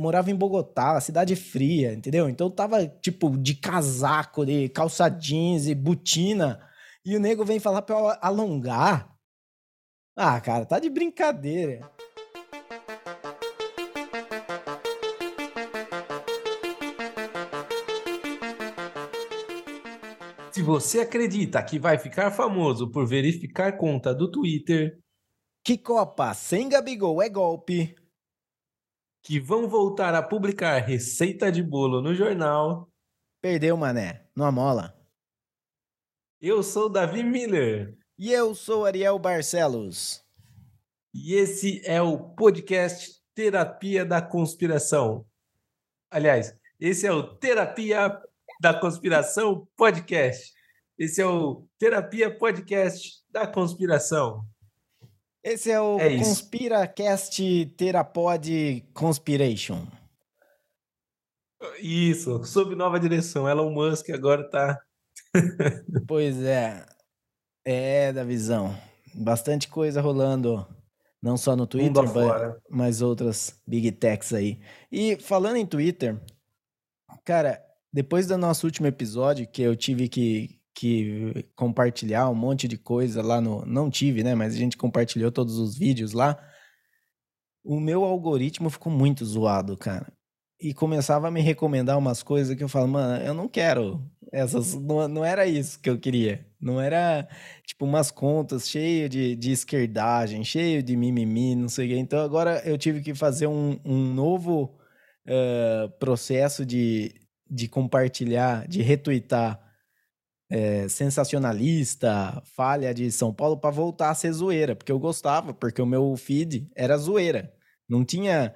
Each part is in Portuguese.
morava em Bogotá, cidade fria, entendeu? Então eu tava, tipo, de casaco, de calça jeans e botina. E o nego vem falar pra eu alongar. Ah, cara, tá de brincadeira. Se você acredita que vai ficar famoso por verificar conta do Twitter, Que Copa sem Gabigol é golpe. Que vão voltar a publicar receita de bolo no jornal, Perdeu, mané. Não amola. eu sou Davi Miller E eu sou Ariel Barcelos. e esse é o podcast Terapia da Conspiração. Aliás, esse é o Terapia da Conspiração Podcast. Esse é o Terapia Podcast da Conspiração. Esse é o É. ConspiraCast Terapod Conspiration. Isso, sob nova direção. Elon Musk agora tá. Pois é. É, da visão. Bastante coisa rolando. Não só no Twitter, mas outras big techs aí. E falando em Twitter, cara, depois do nosso último episódio, que eu tive que, que compartilhar um monte de coisa lá no. Não tive, né? Mas a gente compartilhou todos os vídeos lá. O meu algoritmo ficou muito zoado, cara. E começava a me recomendar umas coisas que eu falo, mano, eu não quero essas. Não, não era isso que eu queria. Não era, tipo, umas contas cheias de, de esquerdagem, cheio de mimimi, não sei o quê. Então agora eu tive que fazer um, um novo eh, processo de, de compartilhar, de retweetar eh, sensacionalista, falha de São Paulo para voltar a ser zoeira, porque eu gostava, porque o meu feed era zoeira. Não tinha,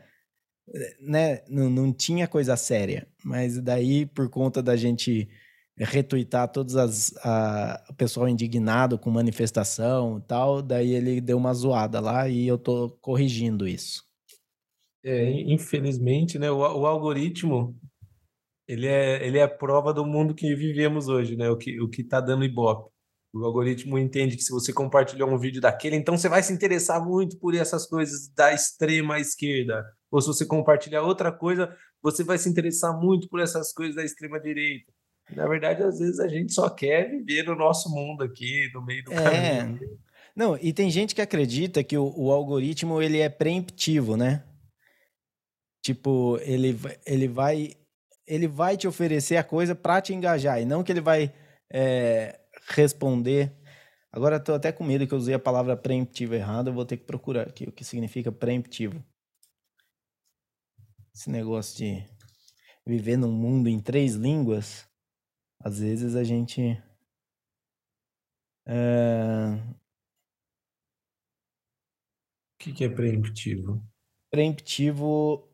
né, não, não tinha coisa séria. Mas daí, por conta da gente retweetar todas as a- o pessoal indignado com manifestação e tal, daí ele deu uma zoada lá e eu tô corrigindo isso. É, infelizmente, né, o, o algoritmo ele é, ele é a prova do mundo que vivemos hoje, né? O que, o que tá dando ibope. O algoritmo entende que se você compartilhou um vídeo daquele, então você vai se interessar muito por essas coisas da extrema esquerda. Ou se você compartilhar outra coisa, você vai se interessar muito por essas coisas da extrema direita. Na verdade, às vezes a gente só quer viver o nosso mundo aqui, no meio do É. caminho. Não, e tem gente que acredita que o, o algoritmo ele é preemptivo, né? Tipo, ele, ele vai ele vai te oferecer a coisa pra te engajar e não que ele vai é, responder. Agora tô até com medo que eu usei a palavra preemptivo errado, eu vou ter que procurar aqui o que significa preemptivo. Esse negócio de viver num mundo em três línguas, às vezes a gente é, O que, que é preemptivo? preemptivo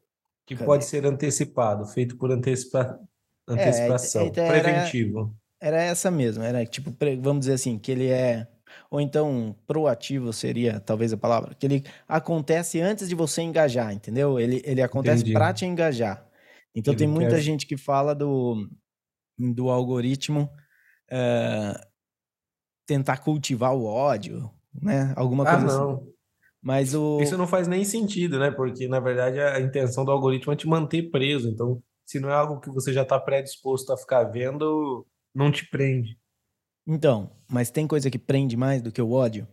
Que Cadê? pode ser antecipado, feito por antecipa... antecipação. então era- Preventivo. Era essa mesmo, era tipo, vamos dizer assim, que ele é. Ou então, proativo seria talvez a palavra. Que ele acontece antes de você engajar, entendeu? Ele, ele acontece pra te engajar. Então, Ele tem muita quer- gente que fala do, do algoritmo eh, tentar cultivar o ódio, né? Alguma Ah, coisa assim. Mas o. Isso não faz nem sentido, né? Porque, na verdade, a intenção do algoritmo é te manter preso. Então, se não é algo que você já está predisposto a ficar vendo, não te prende. Então, mas tem coisa que prende mais do que o ódio?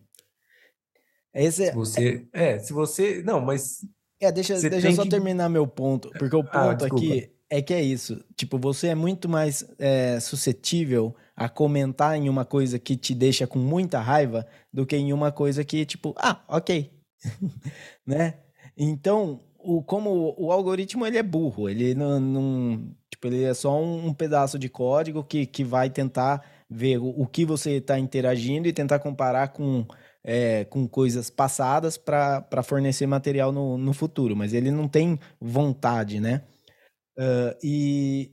Esse, Se você. É, se você. Não, mas. É, deixa, deixa eu só que- terminar meu ponto, porque o Ah, ponto aqui desculpa. é que é isso. Tipo, você é muito mais é, suscetível a comentar em uma coisa que te deixa com muita raiva do que em uma coisa que, tipo, ah, ok. né? Então, o, como o, algoritmo ele é burro, ele não, não- tipo, ele é só um, um pedaço de código que, que vai tentar ver o, o que você está interagindo e tentar comparar com é, com coisas passadas para fornecer material no, no futuro, mas ele não tem vontade, né? Ah, e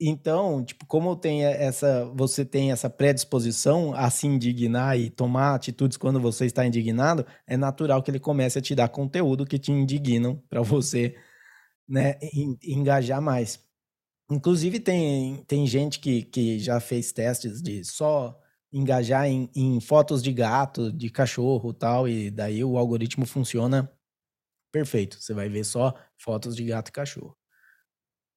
então, tipo, como tem essa, você tem essa predisposição a se indignar e tomar atitudes quando você está indignado, é natural que ele comece a te dar conteúdo que te indignam para você, né, en- engajar mais. Inclusive, tem, tem gente que, que já fez testes de só engajar em, em fotos de gato, de cachorro tal, e daí o algoritmo funciona perfeito. Você vai ver só fotos de gato e cachorro.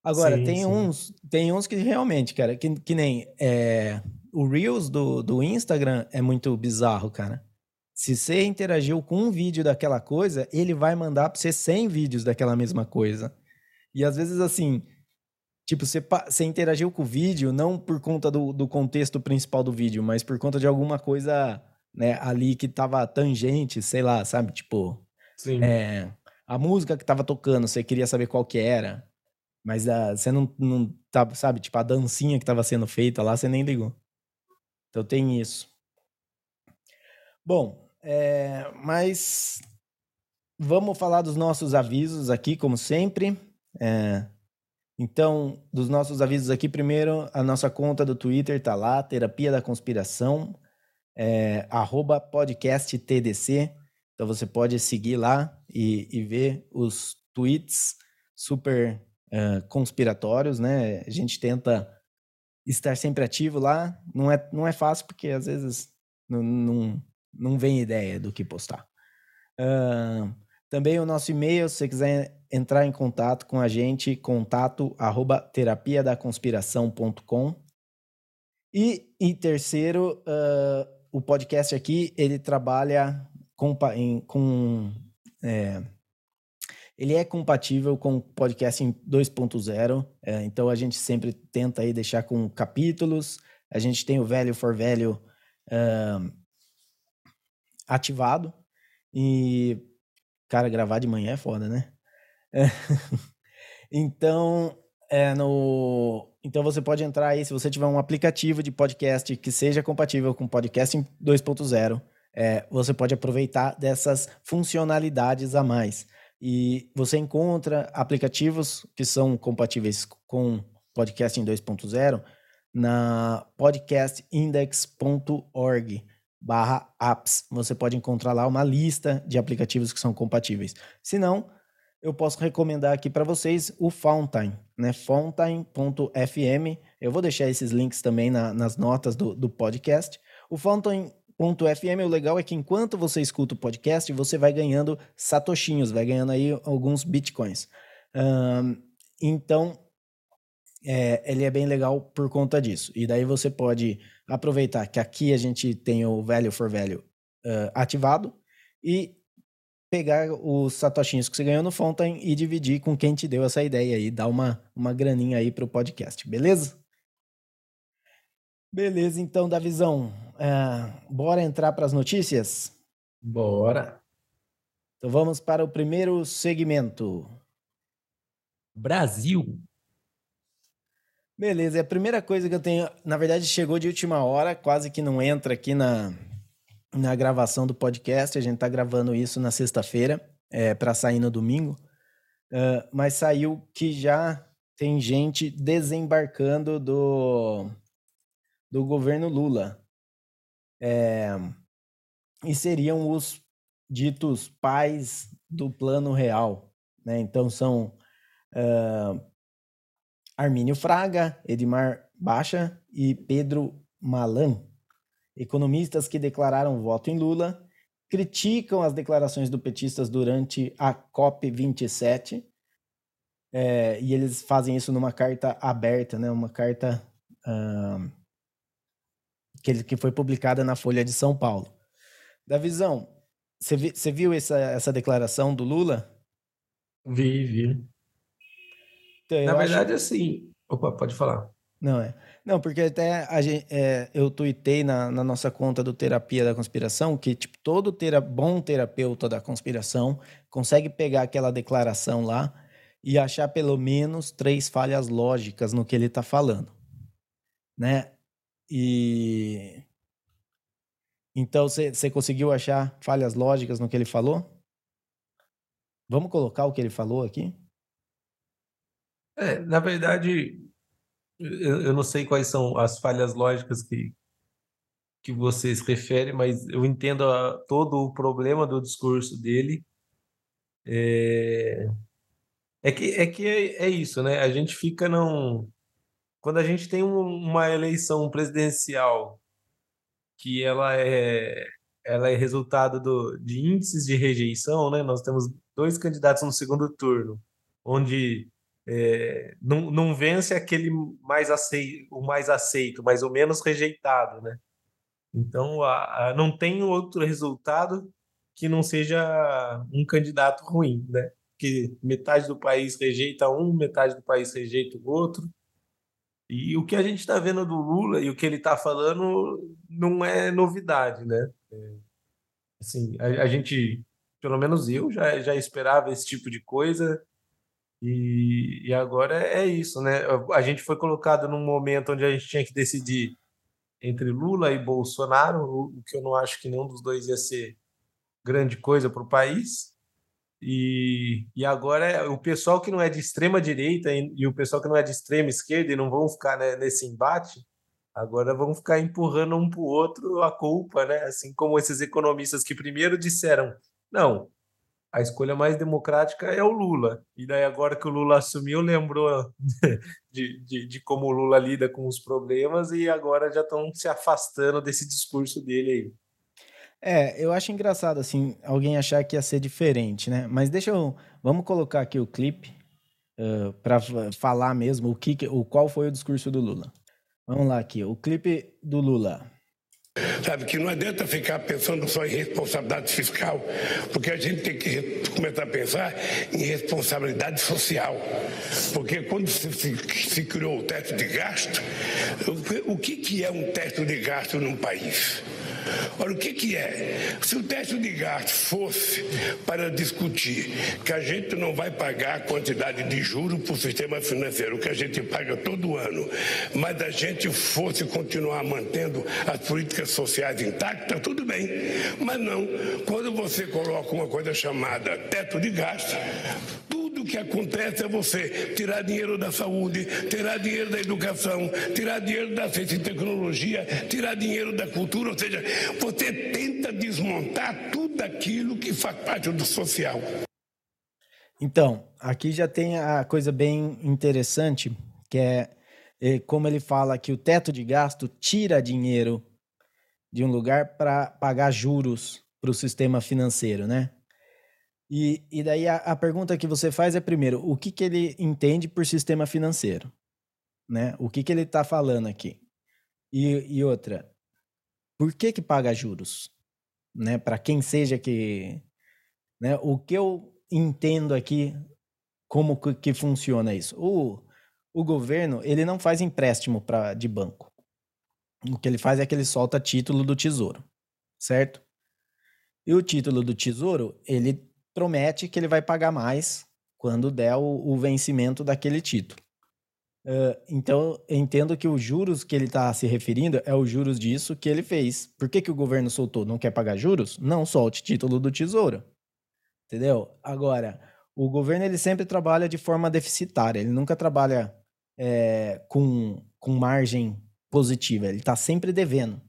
Agora, sim, tem, sim. Uns, tem uns que realmente, cara, que, que nem é, o Reels do, do Instagram é muito bizarro, cara. Se você interagiu com um vídeo daquela coisa, ele vai mandar pra você 100 vídeos daquela mesma coisa. E às vezes, assim, tipo, você, você interagiu com o vídeo não por conta do, do contexto principal do vídeo, mas por conta de alguma coisa né, ali que tava tangente, sei lá, sabe? Tipo, é, a música que tava tocando, você queria saber qual que era. Mas você não, não tá, sabe, tipo, a dancinha que tava sendo feita lá, você nem ligou. Então tem isso. Bom, é, mas vamos falar dos nossos avisos aqui, como sempre. É, então, dos nossos avisos aqui, primeiro, a nossa conta do Twitter tá lá, Terapia da Conspiração, é, arroba. Então você pode seguir lá e, e ver os tweets super uh, conspiratórios, né? A gente tenta estar sempre ativo lá. Não é, não é fácil porque às vezes não, não, não vem ideia do que postar. Uh, também o nosso e-mail, se você quiser entrar em contato com a gente, contato arroba terapia da conspiração.com. E em terceiro, uh, o podcast aqui, ele trabalha com, em, com é, ele é compatível com o podcast 2.0, é, então a gente sempre tenta aí deixar com capítulos. A gente tem o Velho for Velho uh, ativado. E, cara, gravar de manhã é foda, né? É. então, é no... então você pode entrar aí, se você tiver um aplicativo de podcast que seja compatível com podcast 2.0, é, você pode aproveitar dessas funcionalidades a mais. E você encontra aplicativos que são compatíveis com Podcasting 2.0 na podcastindex.org barra apps. Você pode encontrar lá uma lista de aplicativos que são compatíveis. Se não, eu posso recomendar aqui para vocês o Fountain, né? Fountain.fm. Eu vou deixar esses links também na, nas notas do, do podcast. O Fountain FM, o legal é que enquanto você escuta o podcast, você vai ganhando satoshinhos, vai ganhando aí alguns bitcoins. Um, então, é, ele é bem legal por conta disso. E daí você pode aproveitar que aqui a gente tem o Value for Value uh, ativado e pegar os satoshinhos que você ganhou no Fountain e dividir com quem te deu essa ideia aí, dar uma, uma graninha aí pro podcast, beleza? Beleza, então, Davizão, é, bora entrar para as notícias? Bora. Então vamos para o primeiro segmento. Brasil. Beleza, a primeira coisa que eu tenho, na verdade, chegou de última hora, quase que não entra aqui na, na gravação do podcast. A gente está gravando isso na sexta-feira, é, para sair no domingo. Uh, mas saiu que já tem gente desembarcando do do governo Lula. É, e seriam os ditos pais do Plano Real. Né? Então são uh, Armínio Fraga, Edmar Baixa e Pedro Malan, economistas que declararam voto em Lula, criticam as declarações do petistas durante a COP27, é, e eles fazem isso numa carta aberta, né? uma carta uh, que, que foi publicada na Folha de São Paulo. Da visão, você, vi, você viu essa, essa declaração do Lula? Vi, vi. Então, na verdade, acho... assim. Opa, pode falar. Não, é. Não, porque até a gente, é, eu tuitei na, na, nossa conta do Terapia da Conspiração que tipo, todo tera, bom terapeuta da conspiração consegue pegar aquela declaração lá e achar pelo menos três falhas lógicas no que ele está falando. Né? E então você conseguiu achar falhas lógicas no que ele falou? Vamos colocar o que ele falou aqui? É, na verdade, eu, eu não sei quais são as falhas lógicas que, que vocês referem, mas eu entendo a, todo o problema do discurso dele. É, é que, é, que é, é isso, né? A gente fica num, quando a gente tem um, uma eleição presidencial que ela é ela é resultado do, de índices de rejeição, né? Nós temos dois candidatos no segundo turno, onde é, não, não vence aquele mais aceito, o mais aceito, mas o menos rejeitado, né? Então, a, a, não tem outro resultado que não seja um candidato ruim, né? Que metade do país rejeita um, metade do país rejeita o outro. E o que a gente está vendo do Lula e o que ele está falando não é novidade, né? É, assim, a, a, gente, pelo menos eu, já, já esperava esse tipo de coisa. E, e agora é isso, né? A gente foi colocado num momento onde a gente tinha que decidir entre Lula e Bolsonaro, o que eu não acho que nenhum dos dois ia ser grande coisa para o país. E, e agora é, o pessoal que não é de extrema direita e, e o pessoal que não é de extrema esquerda e não vão ficar né, nesse embate, agora vão ficar empurrando um para o outro a culpa, né? Assim como esses economistas que primeiro disseram, não, a escolha mais democrática é o Lula. E daí, agora que o Lula assumiu, lembrou de, de, de, como o Lula lida com os problemas e agora já estão se afastando desse discurso dele aí. É, eu acho engraçado, assim, alguém achar que ia ser diferente, né? Mas deixa eu. Vamos colocar aqui o clipe uh, para falar mesmo o que, o qual foi o discurso do Lula. Vamos lá aqui, o clipe do Lula. Sabe, que não adianta ficar pensando só em responsabilidade fiscal, porque a gente tem que começar a pensar em responsabilidade social. Porque quando se, se, se criou o teto de gasto, o, o que, que é um teto de gasto num país? Ora, o que, que é? Se o teto de gasto fosse para discutir que a gente não vai pagar a quantidade de juros para o sistema financeiro que a gente paga todo ano, mas a gente fosse continuar mantendo as políticas sociais intactas, tudo bem. Mas não, quando você coloca uma coisa chamada teto de gasto, tudo que acontece é você tirar dinheiro da saúde, tirar dinheiro da educação, tirar dinheiro da ciência e tecnologia, tirar dinheiro da cultura, ou seja, você tenta desmontar tudo aquilo que faz parte do social. Então, aqui já tem a coisa bem interessante, que é, é como ele fala que o teto de gasto tira dinheiro de um lugar para pagar juros para o sistema financeiro, né? E, e daí a, a, pergunta que você faz é, primeiro, o que, que ele entende por sistema financeiro? Né? O que, que ele está falando aqui? E, e outra, por que que paga juros? Né? Para quem seja que... Né? O que eu entendo aqui, como que, que funciona isso? O, o governo, ele não faz empréstimo pra, de banco. O que ele faz é que ele solta título do tesouro, certo? E o título do tesouro, ele promete que ele vai pagar mais quando der o, o vencimento daquele título. Uh, então, eu entendo que os juros que ele está se referindo é os juros disso que ele fez. Por que, que o governo soltou? Não quer pagar juros? Não solte título do tesouro. Entendeu? Agora, o governo ele sempre trabalha de forma deficitária, ele nunca trabalha é, com, com margem positiva, ele está sempre devendo.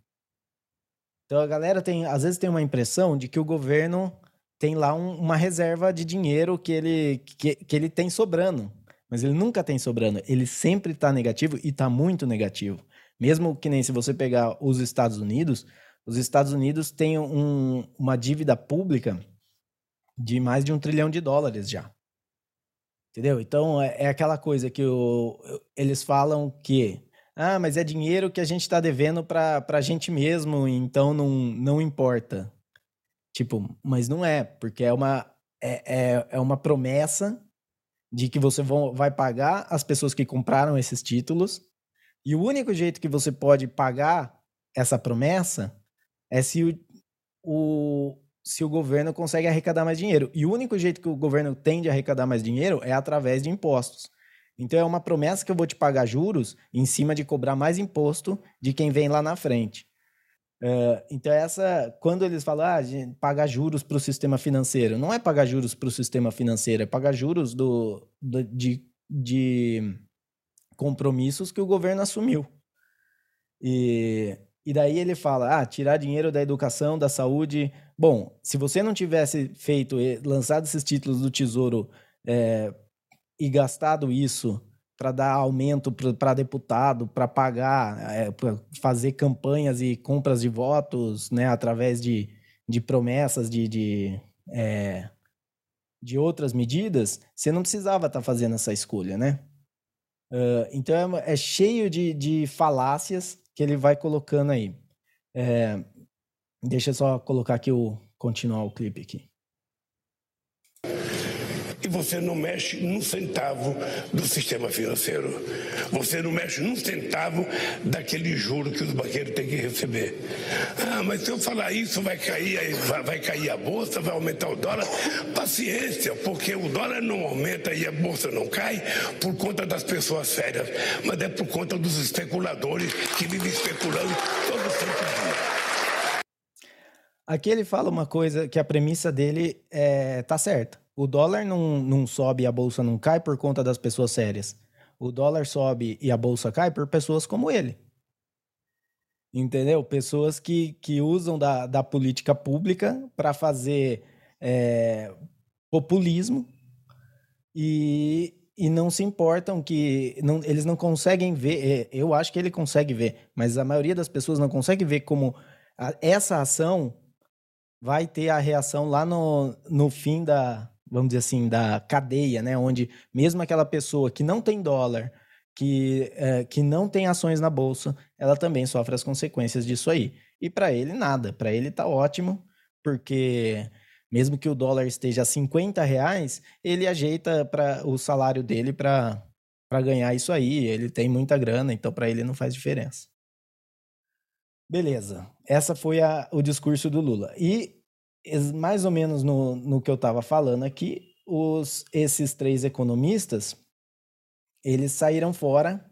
Então a galera tem, às vezes tem uma impressão de que o governo tem lá um, uma reserva de dinheiro que ele, que, que ele tem sobrando. Mas ele nunca tem sobrando. Ele sempre está negativo e está muito negativo. Mesmo que nem se você pegar os Estados Unidos, os Estados Unidos têm um, uma dívida pública de mais de um trilhão de dólares já. Entendeu? Então é, é aquela coisa que o, eles falam que ah, mas é dinheiro que a gente está devendo para a gente mesmo, então não, não importa. Tipo, mas não é, porque é uma, é, é, é uma promessa de que você vão, vai pagar as pessoas que compraram esses títulos. E o único jeito que você pode pagar essa promessa é se o, o, se o governo consegue arrecadar mais dinheiro. E o único jeito que o governo tem de arrecadar mais dinheiro é através de impostos. Então é uma promessa que eu vou te pagar juros em cima de cobrar mais imposto de quem vem lá na frente. Uh, então, essa, quando eles falam, ah, pagar juros para o sistema financeiro, não é pagar juros para o sistema financeiro, é pagar juros do, do, de, de compromissos que o governo assumiu. E, e daí ele fala, ah, tirar dinheiro da educação, da saúde. Bom, se você não tivesse feito, lançado esses títulos do Tesouro é, e gastado isso para dar aumento para deputado, para pagar, é, fazer campanhas e compras de votos, né, através de, de promessas de, de, é, de outras medidas, você não precisava estar tá fazendo essa escolha, né? Uh, então é, é, cheio de, de falácias que ele vai colocando aí. É, deixa eu só colocar aqui o continuar o clipe aqui você não mexe num centavo do sistema financeiro. Você não mexe num centavo daquele juro que os banqueiros têm que receber. Ah, mas se eu falar isso, vai cair, vai, cair a bolsa, vai aumentar o dólar. Paciência, porque o dólar não aumenta e a bolsa não cai por conta das pessoas sérias, mas é por conta dos especuladores que vivem especulando todo o tempo. Aqui ele fala uma coisa que a premissa dele é, tá certa. O dólar não, não sobe e a bolsa não cai por conta das pessoas sérias. O dólar sobe e a bolsa cai por pessoas como ele. Entendeu? Pessoas que, que usam da, da política pública para fazer é, populismo e, e não se importam que não, eles não conseguem ver. É, eu acho que ele consegue ver, mas a maioria das pessoas não consegue ver como a, essa ação vai ter a reação lá no, no fim da, vamos dizer assim, da cadeia, né? Onde mesmo aquela pessoa que não tem dólar, que, é, que não tem ações na bolsa, ela também sofre as consequências disso aí. E para ele, nada. Para ele tá ótimo, porque mesmo que o dólar esteja a 50 reais, ele ajeita para o salário dele para ganhar isso aí. Ele tem muita grana, então para ele não faz diferença. Beleza. Essa foi a, o discurso do Lula. E mais ou menos no, no que eu estava falando aqui, os, esses três economistas, eles saíram fora,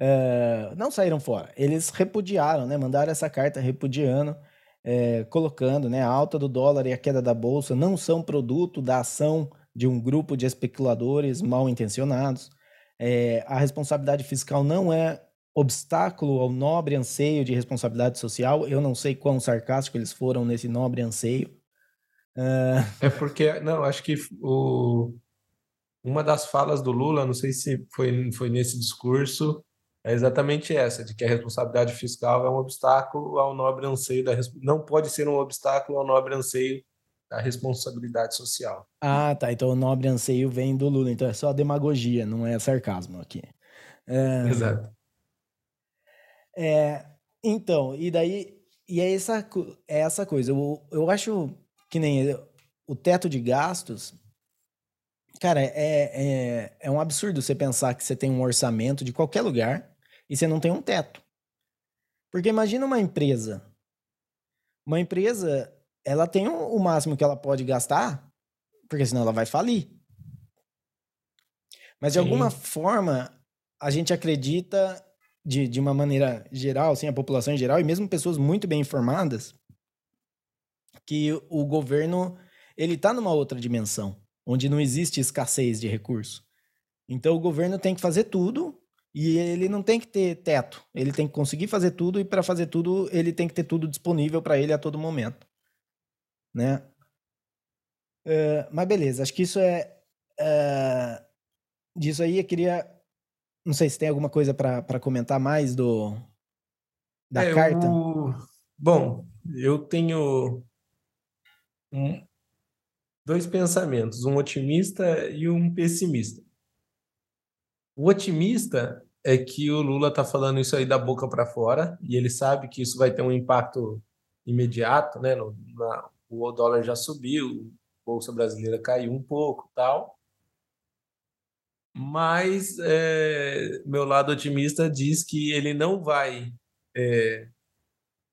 uh, não saíram fora, eles repudiaram, né, mandaram essa carta repudiando, uh, colocando né, a alta do dólar e a queda da bolsa não são produto da ação de um grupo de especuladores mal intencionados, uh, a responsabilidade fiscal não é obstáculo ao nobre anseio de responsabilidade social. Eu não sei quão sarcástico eles foram nesse nobre anseio. Uh... É porque, não, acho que o, uma das falas do Lula, não sei se foi, foi nesse discurso, é exatamente essa, de que a responsabilidade fiscal é um obstáculo ao nobre anseio da não pode ser um obstáculo ao nobre anseio da responsabilidade social. Ah, tá. Então o nobre anseio vem do Lula. Então é só demagogia, não é sarcasmo aqui. É... Exato. É, então, e daí. E é essa, é essa coisa. Eu, eu acho que nem o teto de gastos. Cara, é, é, é um absurdo você pensar que você tem um orçamento de qualquer lugar e você não tem um teto. Porque imagina uma empresa. Uma empresa, ela tem o máximo que ela pode gastar, porque senão ela vai falir. Mas de Sim. alguma forma, a gente acredita de, de uma maneira geral, assim, a população em geral, e mesmo pessoas muito bem informadas, que o governo ele está numa outra dimensão, onde não existe escassez de recursos. Então o governo tem que fazer tudo e ele não tem que ter teto. Ele tem que conseguir fazer tudo e para fazer tudo ele tem que ter tudo disponível para ele a todo momento, né? Uh, mas beleza, acho que isso é uh, disso aí. Eu queria não sei se tem alguma coisa para comentar mais do da é, carta. O... Bom, eu tenho um, dois pensamentos, um otimista e um pessimista. O otimista é que o Lula está falando isso aí da boca para fora e ele sabe que isso vai ter um impacto imediato, né? No, na, o dólar já subiu, a bolsa brasileira caiu um pouco, tal. Mas é, meu lado otimista diz que ele não vai é,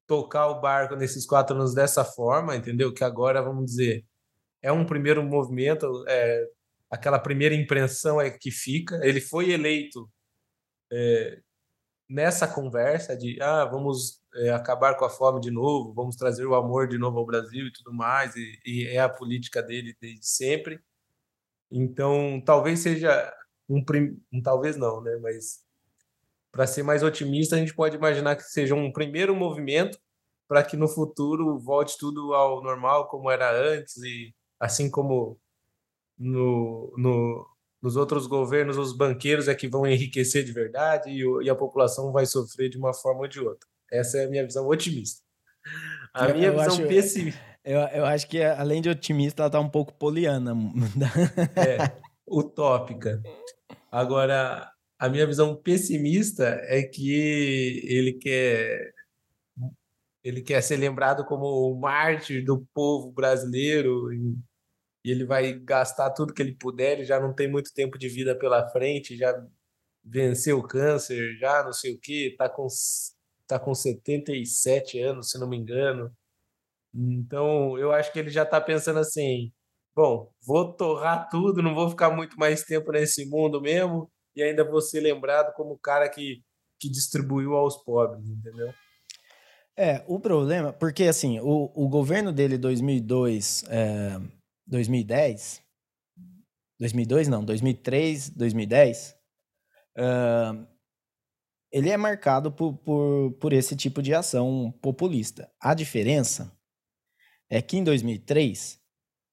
tocar o barco nesses quatro anos dessa forma, entendeu? Que agora, vamos dizer, é um primeiro movimento, é, aquela primeira impressão é que fica. Ele foi eleito é, nessa conversa de ah, vamos é, acabar com a fome de novo, vamos trazer o amor de novo ao Brasil e tudo mais, e, e é a política dele desde sempre. Então, talvez seja um, um talvez não, né? Mas para ser mais otimista, a gente pode imaginar que seja um primeiro movimento para que no futuro volte tudo ao normal como era antes e assim como no, no, nos outros governos os banqueiros é que vão enriquecer de verdade e, e, a população vai sofrer de uma forma ou de outra. Essa é a minha visão otimista. A minha visão pessimista Eu, eu acho que, além de otimista, ela tá um pouco poliana. é, utópica. Agora, a minha visão pessimista é que ele quer ele quer ser lembrado como o mártir do povo brasileiro e, e, ele vai gastar tudo que ele puder, ele já não tem muito tempo de vida pela frente, já venceu o câncer, já não sei o que, tá com, tá com 77 anos, se não me engano. Então, eu acho que ele já tá pensando assim, bom, vou torrar tudo, não vou ficar muito mais tempo nesse mundo mesmo, e ainda vou ser lembrado como o cara que, que distribuiu aos pobres, entendeu? É, o problema, porque assim, o, o governo dele 2002, é, 2010, 2002 não, 2003, 2010, é, ele é marcado por, por, por esse tipo de ação populista. A diferença é que em 2003,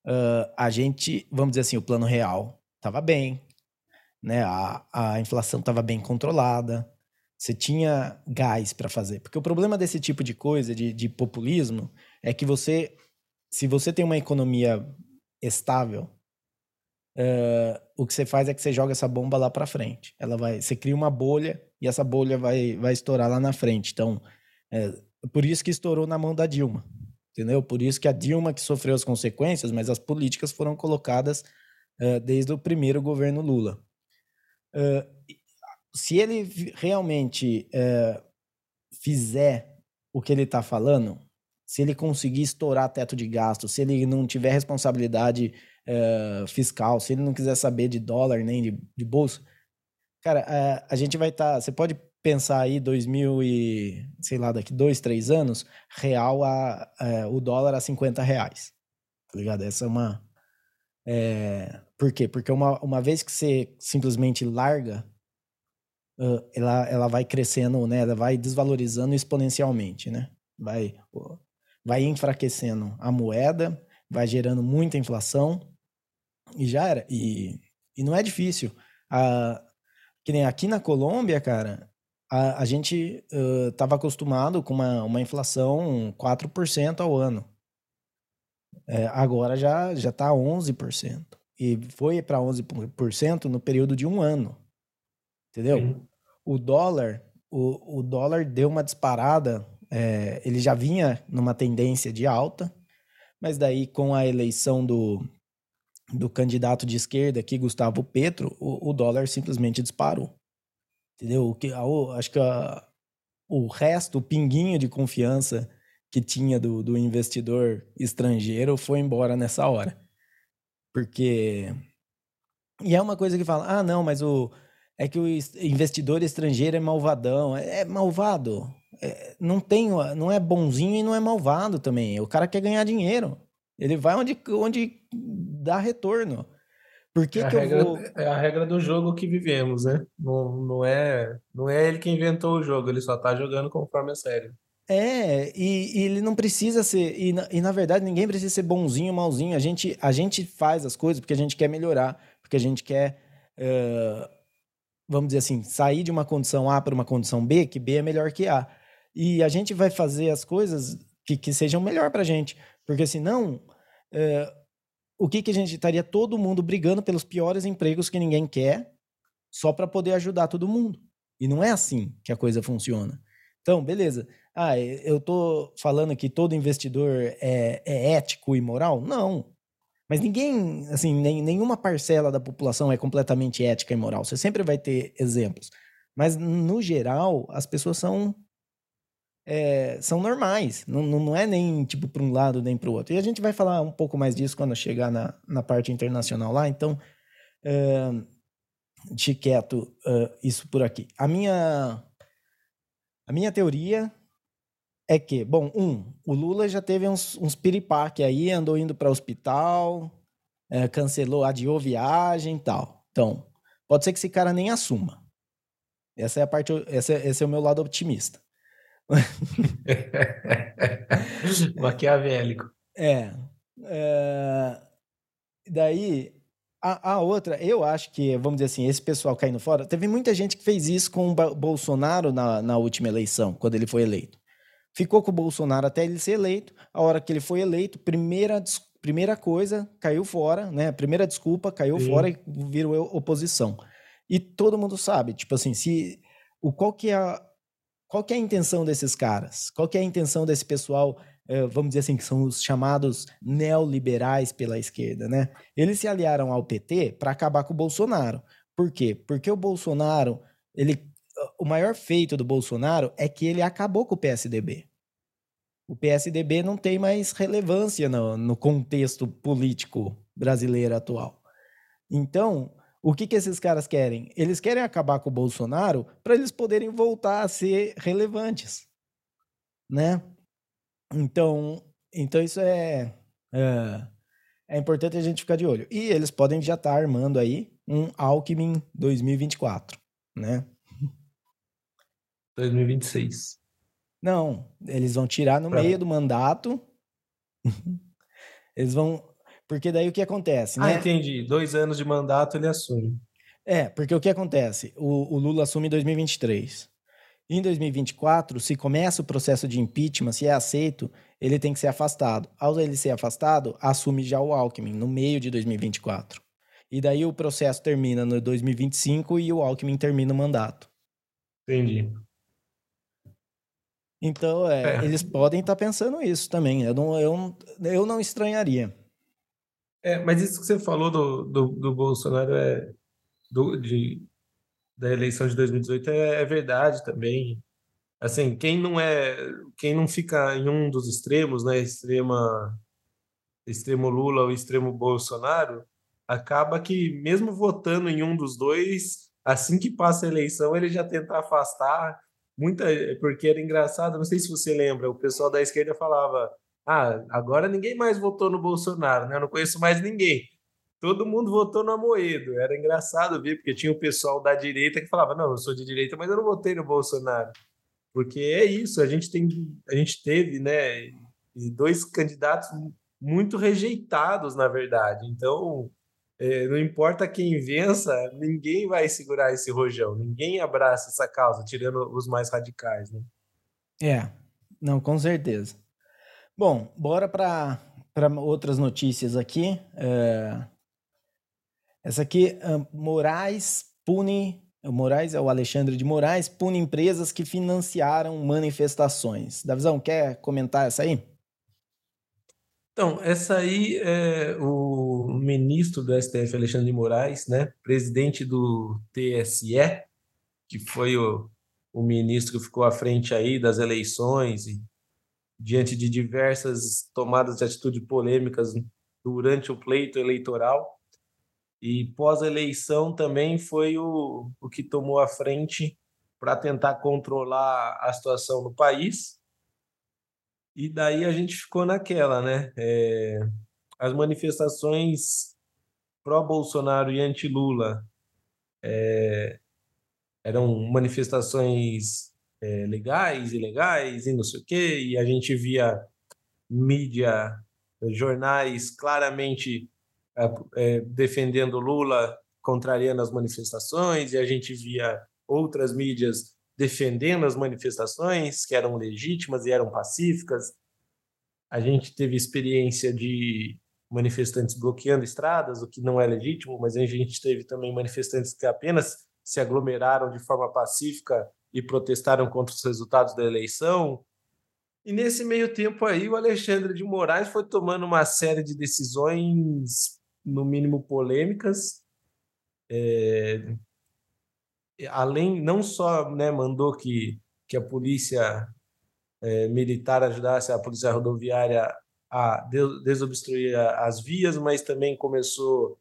uh, a gente, vamos dizer assim, o plano real estava bem, né? A, a inflação estava bem controlada, você tinha gás para fazer. Porque o problema desse tipo de coisa, de, de populismo, é que você, se você tem uma economia estável, uh, o que você faz é que você joga essa bomba lá para frente. Ela vai, você cria uma bolha e essa bolha vai, vai estourar lá na frente. Então, é, por isso que estourou na mão da Dilma entendeu? Por isso que a Dilma que sofreu as consequências, mas as políticas foram colocadas uh, desde o primeiro governo Lula. Uh, se ele realmente uh, fizer o que ele está falando, se ele conseguir estourar teto de gasto, se ele não tiver responsabilidade fiscal, se ele não quiser saber de dólar nem de, de bolsa, cara, a gente vai estar. Tá, você pode pensar aí 2000 e, sei lá, daqui dois, três anos, real a, é, o dólar a 50 reais. Tá ligado? Essa é uma... É, por quê? Porque uma, uma vez que você simplesmente larga, ela, ela vai crescendo, né? Ela vai desvalorizando exponencialmente, né? Vai, vai enfraquecendo a moeda, vai gerando muita inflação e já era. E, e não é difícil. A, que nem aqui na Colômbia, cara, a, a gente estava uh, acostumado com uma, uma inflação 4% ao ano. É, agora já já está 11%. E foi para 11% no período de um ano. Entendeu? Sim. O dólar, o, o dólar deu uma disparada. É, ele já vinha numa tendência de alta, mas daí com a eleição do, do candidato de esquerda aqui, Gustavo Petro, o, o dólar simplesmente disparou. Entendeu? O que, a, acho que a, o resto, o pinguinho de confiança que tinha do, do investidor estrangeiro foi embora nessa hora. Porque. E é uma coisa que fala: ah, não, mas o. É que o investidor estrangeiro é malvadão. É, é malvado. É, não tem, não é bonzinho e não é malvado também. O cara quer ganhar dinheiro. Ele vai onde, onde dá retorno. Por que, é que eu regra, vou. É a regra do jogo que vivemos, né? Não, não, é, não é ele que inventou o jogo, ele só tá jogando conforme é sério. É, e, e, ele não precisa ser. E na, e na verdade, ninguém precisa ser bonzinho ou malzinho. A gente, a gente faz as coisas porque a gente quer melhorar, porque a gente quer. Uh, vamos dizer assim, sair de uma condição A para uma condição B, que B é melhor que A. E a gente vai fazer as coisas que, que sejam melhor para a gente. Porque senão. Uh, o que, que a gente estaria todo mundo brigando pelos piores empregos que ninguém quer, só para poder ajudar todo mundo. E não é assim que a coisa funciona. Então, beleza. Ah, eu tô falando que todo investidor é, é ético e moral? Não. Mas ninguém, assim, nem, nenhuma parcela da população é completamente ética e moral. Você sempre vai ter exemplos. Mas, no geral, as pessoas são é, são normais. Não, não é nem tipo para um lado nem para o outro. E a gente vai falar um pouco mais disso quando chegar na, na parte internacional lá. Então, é, deixe quieto uh, isso por aqui. A minha, a minha teoria é que, bom, um, o Lula já teve uns, uns piripaque aí, andou indo para hospital, é, cancelou, adiou viagem e tal. Então, pode ser que esse cara nem assuma. Essa é a parte, essa, esse é o meu lado otimista. Maquiavélico. É, é. Daí, a, a, outra, eu acho que, vamos dizer assim, esse pessoal caindo fora, teve muita gente que fez isso com o Bolsonaro na, na última eleição, quando ele foi eleito. ficou com o Bolsonaro até ele ser eleito. A hora que ele foi eleito, primeira, primeira coisa, caiu fora, né? Primeira desculpa, caiu Sim. fora e virou oposição. E todo mundo sabe, tipo assim, se o qual que é a, qual é a intenção desses caras? Qual é a intenção desse pessoal, eh, vamos dizer assim, que são os chamados neoliberais pela esquerda, né? Eles se aliaram ao PT para acabar com o Bolsonaro. Por quê? Porque o Bolsonaro, ele o maior feito do Bolsonaro é que ele acabou com o PSDB. O PSDB não tem mais relevância no, no contexto político brasileiro atual. Então, o que, que esses caras querem? Eles querem acabar com o Bolsonaro para eles poderem voltar a ser relevantes, né? Então, então isso é, é, é importante a gente ficar de olho. E eles podem já estar tá armando aí um Alckmin 2024, né? 2026. Não, eles vão tirar no meio do mandato. eles vão. Porque daí o que acontece, ah, né? Ah, entendi. Dois anos de mandato ele assume. É, porque o que acontece? O, o Lula assume em 2023. Em 2024, se começa o processo de impeachment, se é aceito, ele tem que ser afastado. Ao ele ser afastado, assume já o Alckmin, no meio de 2024. E daí o processo termina no 2025 e o Alckmin termina o mandato. Entendi. Então, é, é. eles podem estar tá pensando isso também. Eu não, eu, eu não estranharia. É, mas isso que você falou do, do, do Bolsonaro é do, de, da eleição de 2018 é, é, verdade também. Assim, quem não é, quem não fica em um dos extremos, né, extrema, extremo Lula ou extremo Bolsonaro, acaba que mesmo votando em um dos dois, assim que passa a eleição, ele já tenta afastar muita, porque era engraçado, não sei se você lembra, o pessoal da esquerda falava: "Ah, agora ninguém mais votou no Bolsonaro, né? Eu não conheço mais ninguém". Todo mundo votou no Amoedo. Era engraçado ver, porque tinha o pessoal da direita que falava: "Não, eu sou de direita, mas eu não votei no Bolsonaro". Porque é isso, a gente tem a gente teve, né, dois candidatos muito rejeitados, na verdade. Então, é, não importa quem vença, ninguém vai segurar esse rojão, ninguém abraça essa causa, tirando os mais radicais, né? É, não, com certeza. Bom, bora para outras notícias aqui. É... Essa aqui, Moraes pune, Moraes é o Alexandre de Moraes, pune empresas que financiaram manifestações. Davizão, quer comentar essa aí? Então, essa aí é o ministro do STF, Alexandre de Moraes, né, presidente do TSE, que foi o, o ministro que ficou à frente aí das eleições e diante de diversas tomadas de atitude polêmicas durante o pleito eleitoral. E pós-eleição também foi o, o que tomou a frente para tentar controlar a situação no país e daí a gente ficou naquela, né? É, as manifestações pró-Bolsonaro e anti-Lula é, eram manifestações é, legais, ilegais e não sei o quê, e a gente via mídia, jornais claramente é, é, defendendo Lula, contrariando as manifestações, e a gente via outras mídias defendendo as manifestações, que eram legítimas e eram pacíficas. A gente teve experiência de manifestantes bloqueando estradas, o que não é legítimo, mas a gente teve também manifestantes que apenas se aglomeraram de forma pacífica e protestaram contra os resultados da eleição. E nesse meio tempo aí, o Alexandre de Moraes foi tomando uma série de decisões, no mínimo polêmicas, é, além, não só né, mandou que, que a polícia é, militar ajudasse a polícia rodoviária a desobstruir as vias, mas também começou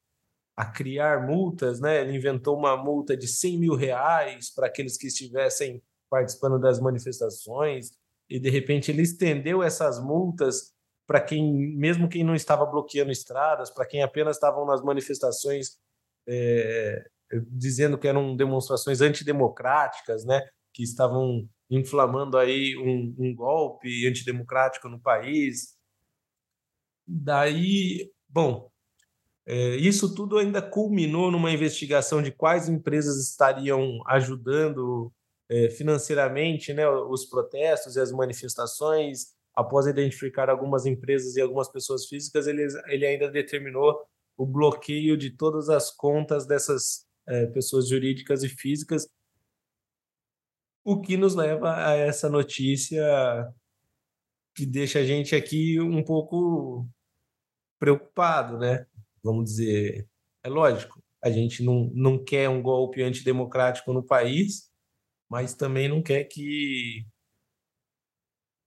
a criar multas, né? Ele inventou uma multa de 100 mil reais para aqueles que estivessem participando das manifestações e de repente ele estendeu essas multas para quem, mesmo quem não estava bloqueando estradas, para quem apenas estavam nas manifestações é, dizendo que eram demonstrações antidemocráticas, né, que estavam inflamando aí um, um golpe antidemocrático no país. Daí, bom, isso tudo ainda culminou numa investigação de quais empresas estariam ajudando é, financeiramente né, os protestos e as manifestações. Após identificar algumas empresas e algumas pessoas físicas, ele, ele ainda determinou o bloqueio de todas as contas dessas é, pessoas jurídicas e físicas, o que nos leva a essa notícia que deixa a gente aqui um pouco preocupado, né? Vamos dizer, é lógico, a gente não, não quer um golpe antidemocrático no país, mas também não quer que,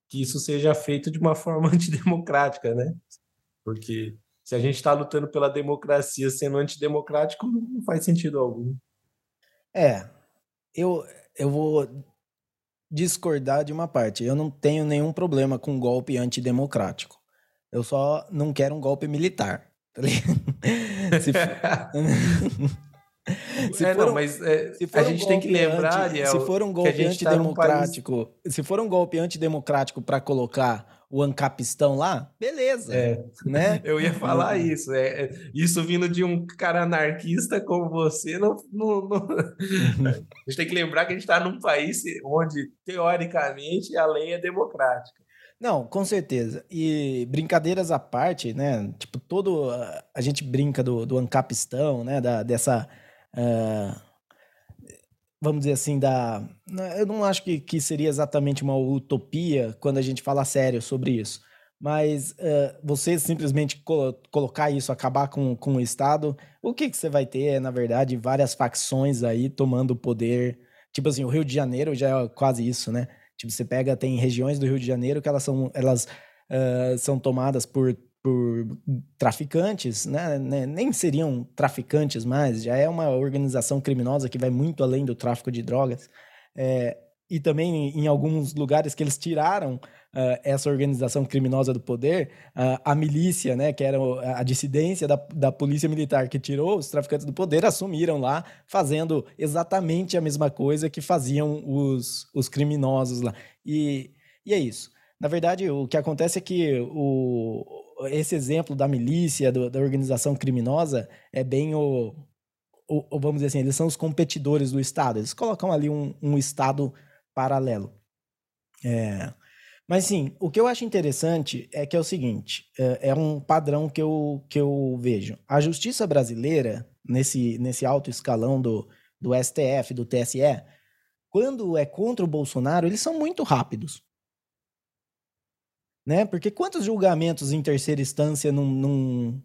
que isso seja feito de uma forma antidemocrática, né? Porque se a gente está lutando pela democracia sendo antidemocrático, não faz sentido algum. É, eu, eu vou discordar de uma parte. Eu não tenho nenhum problema com golpe antidemocrático. Eu só não quero um golpe militar. Tá se for... se é, for não, mas é, a gente um tem que lembrar, anti, Ariel, se for um golpe tá antidemocrático, tá país... se for um golpe antidemocrático para colocar o ancapistão lá, beleza. É. Né? Eu ia falar isso. É, é, isso vindo de um cara anarquista como você, não, não, não... A gente tem que lembrar que a gente está num país onde, teoricamente, a lei é democrática. Não, com certeza. E brincadeiras à parte, né? Tipo, todo. A gente brinca do, do ancapistão, né? Da, dessa. Uh, vamos dizer assim, da. Eu não acho que, que seria exatamente uma utopia quando a gente fala sério sobre isso. Mas uh, você simplesmente colo colocar isso, acabar com, com o Estado, o que, que você vai ter na verdade, várias facções aí tomando poder. Tipo assim, o Rio de Janeiro já é quase isso, né? Tipo, você pega, tem regiões do Rio de Janeiro que elas são, elas, uh, são tomadas por por traficantes, né? nem seriam traficantes mais, já é uma organização criminosa que vai muito além do tráfico de drogas. É, e também em alguns lugares que eles tiraram uh, essa organização criminosa do poder, uh, a milícia, né, que era a dissidência da, da polícia militar que tirou os traficantes do poder, assumiram lá, fazendo exatamente a mesma coisa que faziam os, os criminosos lá. E, e é isso. Na verdade, o que acontece é que o, esse exemplo da milícia, do, da organização criminosa, é bem o, Vamos dizer assim, eles são os competidores do Estado. Eles colocam ali um, um Estado paralelo. É, mas sim, o que eu acho interessante é que é o seguinte: é, é, um padrão que eu, que eu vejo. A justiça brasileira, nesse, nesse alto escalão do, do STF, do TSE, quando é contra o Bolsonaro, eles são muito rápidos né? Porque quantos julgamentos em terceira instância não não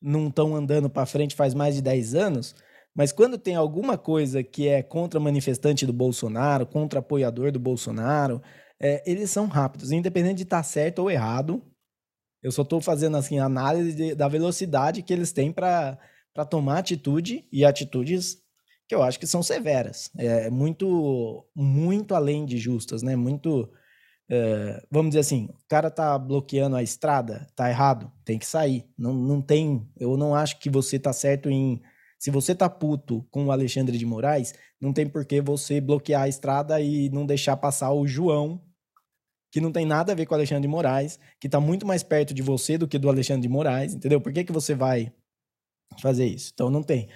não estão andando para frente faz mais de 10 anos? Mas quando tem alguma coisa que é contra manifestante do Bolsonaro, contra apoiador do Bolsonaro, é, eles são rápidos, independente de estar tá certo ou errado. Eu só estou fazendo assim análise de, da velocidade que eles têm para tomar atitude e atitudes que eu acho que são severas, é muito muito além de justas, né? Muito é, vamos dizer assim, o cara tá bloqueando a estrada, tá errado, tem que sair. Não, não tem, eu não acho que você tá certo em. Se você tá puto com o Alexandre de Moraes, não tem por que você bloquear a estrada e não deixar passar o João, que não tem nada a ver com o Alexandre de Moraes, que tá muito mais perto de você do que do Alexandre de Moraes, entendeu? Por que, que você vai fazer isso? Então não tem.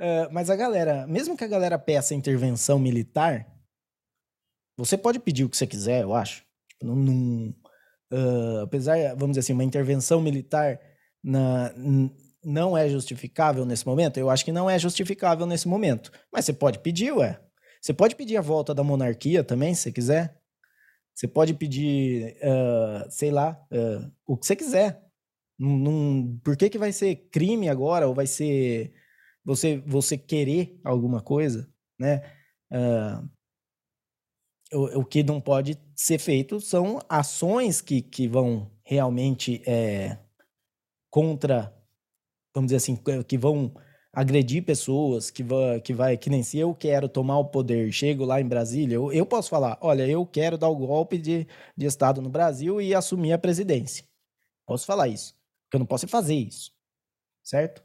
Uh, mas a galera, mesmo que a galera peça intervenção militar, você pode pedir o que você quiser, eu acho. Não, não uh, apesar, vamos dizer assim, uma intervenção militar na, não é justificável nesse momento, eu acho que não é justificável nesse momento. Mas você pode pedir, ué. Você pode pedir a volta da monarquia também, se quiser. Você pode pedir, uh, sei lá, uh, o que você quiser. Num, por que, que vai ser crime agora? Ou vai ser você, você querer alguma coisa, né? Uh, o, o que não pode ser feito são ações que, que vão realmente é, contra, vamos dizer assim, que vão agredir pessoas, que vai, que vai, que nem se eu quero tomar o poder, chego lá em Brasília, eu, eu posso falar, olha, eu quero dar o golpe de, de Estado no Brasil e assumir a presidência. Posso falar isso, porque eu não posso fazer isso, certo?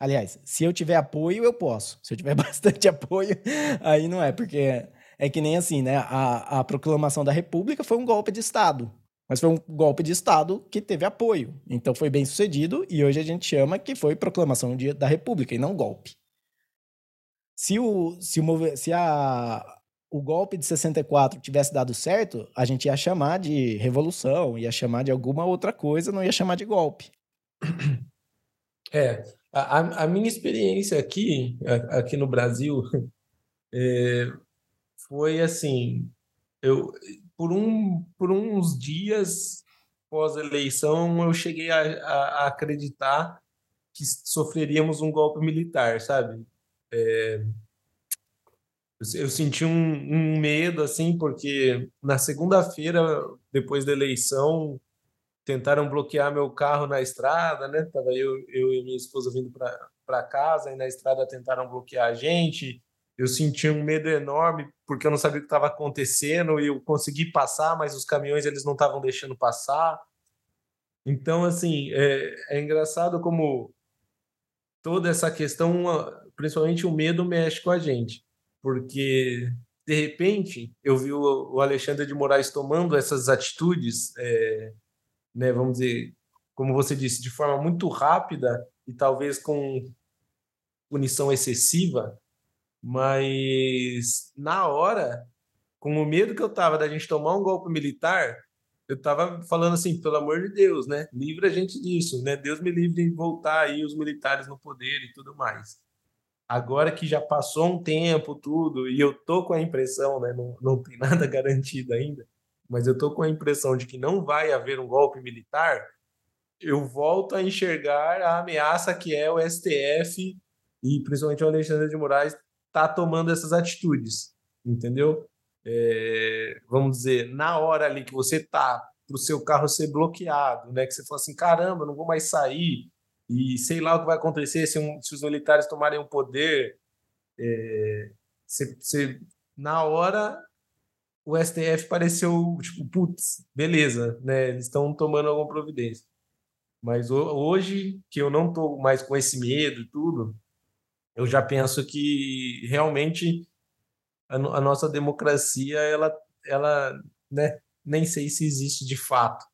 Aliás, se eu tiver apoio, eu posso. Se eu tiver bastante apoio, aí não é, porque é que nem assim, né? A, a proclamação da República foi um golpe de Estado. Mas foi um golpe de Estado que teve apoio. Então foi bem sucedido e hoje a gente chama que foi proclamação da República e não golpe. Se, o, se, o, se a, o golpe de 64 tivesse dado certo, a gente ia chamar de revolução, ia chamar de alguma outra coisa, não ia chamar de golpe. É, a, a minha experiência aqui, aqui no Brasil, é, foi assim, eu por, um, por uns dias pós-eleição eu cheguei a, a, a, acreditar que sofreríamos um golpe militar, sabe? É, eu senti um, um, medo, assim, porque na segunda-feira, depois da eleição, tentaram bloquear meu carro na estrada, né? Tava eu, eu e minha esposa vindo para casa, e na estrada tentaram bloquear a gente. Eu senti um medo enorme, porque eu não sabia o que estava acontecendo, e eu consegui passar, mas os caminhões eles não estavam deixando passar. Então, assim, é, é engraçado como toda essa questão, principalmente o medo, mexe com a gente porque de repente eu vi o, Alexandre de Moraes tomando essas atitudes, é, né, vamos dizer, como você disse, de forma muito rápida e talvez com punição excessiva, mas na hora, com o medo que eu tava da gente tomar um golpe militar, eu tava falando assim, pelo amor de Deus, né? Livra a gente disso, né? Deus me livre de voltar aí os militares no poder e tudo mais agora que já passou um tempo, tudo, e eu tô com a impressão, né, não, não tem nada garantido ainda, mas eu tô com a impressão de que não vai haver um golpe militar, eu volto a enxergar a ameaça que é o STF e principalmente o Alexandre de Moraes tá tomando essas atitudes, entendeu? É, vamos dizer, na hora ali que você tá para o seu carro ser bloqueado, né? Que você fala assim, caramba, não vou mais sair, e sei lá o que vai acontecer se, um, se os militares tomarem o poder. É, se, se, na hora, o STF pareceu, tipo, putz, beleza, né? Eles estão tomando alguma providência. Mas hoje, que eu não estou mais com esse medo e tudo, eu já penso que realmente a, a nossa democracia, ela, ela né, nem sei se existe de fato.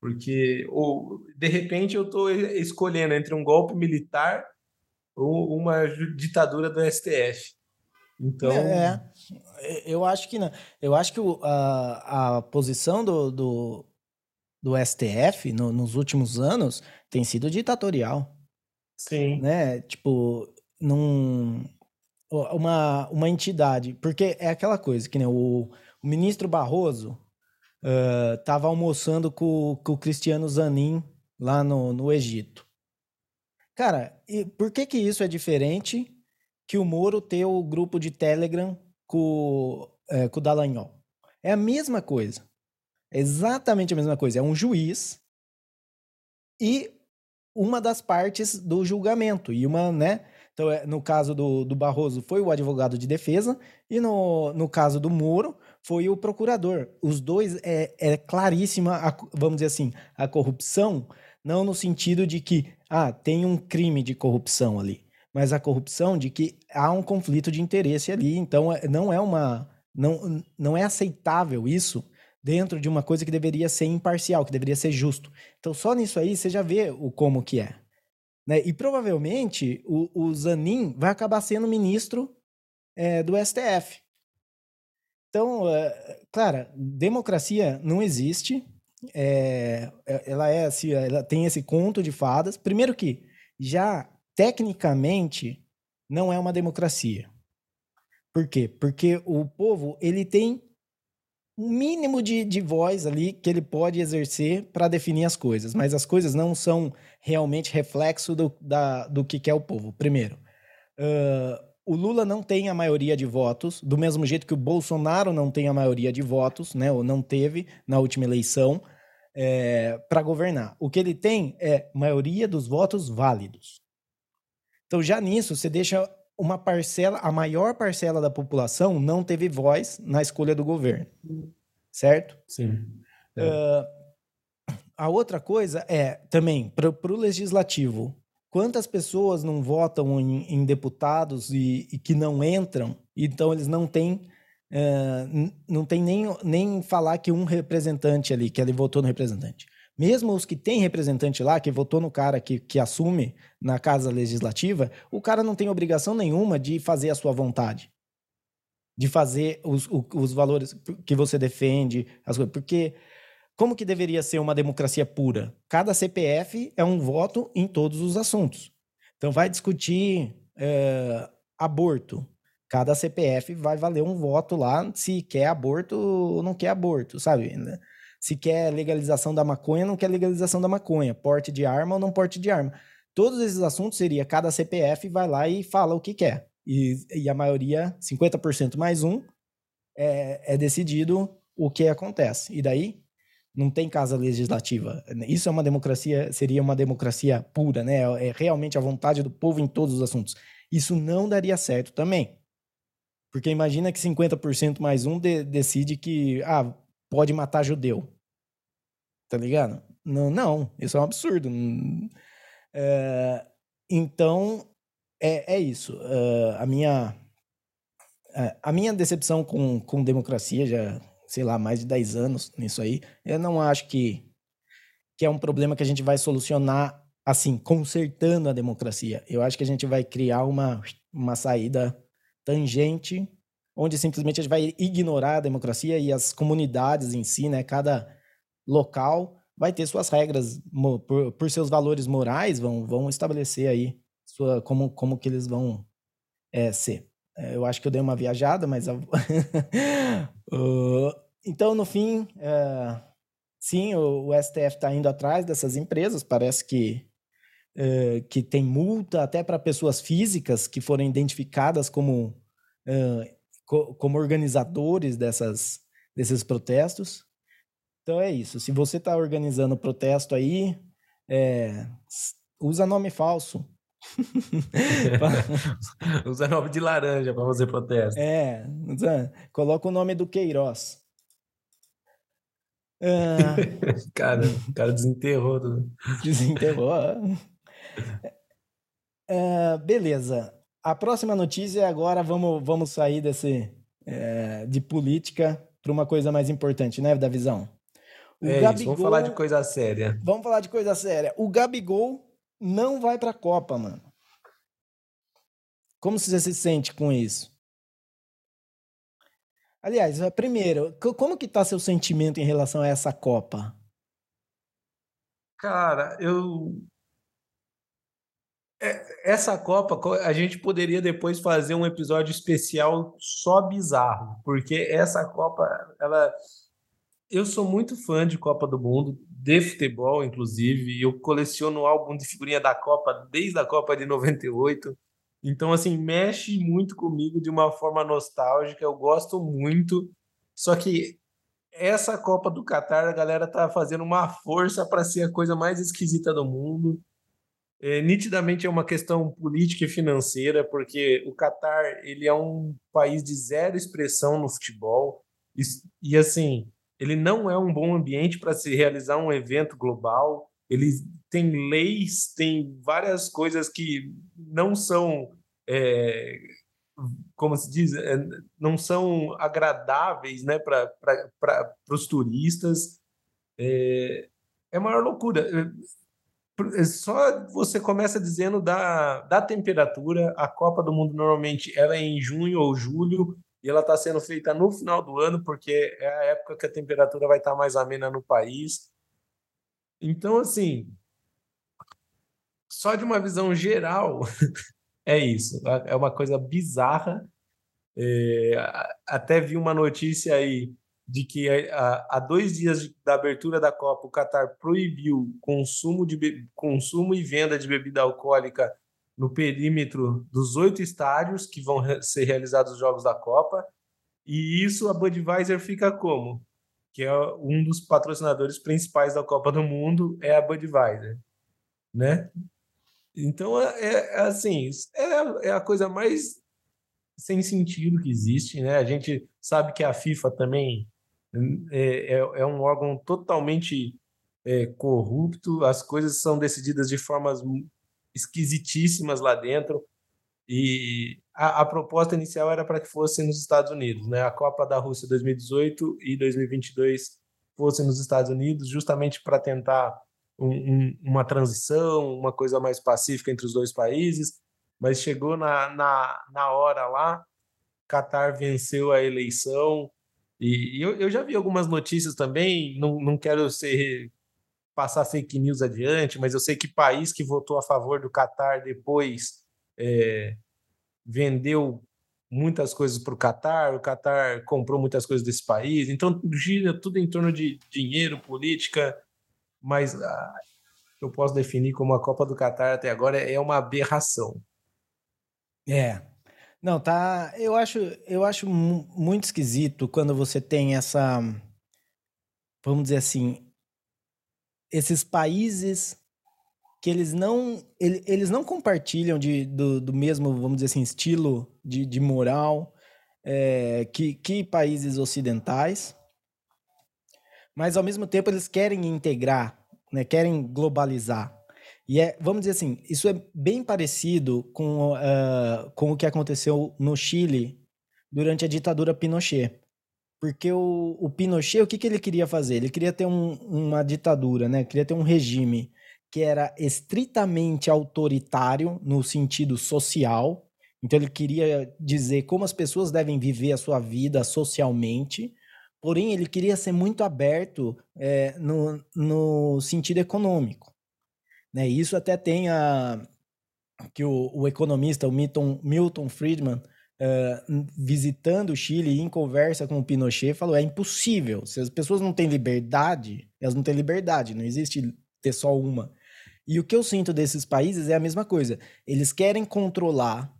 Porque, ou, de repente, eu estou escolhendo entre um golpe militar ou uma ditadura do STF. Então. É, é, eu acho que não. Eu acho que a, a posição do, do, do STF no, nos últimos anos tem sido ditatorial. Sim. Né? Tipo, num, uma, uma entidade. Porque é aquela coisa que o, o ministro Barroso uh, tava almoçando com, com o Cristiano Zanin lá no, no Egito. Cara, e por que que isso é diferente que o Moro ter o grupo de Telegram com, é, com o Dallagnol? É a mesma coisa. É exatamente a mesma coisa. É um juiz e uma das partes do julgamento. E uma, né? Então, é, no caso do, do Barroso, foi o advogado de defesa, e no, no caso do Moro, foi o procurador. Os dois é, é claríssima, a, vamos dizer assim, a corrupção, não no sentido de que ah, tem um crime de corrupção ali, mas a corrupção de que há um conflito de interesse ali. Então, é, não é uma. Não, não é aceitável isso dentro de uma coisa que deveria ser imparcial, que deveria ser justo. Então, só nisso aí você já vê o como que é. Né? E provavelmente o, o Zanin vai acabar sendo ministro é, do STF. Então, uh, cara, democracia não existe. É, ela é assim, ela tem esse conto de fadas. Primeiro que já tecnicamente não é uma democracia. Por quê? Porque o povo ele tem um mínimo de, de voz ali que ele pode exercer para definir as coisas, mas as coisas não são realmente reflexo do, da, do que quer o povo. Primeiro, uh, o Lula não tem a maioria de votos, do mesmo jeito que o Bolsonaro não tem a maioria de votos, né, ou não teve na última eleição, é, para governar. O que ele tem é maioria dos votos válidos. Então, já nisso, você deixa uma parcela, a maior parcela da população não teve voz na escolha do governo. Certo? Sim. É. Uh, a outra coisa é também para o legislativo Quantas pessoas não votam em, em deputados e, e, que não entram, então eles não têm, uh, não tem nem, nem falar que um representante ali, que ele votou no representante. Mesmo os que têm representante lá, que votou no cara que, que assume na casa legislativa, o cara não tem obrigação nenhuma de fazer a sua vontade. de fazer os, os valores que você defende, as coisas. Porque como que deveria ser uma democracia pura? Cada CPF é um voto em todos os assuntos. Então, vai discutir é, aborto. Cada CPF vai valer um voto lá se quer aborto ou não quer aborto, sabe? Se quer legalização da maconha, não quer legalização da maconha. Porte de arma ou não porte de arma. Todos esses assuntos seria cada CPF vai lá e fala o que quer. E, e a maioria, 50% mais um, é, é decidido o que acontece. E daí não tem casa legislativa. Isso é uma democracia, seria uma democracia pura, né? É realmente a vontade do povo em todos os assuntos. Isso não daria certo também. Porque imagina que 50% mais um de, decide que ah, pode matar judeu. Tá ligado? Não, não, isso é um absurdo. É, então, é, é isso. Uh, a minha a minha decepção com, com democracia já sei lá, mais de 10 anos nisso aí. Eu não acho que, que é um problema que a gente vai solucionar assim, consertando a democracia. Eu acho que a gente vai criar uma, uma saída tangente, onde simplesmente a gente vai ignorar a democracia e as comunidades em si, né? Cada local vai ter suas regras por, por seus valores morais, vão, vão estabelecer aí sua, como, como que eles vão é, ser. É, eu acho que eu dei uma viajada, mas. uh, então, no fim, uh, sim, o, o STF está indo atrás dessas empresas. Parece que, uh, que tem multa até para pessoas físicas que forem identificadas como, co como organizadores dessas, desses protestos. Então é isso. Se você está organizando protesto aí, é, usa nome falso. usa nome de laranja para fazer protesto. É, coloca o nome do Queiroz. Ah, cara, o cara desenterrou tudo. Desenterrou. É, beleza. A próxima notícia agora vamos, vamos sair desse é, de política para uma coisa mais importante, né, da visão. é Gabigol, isso, vamos falar de coisa séria. Vamos falar de coisa séria. O Gabigol não vai para a Copa, mano. Como você se sente com isso? Aliás, primeiro, como que tá seu sentimento em relação a essa Copa? Cara, eu é, essa Copa, a gente poderia depois fazer um episódio especial só bizarro, porque essa Copa, ela eu sou muito fã de Copa do Mundo, de futebol, inclusive. Eu coleciono álbum de figurinha da Copa desde a Copa de 98. Então, assim, mexe muito comigo de uma forma nostálgica. Eu gosto muito. Só que essa Copa do Catar, a galera tá fazendo uma força para ser a coisa mais esquisita do mundo. É, nitidamente é uma questão política e financeira, porque o Catar ele é um país de zero expressão no futebol. E, e assim, ele não é um bom ambiente para se realizar um evento global. Ele tem leis, tem várias coisas que não são, é, como se diz, é, não são agradáveis né, para os turistas. É, é a maior loucura. É, só você começa dizendo da, da temperatura. A Copa do Mundo normalmente ela é em junho ou julho e ela está sendo feita no final do ano, porque é a época que a temperatura vai estar tá mais amena no país. Então, assim, só de uma visão geral, é isso. É uma coisa bizarra. É, até vi uma notícia aí de que há dois dias da abertura da Copa, o Qatar proibiu consumo, de, consumo e venda de bebida alcoólica no perímetro dos oito estádios que vão ser realizados os Jogos da Copa. E isso a Budweiser fica como? Que é um dos patrocinadores principais da Copa do Mundo, é a Budweiser, né? Então, é, é, é assim, é, é a coisa mais sem sentido que existe, né? A gente sabe que a FIFA também é, é, é um órgão totalmente é, corrupto, as coisas são decididas de formas esquisitíssimas lá dentro. E a, a proposta inicial era para que fosse nos Estados Unidos, né? A Copa da Rússia 2018 e 2022 fosse nos Estados Unidos, justamente para tentar um, um, uma transição, uma coisa mais pacífica entre os dois países. Mas chegou na, na, na hora lá Qatar venceu a eleição. E, e eu, eu, já vi algumas notícias também, não, não quero ser passar fake news adiante, mas eu sei que país que votou a favor do Qatar depois é, vendeu muitas coisas para o Qatar, o Qatar comprou muitas coisas desse país, então gira tudo em torno de dinheiro, política, mas ah, eu posso definir como a Copa do Qatar até agora é uma aberração. É. Não, tá. Eu acho, eu acho muito esquisito quando você tem essa, vamos dizer assim, esses países que eles não eles não compartilham de, do, do mesmo, vamos dizer assim, estilo de, de moral é, que, que países ocidentais, mas ao mesmo tempo eles querem integrar, né, querem globalizar. E é, vamos dizer assim, isso é bem parecido com, uh, com o que aconteceu no Chile durante a ditadura Pinochet. Porque o, o Pinochet, o que, que ele queria fazer? Ele queria ter um, uma ditadura, né? Queria ter um regime que era estritamente autoritário no sentido social. Então ele queria dizer como as pessoas devem viver a sua vida socialmente, porém ele queria ser muito aberto é, no, no sentido econômico. Né? Isso até tem a que o, o economista o Milton, Milton Friedman uh, visitando o Chile em conversa com o Pinochet falou é impossível se as pessoas não têm liberdade elas não têm liberdade não existe ter só uma e o que eu sinto desses países é a mesma coisa. Eles querem controlar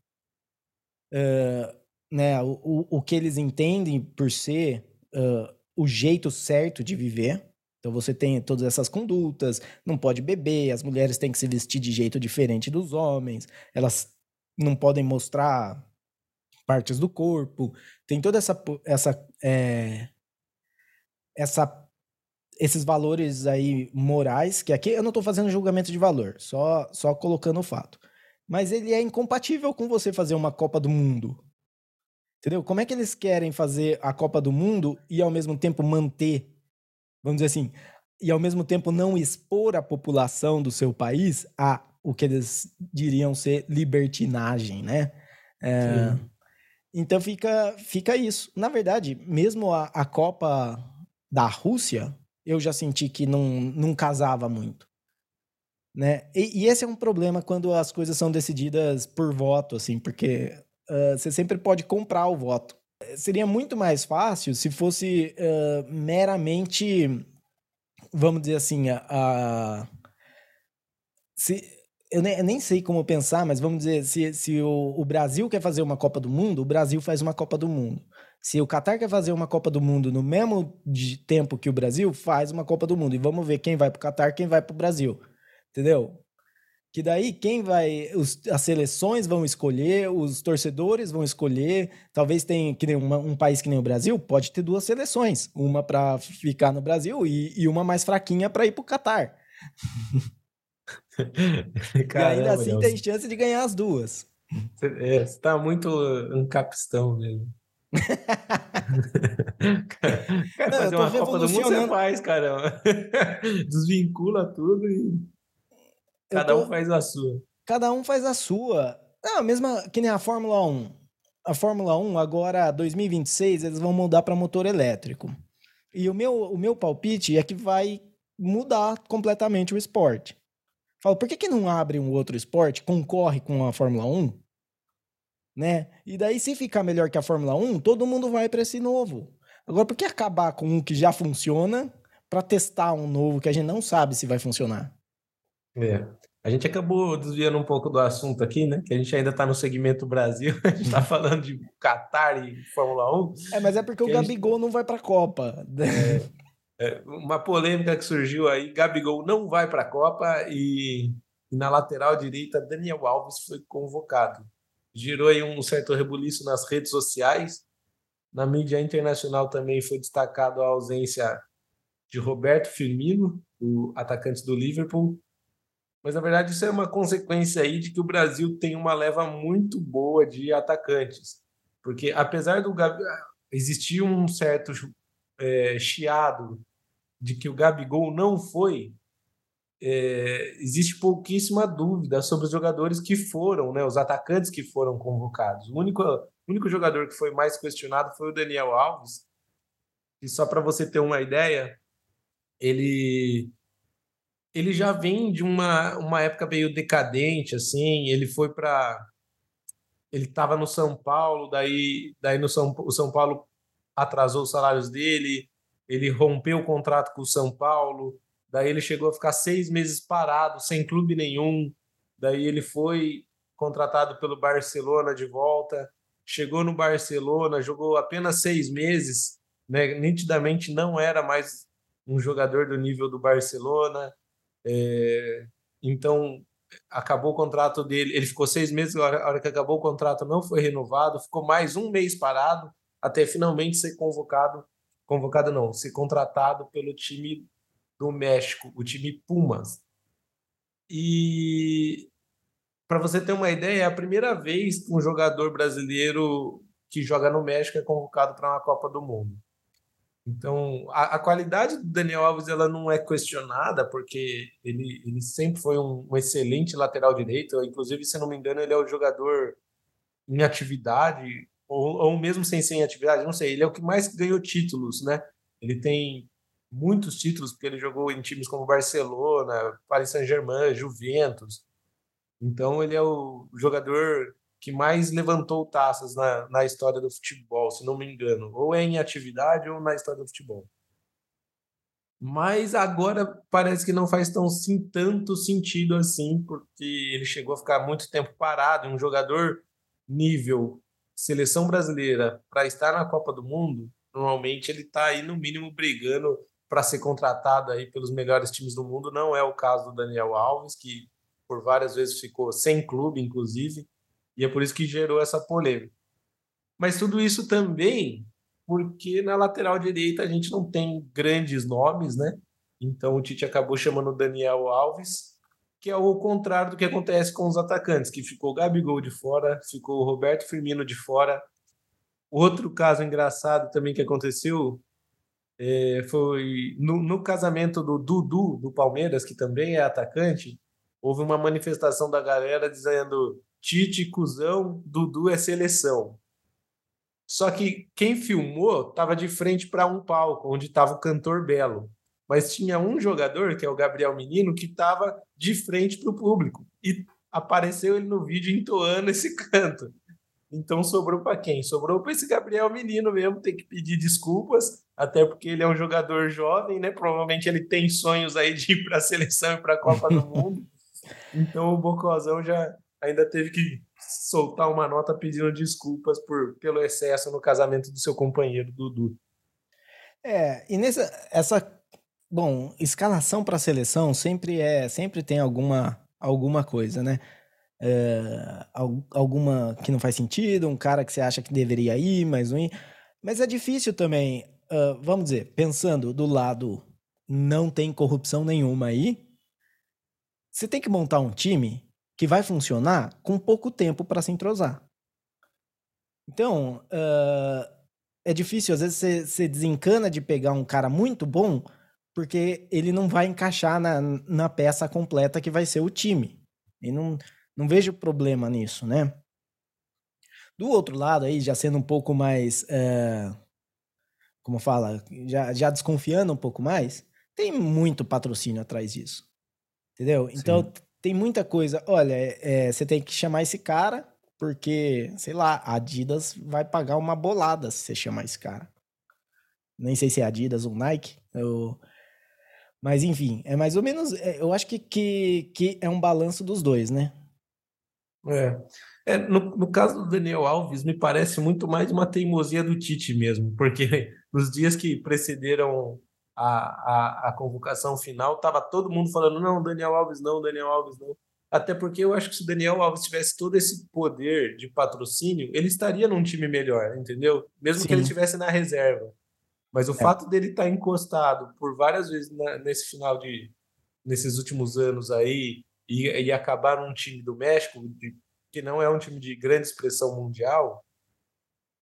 uh, né, o, o que eles entendem por ser uh, o jeito certo de viver. Então você tem todas essas condutas, não pode beber, as mulheres têm que se vestir de jeito diferente dos homens, elas não podem mostrar partes do corpo, tem toda essa essa é, essa esses valores aí morais, que aqui eu não estou fazendo julgamento de valor, só, só colocando o fato. Mas ele é incompatível com você fazer uma Copa do Mundo. Entendeu? Como é que eles querem fazer a Copa do Mundo e ao mesmo tempo manter, vamos dizer assim, e ao mesmo tempo não expor a população do seu país a o que eles diriam ser libertinagem, né? É, então fica, fica isso. Na verdade, mesmo a, a Copa da Rússia, eu já senti que não, não casava muito. Né? E, e, esse é um problema quando as coisas são decididas por voto, assim, porque uh, você sempre pode comprar o voto. Seria muito mais fácil se fosse uh, meramente, vamos dizer assim, a, a se, eu nem, eu nem, sei como pensar, mas vamos dizer, se, se o, o Brasil quer fazer uma Copa do Mundo, o Brasil faz uma Copa do Mundo. Se o Qatar quer fazer uma Copa do Mundo no mesmo tempo que o Brasil, faz uma Copa do Mundo. E vamos ver quem vai para o Qatar, quem vai para o Brasil. Entendeu? Que daí quem vai. Os, as seleções vão escolher, os torcedores vão escolher. Talvez tenha que nem uma, um país que nem o Brasil, pode ter duas seleções. Uma para ficar no Brasil e, e uma mais fraquinha para ir para o Qatar. e ainda assim tem chance de ganhar as duas. Você é, está muito um capistão mesmo. cara, não, fazer uma Copa do Mundo você faz, cara. Desvincula tudo e cada tô... um faz a sua. Cada um faz a sua. Não, a mesma que nem a Fórmula 1. A Fórmula 1 agora 2026 eles vão mudar para motor elétrico. E o meu, o meu palpite é que vai mudar completamente o esporte. Falo, por que, que não abre um outro esporte, concorre com a Fórmula 1 né? E daí, se ficar melhor que a Fórmula 1, todo mundo vai para esse novo. Agora, por que acabar com um que já funciona para testar um novo que a gente não sabe se vai funcionar? É. A gente acabou desviando um pouco do assunto aqui, né? Que a gente ainda está no segmento Brasil, a gente está falando de Qatar e Fórmula 1. É, mas é porque o Gabigol gente... não vai para a Copa. É, é, uma polêmica que surgiu aí: Gabigol não vai para a Copa e, e na lateral direita, Daniel Alves foi convocado gerou aí um certo rebuliço nas redes sociais. Na mídia internacional também foi destacado a ausência de Roberto Firmino, o atacante do Liverpool. Mas na verdade isso é uma consequência aí de que o Brasil tem uma leva muito boa de atacantes. Porque apesar do existir um certo é, chiado de que o Gabigol não foi, é, existe pouquíssima dúvida sobre os jogadores que foram, né, os atacantes que foram convocados. O único, o único jogador que foi mais questionado foi o Daniel Alves, e só para você ter uma ideia, ele ele já vem de uma, uma época meio decadente, assim, ele foi para ele estava no São Paulo, daí, daí no São, o São Paulo atrasou os salários dele, ele rompeu o contrato com o São Paulo, daí ele chegou a ficar seis meses parado, sem clube nenhum, daí ele foi contratado pelo Barcelona de volta, chegou no Barcelona, jogou apenas seis meses, né, nitidamente não era mais um jogador do nível do Barcelona, é, então acabou o contrato dele, ele ficou seis meses, a hora que acabou o contrato não foi renovado, ficou mais um mês parado até finalmente ser convocado, convocado não, ser contratado pelo time do México, o time Pumas. E para você ter uma ideia, é a primeira vez que um jogador brasileiro que joga no México é convocado para uma Copa do Mundo. Então, a, a, qualidade do Daniel Alves ela não é questionada, porque ele, ele sempre foi um, um, excelente lateral direito. Inclusive, se não me engano, ele é o jogador em atividade, ou, ou mesmo sem ser em atividade, não sei. Ele é o que mais ganhou títulos, né? Ele tem muitos títulos, porque ele jogou em times como Barcelona, Paris Saint-Germain, Juventus. Então, ele é o jogador que mais levantou taças na, na história do futebol, se não me engano. Ou é em atividade ou na história do futebol. Mas agora parece que não faz tão sim, tanto sentido assim, porque ele chegou a ficar muito tempo parado. Um jogador nível seleção brasileira para estar na Copa do Mundo, normalmente ele está aí no mínimo brigando para ser contratado aí pelos melhores times do mundo. Não é o caso do Daniel Alves, que por várias vezes ficou sem clube, inclusive. E é por isso que gerou essa polêmica. Mas tudo isso também porque na lateral direita a gente não tem grandes nomes, né? Então o Tite acabou chamando o Daniel Alves, que é o contrário do que acontece com os atacantes, que ficou o Gabigol de fora, ficou o Roberto Firmino de fora. Outro caso engraçado também que aconteceu é, foi no, no casamento do Dudu, do Palmeiras, que também é atacante, houve uma manifestação da galera dizendo Tite, cuzão, Dudu é seleção. Só que quem filmou estava de frente para um palco, onde estava o cantor Belo. Mas tinha um jogador, que é o Gabriel Menino, que estava de frente para o público. E apareceu ele no vídeo entoando esse canto. Então sobrou para quem? Sobrou para esse Gabriel Menino mesmo, ter que pedir desculpas, até porque ele é um jogador jovem, né? Provavelmente ele tem sonhos aí de ir para a seleção e para a Copa do Mundo. Então o Bocozão já, ainda teve que soltar uma nota pedindo desculpas por, pelo excesso no casamento do seu companheiro, Dudu. É, e nessa essa bom, escalação para a seleção sempre é, sempre tem alguma alguma coisa, né? É, alguma que não faz sentido, um cara que você acha que deveria ir, mas não. Mas é difícil também, uh, vamos dizer, pensando do lado não tem corrupção nenhuma aí, você tem que montar um time que vai funcionar com pouco tempo para se entrosar. Então, uh, é difícil, às vezes você, desencana de pegar um cara muito bom, porque ele não vai encaixar na, na peça completa que vai ser o time. E não, não vejo problema nisso, né? Do outro lado, aí, já sendo um pouco mais. Uh, como fala? Já, já desconfiando um pouco mais, tem muito patrocínio atrás disso. Entendeu? Então, Sim tem muita coisa. Olha, é, você tem que chamar esse cara, porque, sei lá, a Adidas vai pagar uma bolada se você chamar esse cara. Nem sei se é Adidas ou Nike. Eu... Mas, enfim, é mais ou menos. É, eu acho que, que, que é um balanço dos dois, né? É. é no, no caso do Daniel Alves, me parece muito mais uma teimosia do Tite mesmo, porque nos dias que precederam a, a, a convocação final, estava todo mundo falando: não, Daniel Alves não, Daniel Alves não. Até porque eu acho que se o Daniel Alves tivesse todo esse poder de patrocínio, ele estaria num time melhor, entendeu? Mesmo Sim. que ele estivesse na reserva. Mas o é. fato dele estar tá encostado por várias vezes na, nesse final de. nesses últimos anos aí, e, e acabar num time do México, de, que não é um time de grande expressão mundial,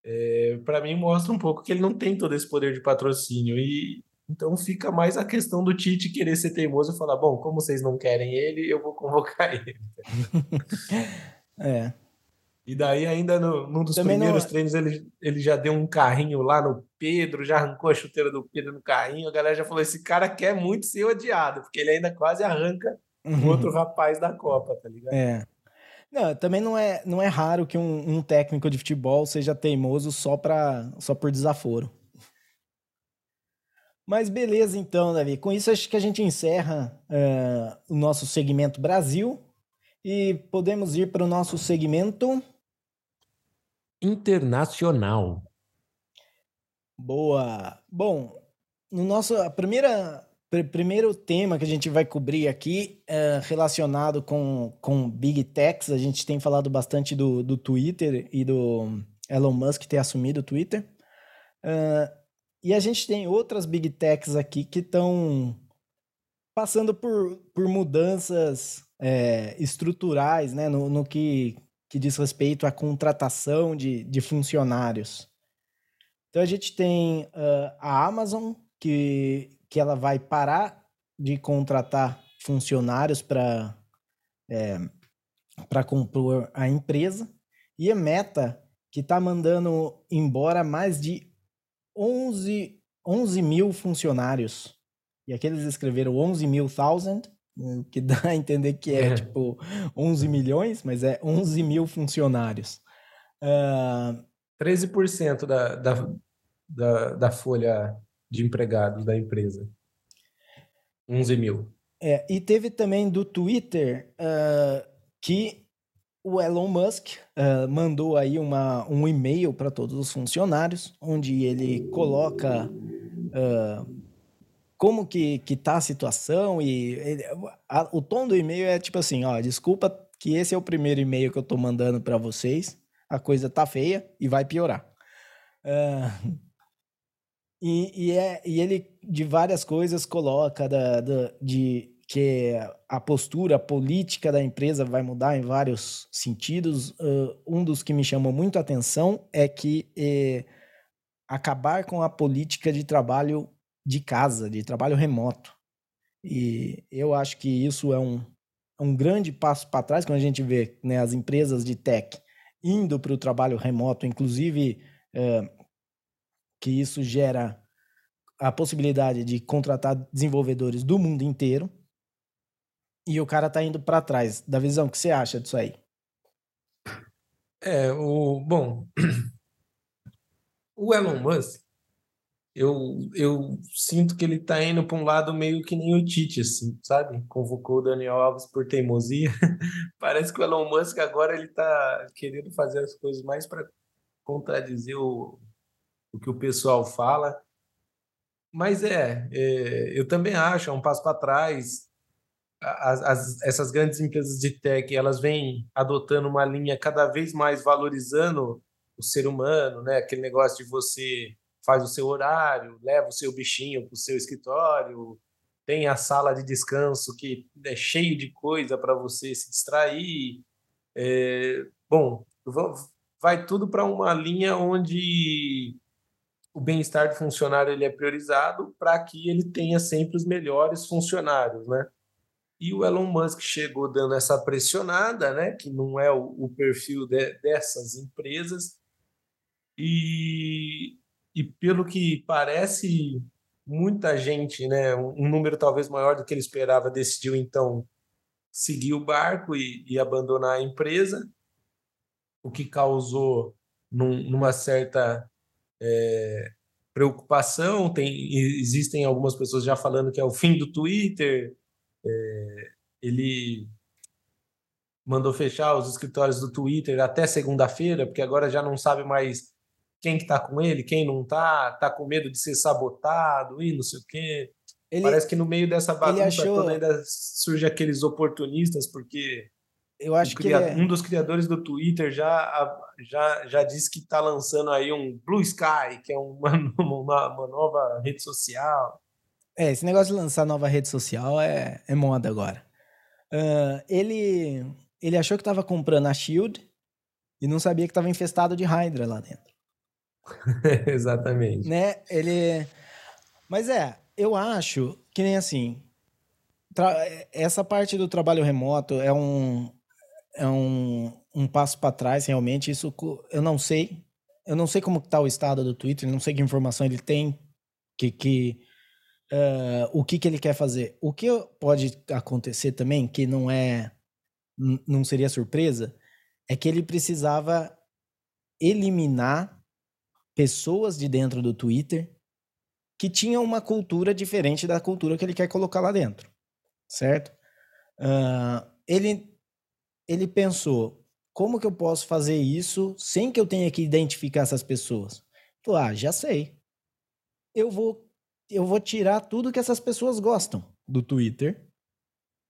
é, para mim mostra um pouco que ele não tem todo esse poder de patrocínio. E, Então fica mais a questão do Tite querer ser teimoso e falar: bom, como vocês não querem ele, eu vou convocar ele. é. E daí, ainda no, num dos Também primeiros não... treinos, ele, ele já deu um carrinho lá no Pedro, já arrancou a chuteira do Pedro no carrinho. A galera já falou: esse cara quer muito ser odiado, porque ele ainda quase arranca o uhum. outro rapaz da Copa, tá ligado? É. Não, também não é, não é raro que um, um técnico de futebol seja teimoso só, pra, só por desaforo. Mas beleza, então, Davi. Com isso, acho que a gente encerra uh, o nosso segmento Brasil e podemos ir para o nosso segmento internacional. Boa. Bom, no nosso a primeira pr primeiro tema que a gente vai cobrir aqui é relacionado com, com Big Techs. A gente tem falado bastante do, do Twitter e do Elon Musk ter assumido o Twitter. Uh, e a gente tem outras Big Techs aqui que estão passando por, por mudanças é, estruturais né, no, no que que diz respeito à contratação de, de funcionários. Então a gente tem uh, a Amazon, que, que ela vai parar de contratar funcionários para é, para compor a empresa, e a Meta, que está mandando embora mais de 11, 11 mil funcionários. E aqui eles escreveram 11 mil thousand, o que dá a entender que é, é, tipo 11 milhões, mas é 11 mil funcionários. Uh... 13% da, da, da, da folha de empregados da empresa. 11 mil. É, e teve também do Twitter uh, que o Elon Musk uh, mandou aí uma, um e-mail para todos os funcionários, onde ele coloca uh, como que, que tá a situação e ele, a, o tom do e-mail é tipo assim, ó, desculpa que esse é o primeiro e-mail que eu tô mandando para vocês, a coisa tá feia e vai piorar. Uh, e, e, é, e ele, de várias coisas, coloca da, da, de que a postura política da empresa vai mudar em vários sentidos. Uh, um dos que me chamou muito a atenção é que eh, acabar com a política de trabalho de casa, de trabalho remoto. E eu acho que isso é um, é um grande passo para trás quando a gente vê né, as empresas de tech indo para o trabalho remoto, inclusive é, que isso gera a possibilidade de contratar desenvolvedores do mundo inteiro. E o cara está indo para trás. Da visão que você acha disso aí? É, o bom, o Elon Musk eu, eu sinto que ele está indo para um lado meio que nem o Tite, assim, sabe? Convocou o Daniel Alves por teimosia. Parece que o Elon Musk agora ele está querendo fazer as coisas mais para contradizer o, o que o pessoal fala. Mas é, é, eu também acho, é um passo para trás. As, as, essas grandes empresas de tech, elas vêm adotando uma linha cada vez mais valorizando o ser humano, né? Aquele negócio de você faz o seu horário, leva o seu bichinho para o seu escritório, tem a sala de descanso que é cheio de coisa para você se distrair. É, bom, vai tudo para uma linha onde o bem-estar do funcionário ele é priorizado para que ele tenha sempre os melhores funcionários, né? E o Elon Musk chegou dando essa pressionada, né? Que não é o, o perfil de, dessas empresas. E e pelo que parece, muita gente, né, um número talvez maior do que ele esperava, decidiu então seguir o barco e, e abandonar a empresa, o que causou num, numa certa é, preocupação. Tem, existem algumas pessoas já falando que é o fim do Twitter. É, ele mandou fechar os escritórios do Twitter até segunda-feira, porque agora já não sabe mais quem que tá com ele, quem não tá, tá com medo de ser sabotado e não sei o quê. Ele, Parece que no meio dessa bagunça achou... toda ainda surge aqueles oportunistas, porque eu acho um, que é... um dos criadores do Twitter já, já, já disse que está lançando aí um Blue Sky, que é uma, uma, uma, nova rede social. É, esse negócio de lançar nova rede social é, é moda agora. Uh, ele, ele achou que estava comprando a Shield e não sabia que estava infestado de Hydra lá dentro. Exatamente. Né? Ele. Mas é, eu acho que nem assim. Essa parte do trabalho remoto é um, é um, um passo para trás, realmente. Isso eu não sei. Eu não sei como está o estado do Twitter, não sei que informação ele tem, que, que uh, o que, que ele quer fazer. O que pode acontecer também, que não é não seria surpresa, é que ele precisava eliminar pessoas de dentro do Twitter que tinham uma cultura diferente da cultura que ele quer colocar lá dentro, certo? Uh, ele, ele pensou, como que eu posso fazer isso sem que eu tenha que identificar essas pessoas? Ah, já sei. Eu vou, eu vou tirar tudo que essas pessoas gostam do Twitter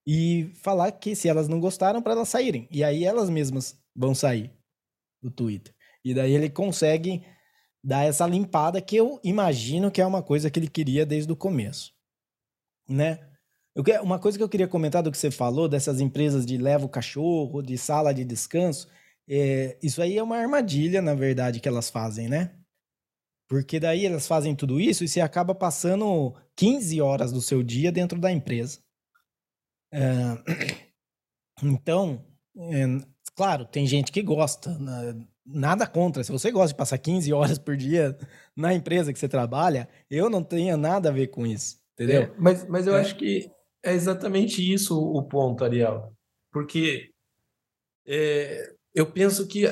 e falar que se elas não gostaram, para elas saírem. E aí elas mesmas vão sair do Twitter. E daí ele consegue dar essa limpada que eu imagino que é uma coisa que ele queria desde o começo, né? Eu, uma coisa que eu queria comentar do que você falou, dessas empresas de leva o cachorro, de sala de descanso, é, isso aí é uma armadilha, na verdade, que elas fazem, né? Porque daí elas fazem tudo isso e você acaba passando 15 horas do seu dia dentro da empresa. É, então, é, claro, tem gente que gosta, né? nada contra. Se você gosta de passar 15 horas por dia na empresa que você trabalha, eu não tenho nada a ver com isso, entendeu? É, mas, mas eu é. acho que é exatamente isso o ponto, Ariel. Porque é, eu penso que,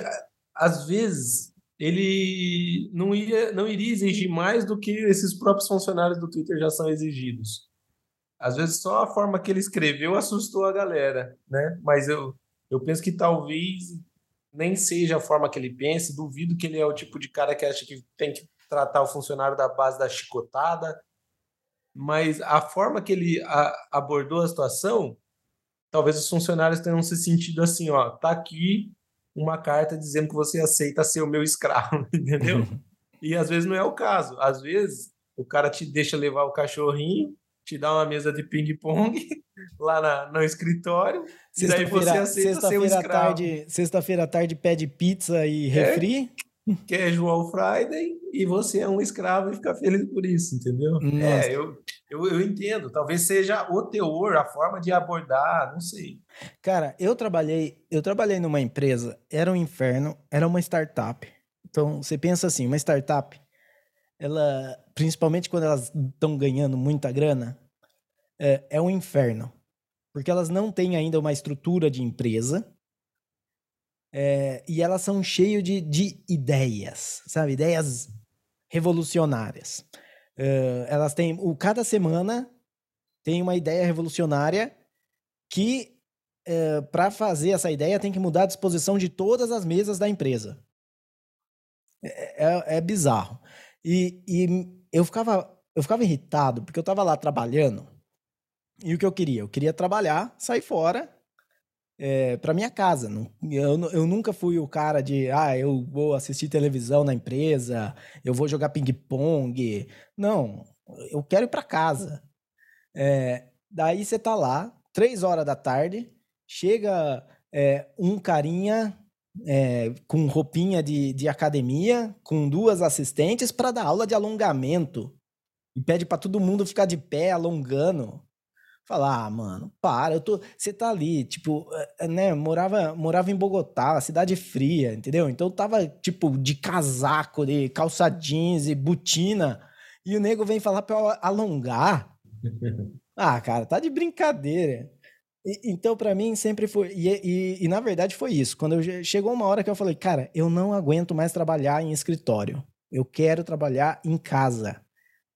às vezes, ele não, ia, não iria exigir mais do que esses próprios funcionários do Twitter já são exigidos. Às vezes, só a forma que ele escreveu assustou a galera, né? Mas eu, eu penso que talvez nem seja a forma que ele pensa. Duvido que ele é o tipo de cara que acha que tem que tratar o funcionário da base da chicotada. Mas a forma que ele a, abordou a situação, talvez os funcionários tenham se sentido assim, ó, tá aqui uma carta dizendo que você aceita ser o meu escravo, entendeu? e às vezes não é o caso. Às vezes o cara te deixa levar o cachorrinho, te dá uma mesa de ping-pong lá na, no escritório. E daí você aceita ser um escravo. Tarde, sexta-feira à tarde pede pizza e é, refri. É, Casual Friday e você é um escravo e fica feliz por isso, entendeu? Nossa. É, eu, eu, eu entendo. Talvez seja o teor, a forma de abordar, não sei. Cara, eu trabalhei, eu trabalhei numa empresa, era um inferno, era uma startup. Então, você pensa assim, uma startup, ela, principalmente quando elas estão ganhando muita grana, é, é um inferno porque elas não têm ainda uma estrutura de empresa é, e elas são cheias de, de ideias, sabe? Ideias revolucionárias. Uh, elas têm, o, cada semana tem uma ideia revolucionária que, uh, para fazer essa ideia, tem que mudar a disposição de todas as mesas da empresa. É, é, é bizarro. E, e eu, ficava, eu ficava irritado, porque eu estava lá trabalhando e o que eu queria? Eu queria trabalhar, sair fora é, eh, para minha casa. Eu, eu nunca fui o cara de, ah, eu vou assistir televisão na empresa, eu vou jogar ping-pong. Não, eu quero ir para casa. É, daí você tá lá, três horas da tarde, chega é, um carinha é, com roupinha de, de academia, com duas assistentes, para dar aula de alongamento. E pede para todo mundo ficar de pé, alongando. Falar, ah, mano, para, eu tô. Você tá ali, tipo, eh, eh, né? Morava, morava em Bogotá, cidade fria, entendeu? Então eu tava, tipo, de casaco, de calça jeans e botina. E o nego vem falar pra eu alongar. Ah, cara, tá de brincadeira. E, então, para mim, sempre foi. E, e, e, na verdade foi isso. Quando eu, chegou uma hora que eu falei, cara, eu não aguento mais trabalhar em escritório. Eu quero trabalhar em casa.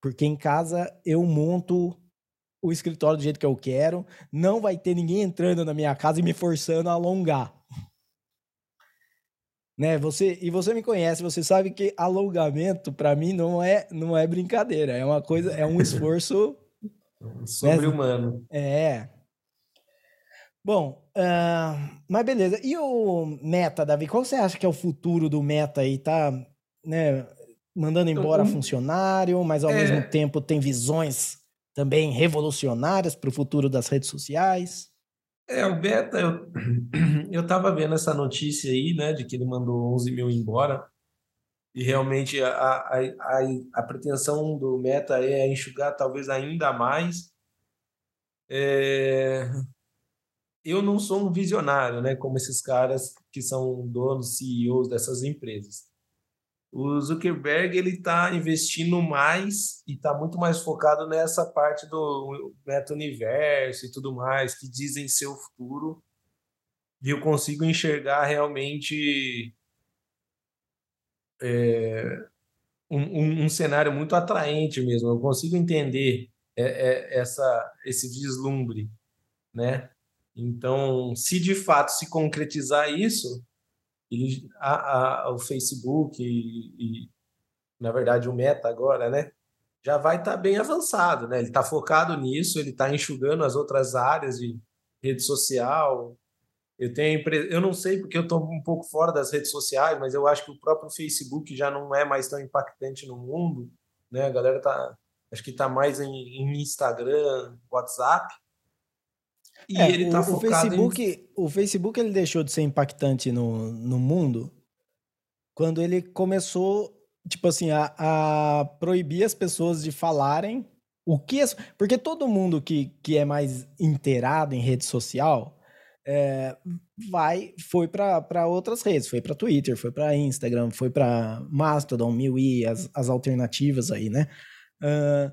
Porque em casa eu monto o escritório do jeito que eu quero, não vai ter ninguém entrando na minha casa e me forçando a alongar. Né, você e você me conhece, você sabe que alongamento para mim não é não é brincadeira, é uma coisa, é um esforço sobre-humano. Né? É. Bom, uh, mas beleza. E o Meta, Davi? Qual você acha que é o futuro do Meta aí? Tá, né, mandando embora então, funcionário, mas ao é... mesmo tempo tem visões também revolucionárias para o futuro das redes sociais? É, o Beta, eu, eu tava vendo essa notícia aí, né, de que ele mandou 11 mil embora. e realmente a, a, a, a pretensão do Meta é enxugar talvez ainda mais. É... Eu não sou um visionário, né, como esses caras que são donos, CEOs dessas empresas. O Zuckerberg ele está investindo mais e está muito mais focado nessa parte do meta-universo e tudo mais que dizem ser o futuro. E eu consigo enxergar realmente é, um, um, um, cenário muito atraente mesmo. Eu consigo entender é, é, essa, esse vislumbre, né? Então, se de fato se concretizar isso, ele, a, a, o Facebook e, e, na verdade, o Meta agora, né? Já vai estar tá bem avançado, né? Ele está focado nisso, ele está enxugando as outras áreas de rede social, eu tenho eu não sei porque eu estou um pouco fora das redes sociais, mas eu acho que o próprio Facebook já não é mais tão impactante no mundo, né? A galera tá, acho que está mais em, em, Instagram, WhatsApp. E é, ele está focado o Facebook, em... o Facebook ele deixou de ser impactante no, no mundo quando ele começou, tipo assim, a, a proibir as pessoas de falarem o que, porque todo mundo que, que é mais inteirado em rede social é, vai foi para outras redes, foi para Twitter, foi para Instagram, foi para Mastodon, MeWe, as, as alternativas aí, né? Uh,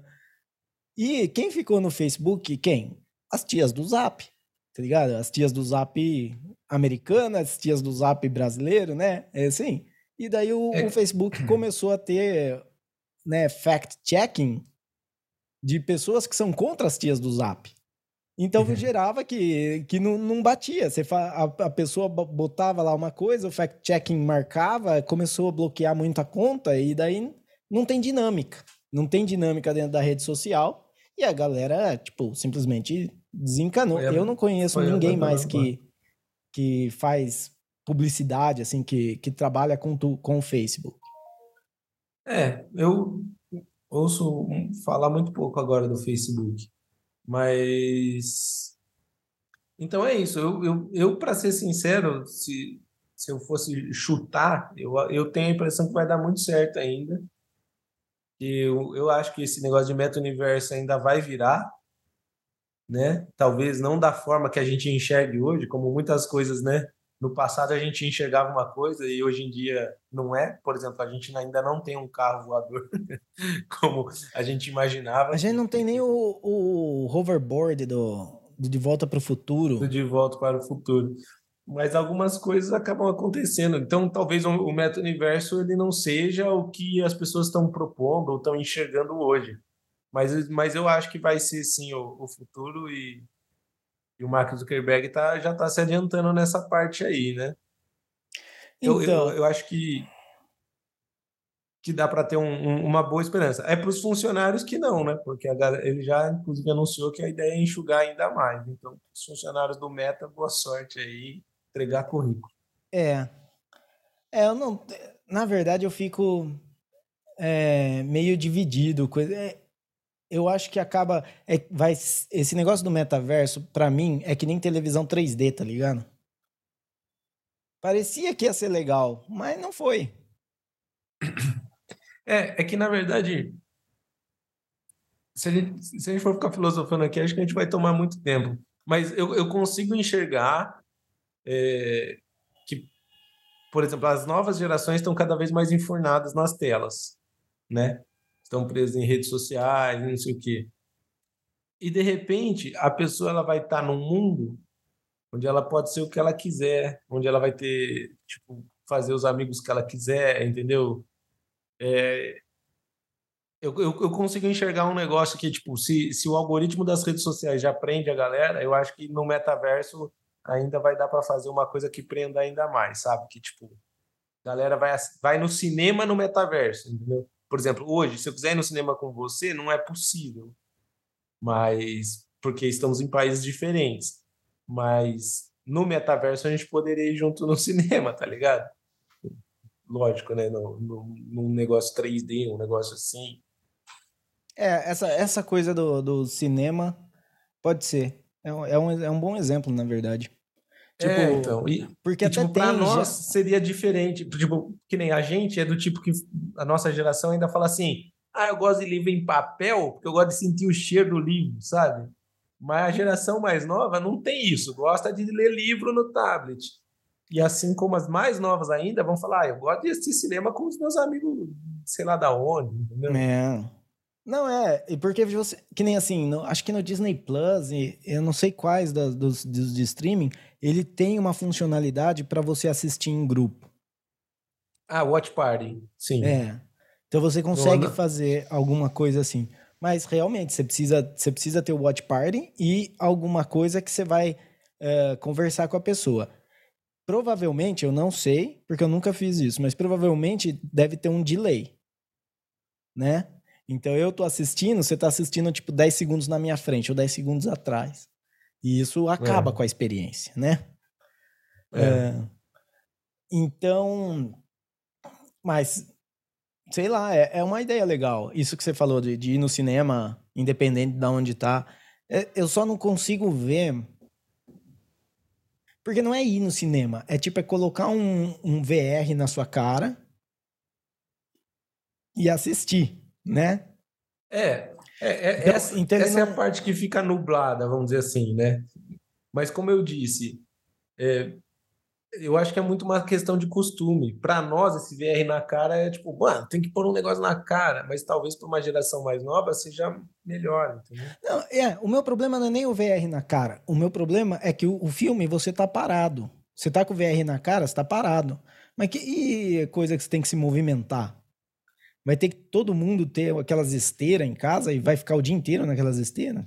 e quem ficou no Facebook? Quem? As tias do Zap, tá ligado? As tias do Zap americanas, as tias do Zap brasileiro, né? É assim. E daí o, é. o Facebook começou a ter né, fact-checking de pessoas que são contra as tias do Zap. Então uhum. gerava que, que não, não batia. Você a, a pessoa botava lá uma coisa, o fact-checking marcava, começou a bloquear muito a conta, e daí não tem dinâmica. Não tem dinâmica dentro da rede social. E a galera, tipo, simplesmente desencanou. Eu não conheço ninguém mais que, que faz publicidade, assim, que, que trabalha com, tu, com o Facebook. É, eu ouço falar muito pouco agora do Facebook. Mas. Então é isso. Eu, eu, eu para ser sincero, se, se eu fosse chutar, eu, eu tenho a impressão que vai dar muito certo ainda. Eu, eu acho que esse negócio de meta-universo ainda vai virar, né? Talvez não da forma que a gente enxergue hoje, como muitas coisas, né? No passado a gente enxergava uma coisa e hoje em dia não é. Por exemplo, a gente ainda não tem um carro voador como a gente imaginava. A gente não tem nem o, o hoverboard do, do De Volta para o Futuro. Do De Volta para o Futuro. Mas algumas coisas acabam acontecendo. Então, talvez o meta-universo ele não seja o que as pessoas estão propondo ou estão enxergando hoje. Mas, mas eu acho que vai ser sim o, o futuro e e o Mark Zuckerberg tá, já está se adiantando nessa parte aí, né? Então, eu, eu, eu acho que, que dá para ter um, um, uma boa esperança. É para os funcionários que não, né? Porque a, ele já, inclusive, anunciou que a ideia é enxugar ainda mais. Então, os funcionários do Meta, boa sorte aí, entregar currículo. É. É, eu não. Na verdade, eu fico é, meio dividido. É, eu acho que acaba. É, vai, esse negócio do metaverso, para mim, é que nem televisão 3D, tá ligado? Parecia que ia ser legal, mas não foi. É, é que na verdade. Se a, gente, se a gente for ficar filosofando aqui, acho que a gente vai tomar muito tempo. Mas eu, eu consigo enxergar é, que, por exemplo, as novas gerações estão cada vez mais enfurnadas nas telas, né? Estão presos em redes sociais, não sei o quê. E de repente, a pessoa ela vai estar num mundo onde ela pode ser o que ela quiser, onde ela vai ter, tipo, fazer os amigos que ela quiser, entendeu? É, eu, eu, eu, consigo enxergar um negócio que, tipo, se, se o algoritmo das redes sociais já prende a galera, eu acho que no metaverso ainda vai dar para fazer uma coisa que prenda ainda mais, sabe? Que, tipo, galera vai, vai no cinema no metaverso, entendeu? Por exemplo, hoje, se eu quiser ir no cinema com você, não é possível. Mas porque estamos em países diferentes. Mas no metaverso a gente poderia ir junto no cinema, tá ligado? Lógico, né? No, no, num negócio 3D, um negócio assim. É, essa, essa coisa do, do cinema pode ser. É é, um, é um bom exemplo, na verdade. Tipo, é, então, e, porque e, tipo, para nós seria diferente. Tipo, que nem a gente é do tipo que a nossa geração ainda fala assim: ah, eu gosto de livro em papel, porque eu gosto de sentir o cheiro do livro, sabe? Mas a geração mais nova não tem isso, gosta de ler livro no tablet. E assim como as mais novas ainda vão falar, ah, eu gosto de assistir cinema com os meus amigos, sei lá da onde, entendeu? É. Não, é, porque você. Que nem assim, no, acho que no Disney Plus, e eu não sei quais das, dos, dos de streaming, ele tem uma funcionalidade para você assistir em grupo. Ah, Watch Party, sim. É. Então você consegue fazer alguma coisa assim. Mas realmente, você precisa, você precisa ter o Watch Party e alguma coisa que você vai uh, conversar com a pessoa. Provavelmente, eu não sei, porque eu nunca fiz isso, mas provavelmente deve ter um delay. Né? Então eu tô assistindo, você tá assistindo tipo 10 segundos na minha frente ou 10 segundos atrás. E isso acaba é. com a experiência, né? É. É, então, mas sei lá, é, é, uma ideia legal. Isso que você falou de, de ir no cinema, independente de onde tá. É, eu só não consigo ver. Porque não é ir no cinema, é tipo é colocar um, um VR na sua cara e assistir né? É, é, é então, essa, então essa não... é a parte que fica nublada, vamos dizer assim, né? Mas como eu disse, é, eu acho que é muito uma questão de costume. Para nós, esse VR na cara é tipo, mano, tem que pôr um negócio na cara, mas talvez para uma geração mais nova seja melhor, entendeu? Não, é, o meu problema não é nem o VR na cara. O meu problema é que o, o filme você tá parado. Você tá com o VR na cara, você tá parado. Mas que coisa que você tem que se movimentar? Vai ter que todo mundo ter aquelas esteiras em casa e vai ficar o dia inteiro naquelas esteiras?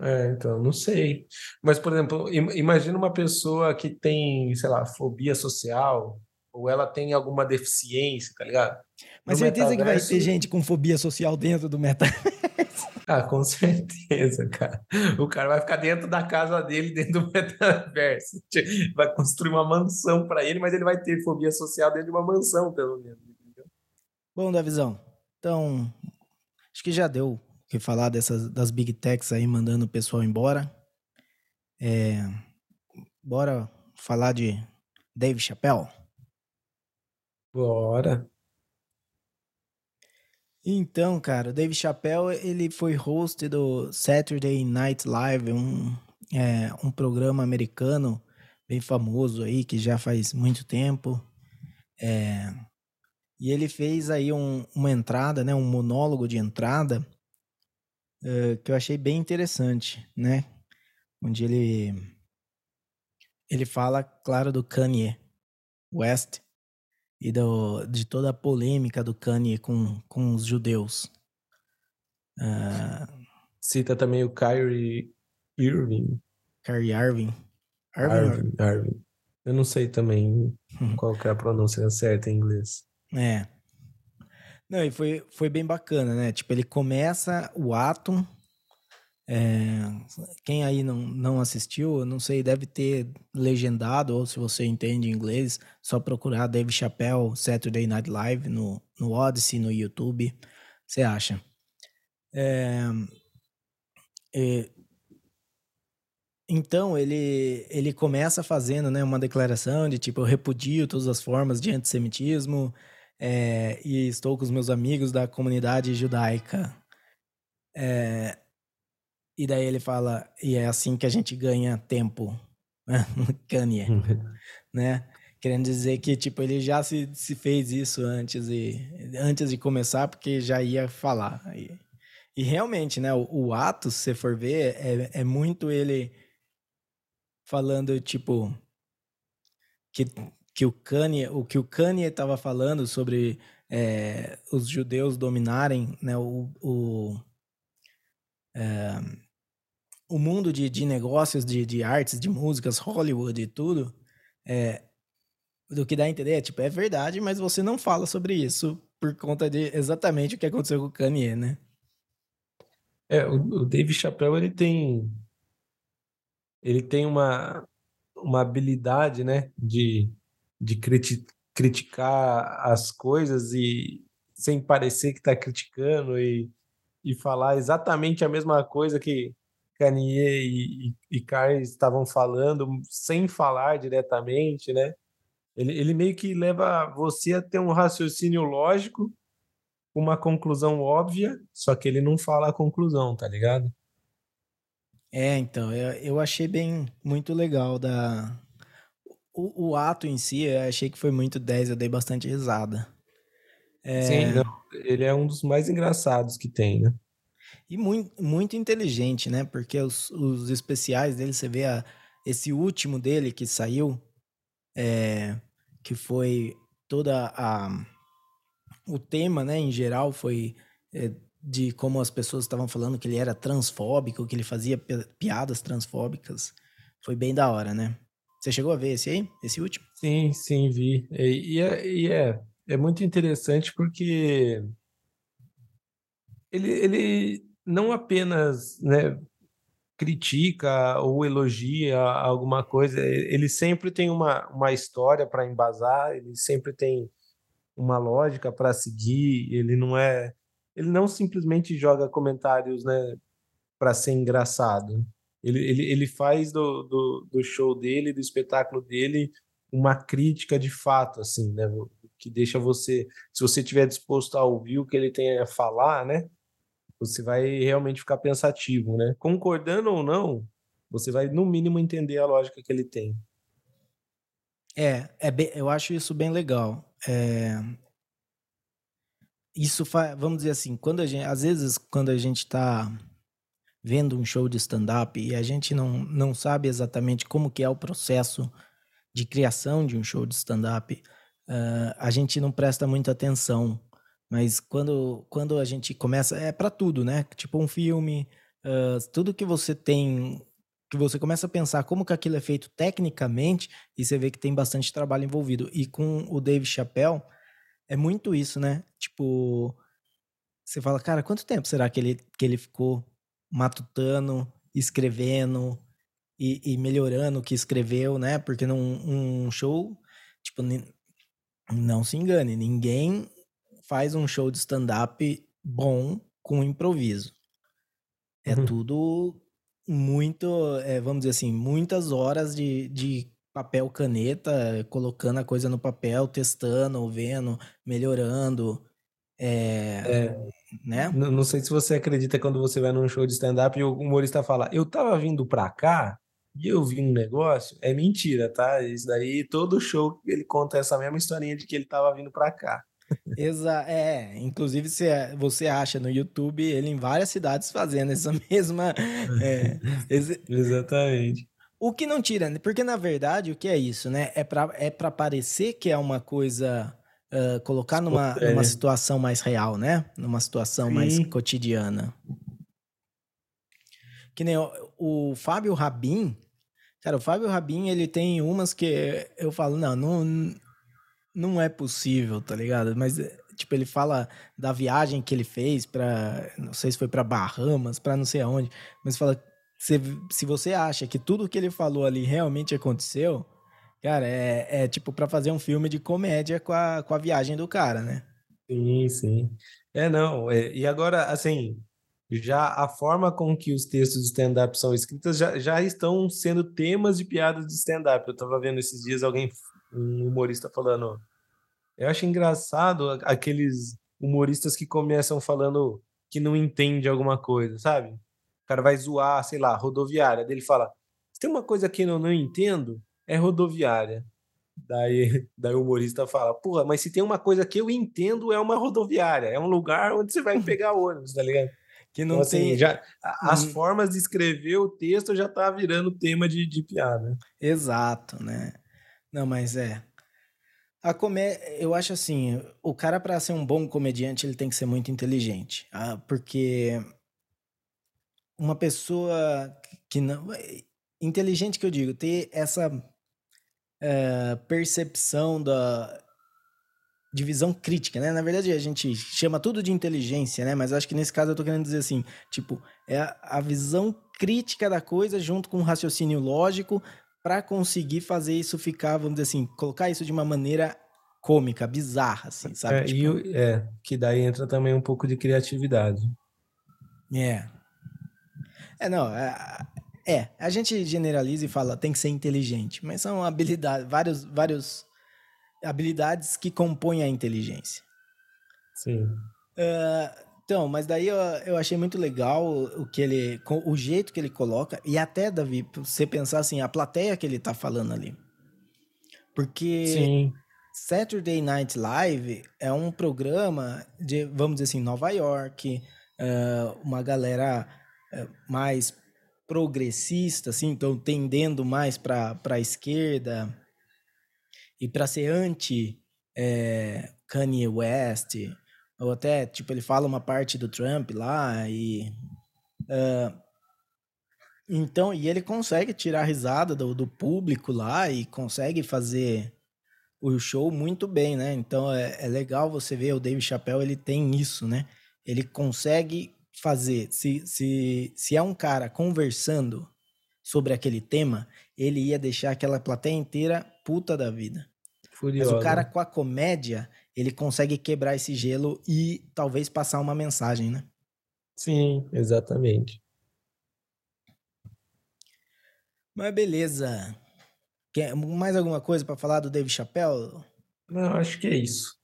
É, então, não sei. Mas, por exemplo, imagina uma pessoa que tem, sei lá, fobia social, ou ela tem alguma deficiência, tá ligado? Mas no certeza metaverso... que vai ter gente com fobia social dentro do metaverso. Ah, com certeza, cara. O cara vai ficar dentro da casa dele, dentro do metaverso. Vai construir uma mansão para ele, mas ele vai ter fobia social dentro de uma mansão, pelo menos. Bom, Davizão, então acho que já deu o que falar dessas das big techs aí mandando o pessoal embora. É, bora falar de Dave Chappelle? Bora. Então, cara, o Dave Chappelle, ele foi host do Saturday Night Live, um, é, um programa americano bem famoso aí, que já faz muito tempo. É, e ele fez aí um, uma entrada, né, um monólogo de entrada uh, que eu achei bem interessante, né? Onde ele ele fala, claro, do Kanye West e do, de toda a polêmica do Kanye com, com os judeus. Uh, Cita também o Kyrie Irving. Kyrie Irving. Irving. Irving. Eu não sei também hum. qual é a pronúncia certa em inglês. É. Não, e foi, foi bem bacana, né? Tipo, ele começa o ato. É, quem aí não, não assistiu, não sei, deve ter legendado, ou se você entende inglês, só procurar Dave Chappelle Saturday Night Live no, no Odyssey, no YouTube. Você acha? É, é, então, ele, ele começa fazendo né, uma declaração de tipo, eu repudio todas as formas de antissemitismo, é, e estou com os meus amigos da comunidade judaica. É, e daí ele fala, e é assim que a gente ganha tempo? Kanye, né? Querendo dizer que, tipo, ele já se, se fez isso antes, e, antes de começar, porque já ia falar. E, e realmente, né, o, o ato, se você for ver, é, é muito ele falando, tipo, que que o Kanye, o que o Kanye estava falando sobre é, os judeus dominarem né, o, o, é, o mundo de, de negócios, de, de artes, de músicas, Hollywood e tudo, é, do que dá a entender é, tipo, é verdade, mas você não fala sobre isso por conta de exatamente o que aconteceu com o Kanye, né? É, o, o Dave Chappelle, ele tem ele tem uma, uma habilidade, né, de de criti criticar as coisas e sem parecer que está criticando e, e falar exatamente a mesma coisa que, Kanye e, e, e estavam falando sem falar diretamente, né? Ele, ele meio que leva você a ter um raciocínio lógico, uma conclusão óbvia, só que ele não fala a conclusão, tá ligado? É, então, eu, eu achei bem muito legal da. O, o ato em si, eu achei que foi muito 10, eu dei bastante risada. É... Sim, não, ele é um dos mais engraçados que tem, né? E muito, muito inteligente, né? Porque os, os especiais dele, você vê a, esse último dele que saiu, é, que foi toda a. O tema, né, em geral, foi é, de como as pessoas estavam falando que ele era transfóbico, que ele fazia piadas transfóbicas. Foi bem da hora, né? Você chegou a ver esse aí? Esse último? Sim, sim, vi. E, é, e é, é muito interessante porque ele, ele não apenas né, critica ou elogia alguma coisa, ele sempre tem uma, uma história para embasar, ele sempre tem uma lógica para seguir, ele não é ele não simplesmente joga comentários, né, para ser engraçado. Ele, ele, ele faz do, do, do, show dele, do espetáculo dele, uma crítica de fato, assim, né, que deixa você, se você estiver disposto a ouvir o que ele tem a falar, né, você vai realmente ficar pensativo, né? Concordando ou não, você vai no mínimo entender a lógica que ele tem. É, é bem, eu acho isso bem legal. É, isso faz, vamos dizer assim, quando a gente, às vezes quando a gente está vendo um show de stand-up e a gente não, não sabe exatamente como que é o processo de criação de um show de stand-up, uh, a gente não presta muita atenção. Mas quando, quando a gente começa, é para tudo, né? Tipo um filme, uh, tudo que você tem, que você começa a pensar como que aquilo é feito tecnicamente e você vê que tem bastante trabalho envolvido. E com o Dave Chappelle, é muito isso, né? Tipo, você fala, cara, quanto tempo será que ele, que ele ficou matutando, escrevendo e, e melhorando o que escreveu, né? Porque num um show, tipo, não se engane, ninguém faz um show de stand-up bom com improviso. É uhum. tudo muito, é, vamos dizer assim, muitas horas de, de papel caneta, colocando a coisa no papel, testando, vendo, melhorando. É, né? Não, não, sei se você acredita quando você vai num show de stand-up e o humorista fala, eu tava vindo pra cá e eu vi um negócio. É mentira, tá? Isso daí, todo show ele conta essa mesma historinha de que ele tava vindo pra cá. Exa é, inclusive você, você acha no YouTube ele em várias cidades fazendo essa mesma. É, esse... Exatamente. O que não tira, né? porque na verdade o que é isso, né? É para é pra parecer que é uma coisa. Uh, colocar numa, é. numa situação mais real, né? Numa situação Sim. mais cotidiana. Que nem o, o Fábio Rabin. Cara, o Fábio Rabin, ele tem umas que eu falo, não, não, não é possível, tá ligado? Mas, tipo, ele fala da viagem que ele fez para Não sei se foi para Bahamas, para não sei aonde. Mas fala se, se você acha que tudo que ele falou ali realmente aconteceu, cara, é, é tipo para fazer um filme de comédia com a, com a viagem do cara, né? Sim, sim. É, não. É, e agora, assim, já a forma com que os textos de stand-up são escritos já, já estão sendo temas de piadas de stand-up. Eu tava vendo esses dias alguém, um humorista falando. Eu acho engraçado aqueles humoristas que começam falando que não entende alguma coisa, sabe? o cara vai zoar, sei lá, rodoviária. Daí ele fala: tem uma coisa que eu não entendo, é rodoviária. Daí, daí o humorista fala: porra, mas se tem uma coisa que eu entendo, é uma rodoviária. É um lugar onde você vai pegar ônibus, tá ligado? Que não então, assim, tem. Já, as hum. formas de escrever o texto já tá virando tema de, de piada. Exato, né? Não, mas é. A comédia, eu acho assim, o cara para ser um bom comediante, ele tem que ser muito inteligente, ah, porque uma pessoa que não. Inteligente que eu digo, ter essa é, percepção da divisão crítica, né? Na verdade, a gente chama tudo de inteligência, né? Mas acho que nesse caso eu tô querendo dizer assim, tipo, é a visão crítica da coisa junto com o raciocínio lógico para conseguir fazer isso ficar, vamos dizer assim, colocar isso de uma maneira cômica, bizarra, assim, sabe? É, tipo... e, é que daí entra também um pouco de criatividade. É, É, não, é, é, a gente generaliza e fala tem que ser inteligente, mas são habilidades, vários, vários habilidades que compõem a inteligência. Sim. Uh, então, mas daí eu, eu achei muito legal o que ele, o jeito que ele coloca e até Davi, você pensar assim, a plateia que ele tá falando ali, porque Sim. Saturday Night Live é um programa de, vamos dizer assim, Nova York, uh, uma galera uh, mais progressista, assim, então tendendo mais para a esquerda e para ser anti é, Kanye West, ou até, tipo, ele fala uma parte do Trump lá e... Uh, então, e ele consegue tirar a risada do, do público lá e consegue fazer o show muito bem, né? Então é, é legal você ver o Dave Chappelle, ele tem isso, né? Ele consegue fazer, se, se, se é um cara conversando sobre aquele tema, ele ia deixar aquela plateia inteira puta da vida. Furiosa. Mas o cara com a comédia, ele consegue quebrar esse gelo e talvez passar uma mensagem, né? Sim, exatamente. Mas beleza. Quer mais alguma coisa para falar do Dave Chappelle? Não, acho que é isso.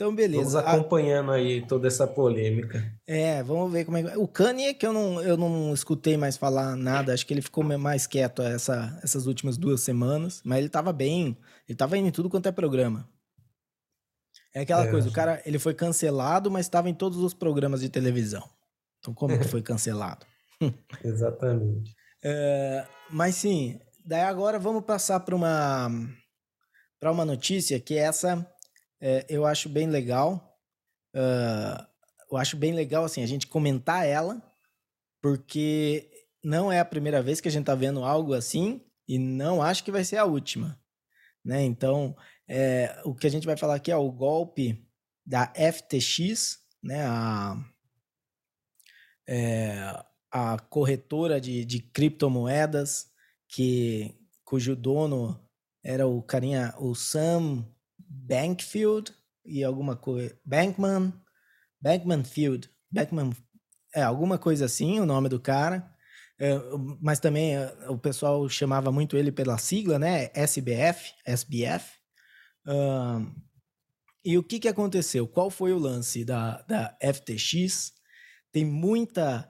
Então, beleza. Vamos acompanhando aí toda essa polêmica. É, vamos ver como é que. O Kanye, que eu não, eu não escutei mais falar nada, acho que ele ficou mais quieto essa, essas últimas duas semanas, mas ele tava bem, ele tava indo em tudo quanto é programa. É aquela é, coisa, o cara, ele foi cancelado, mas estava em todos os programas de televisão. Então, como que foi cancelado? Exatamente. É, mas sim, daí agora vamos passar para uma para uma notícia que essa é, eu acho bem legal. Uh, eu acho bem legal assim a gente comentar ela, porque não é a primeira vez que a gente está vendo algo assim e não acho que vai ser a última, né? Então, é, o que a gente vai falar aqui é o golpe da FTX, né? A, é, a corretora de, de criptomoedas que cujo dono era o carinha, o Sam Bankfield e alguma coisa. Bankman. Bankman Field. Bankman. É, alguma coisa assim, o nome do cara. É, mas também é, o pessoal chamava muito ele pela sigla, né? SBF, SBF. Uh, e o que, que aconteceu? Qual foi o lance da, da FTX? Tem muita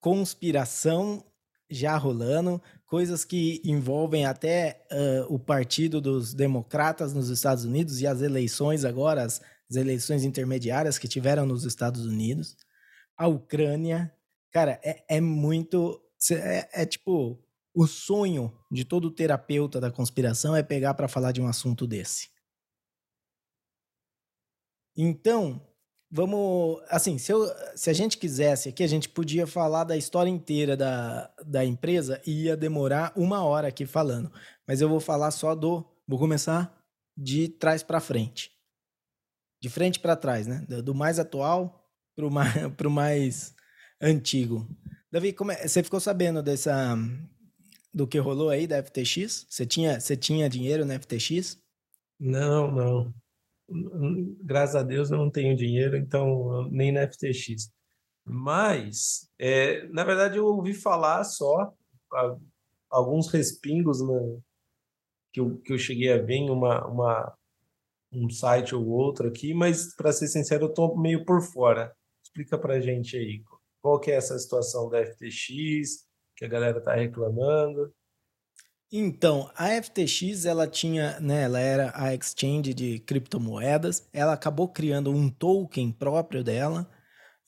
conspiração já rolando, coisas que envolvem até uh, o partido dos democratas nos Estados Unidos e as eleições agora, as, as eleições intermediárias que tiveram nos Estados Unidos, a Ucrânia. Cara, é, é muito. É, é, tipo. O sonho de todo terapeuta da conspiração é pegar para falar de um assunto desse. Então, vamos. Assim, se, eu, se a gente quisesse aqui, a gente podia falar da história inteira da, da empresa e ia demorar uma hora aqui falando. Mas eu vou falar só do. Vou começar de trás para frente. De frente para trás, né? Do mais atual para o mais, mais antigo. Davi, como é, você ficou sabendo dessa. Do que rolou aí da FTX? Você tinha, você tinha dinheiro na FTX? Não, não graças a Deus eu não tenho dinheiro, então nem na FTX. Mas, é, na verdade, eu ouvi falar só a, alguns respingos né, que, eu, que eu cheguei a ver em uma, uma, um site ou outro aqui, mas, para ser sincero, eu estou meio por fora. Explica para gente aí, qual que é essa situação da FTX, que a galera está reclamando. Então, a FTX, ela tinha, né, ela era a exchange de criptomoedas, ela acabou criando um token próprio dela,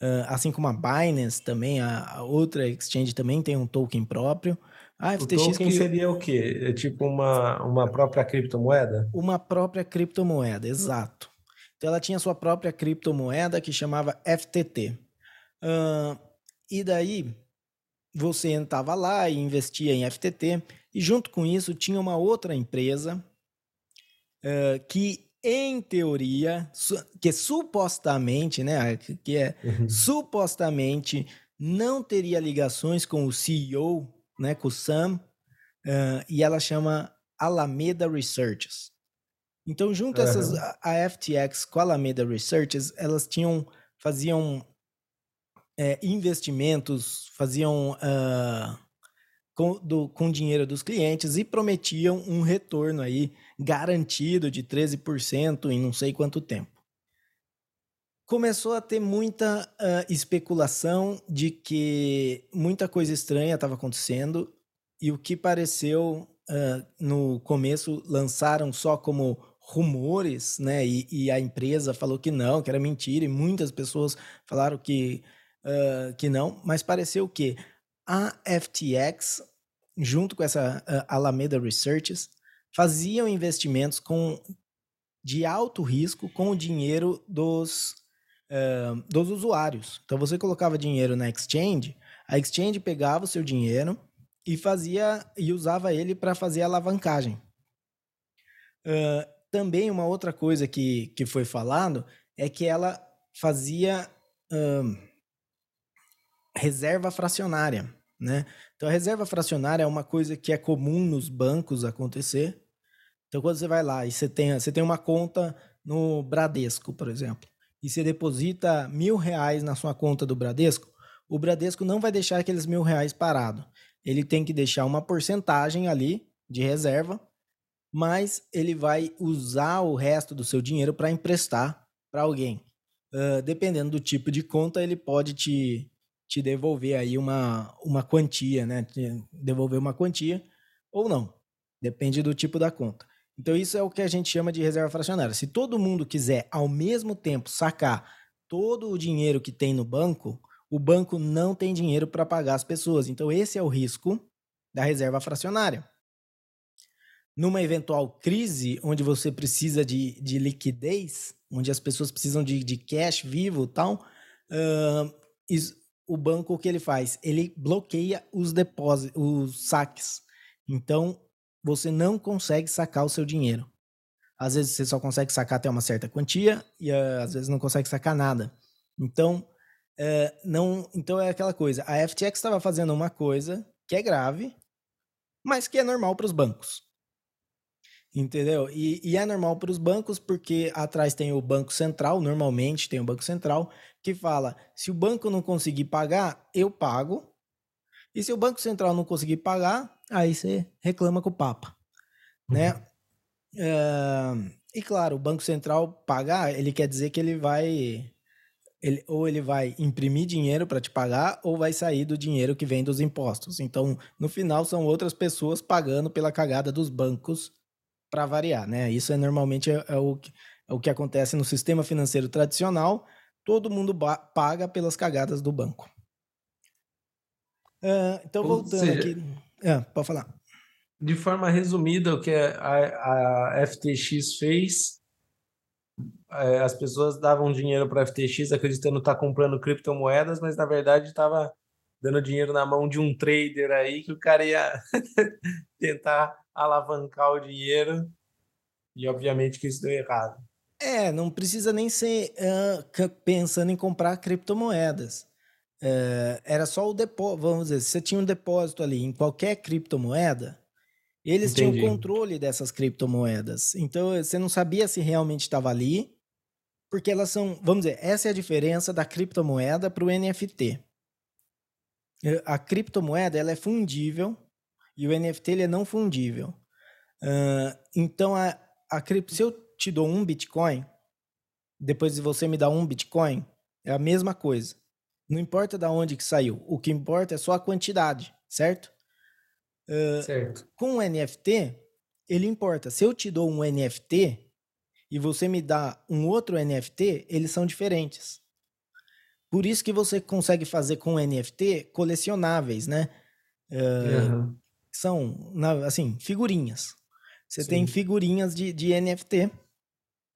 uh, assim como a Binance também, a, a, outra exchange também tem um token próprio. A FTX o token criou... seria o quê? É tipo uma, uma própria criptomoeda? Uma própria criptomoeda, exato. Então, ela tinha sua própria criptomoeda que chamava FTT. Uh, e daí, você entrava lá e investia em FTT, e junto com isso tinha uma outra empresa uh, que, em teoria, que supostamente, né, que é uhum. supostamente não teria ligações com o CEO, né, com o Sam, uh, e ela chama Alameda Researches. Então, junto uhum. essas a FTX com a Alameda Researches, elas tinham faziam é, investimentos, faziam uh, com, do, com dinheiro dos clientes e prometiam um retorno aí garantido de 13% em não sei quanto tempo. Começou a ter muita uh, especulação de que muita coisa estranha estava acontecendo e o que pareceu uh, no começo lançaram só como rumores, né? E, e, a empresa falou que não, que era mentira, e muitas pessoas falaram que, uh, que não, mas pareceu que a FTX, junto com essa uh, Alameda Researches, faziam investimentos com de alto risco com o dinheiro dos, uh, dos usuários. Então você colocava dinheiro na exchange, a exchange pegava o seu dinheiro e fazia e usava ele para fazer alavancagem. Uh, também uma outra coisa que, que foi falado é que ela fazia uh, reserva fracionária, né? Então a reserva fracionária é uma coisa que é comum nos bancos acontecer. Então quando você vai lá e você tem, você tem uma conta no Bradesco, por exemplo, e você deposita mil reais na sua conta do Bradesco, o Bradesco não vai deixar aqueles mil reais parado ele tem que deixar uma porcentagem ali de reserva, mas ele vai usar o resto do seu dinheiro para emprestar para alguém. Uh, dependendo do tipo de conta, ele pode te, te devolver aí uma, uma quantia, né? Te devolver uma quantia ou não. Depende do tipo da conta. Então, isso é o que a gente chama de reserva fracionária. Se todo mundo quiser, ao mesmo tempo, sacar todo o dinheiro que tem no banco, o banco não tem dinheiro para pagar as pessoas. Então, esse é o risco da reserva fracionária. Numa eventual crise, onde você precisa de, de liquidez, onde as pessoas precisam de, de cash vivo e tal, uh, isso, o banco o que ele faz? Ele bloqueia os depósitos, os saques. Então, você não consegue sacar o seu dinheiro. Às vezes você só consegue sacar até uma certa quantia e uh, às vezes não consegue sacar nada. Então, é, não, então é aquela coisa. A FTX estava fazendo uma coisa que é grave, mas que é normal para os bancos. Entendeu? E, e é normal para os bancos porque atrás tem o Banco Central, normalmente tem o Banco Central, que fala: se o banco não conseguir pagar, eu pago. E se o Banco Central não conseguir pagar, aí você reclama com o Papa. Né? Uhum. Né? Uh, e claro, o Banco Central pagar, ele quer dizer que ele vai ele, ou ele vai imprimir dinheiro para te pagar, ou vai sair do dinheiro que vem dos impostos. Então, no final, são outras pessoas pagando pela cagada dos bancos para variar, né? Isso é normalmente é, é, o, é o que acontece no sistema financeiro tradicional. Todo mundo paga pelas cagadas do banco. Uh, então, voltando seja, aqui. É, pode falar. De forma resumida, o que a, a FTX fez é, as pessoas davam dinheiro para FTX acreditando estar tá comprando criptomoedas, mas na verdade estava dando dinheiro na mão de um trader aí que o cara ia tentar alavancar o dinheiro e obviamente que isso deu errado. É, não precisa nem ser uh, pensando em comprar criptomoedas. Uh, era só o depósito, vamos dizer, se você tinha um depósito ali em qualquer criptomoeda, eles Entendi. tinham controle dessas criptomoedas. Então você não sabia se realmente estava ali, porque elas são, vamos dizer, essa é a diferença da criptomoeda para o NFT. A criptomoeda ela é fundível e o NFT ele é não fundível. Uh, então, a, a, se eu te dou um Bitcoin, depois de você me dar um Bitcoin, é a mesma coisa. Não importa de onde que saiu, o que importa é só a quantidade, certo? Uh, certo. Com o NFT, ele importa. Se eu te dou um NFT, e você me dá um outro NFT, eles são diferentes. Por isso que você consegue fazer com NFT colecionáveis, né? Uh, uhum. São, assim, figurinhas. Você Sim. tem figurinhas de, de NFT.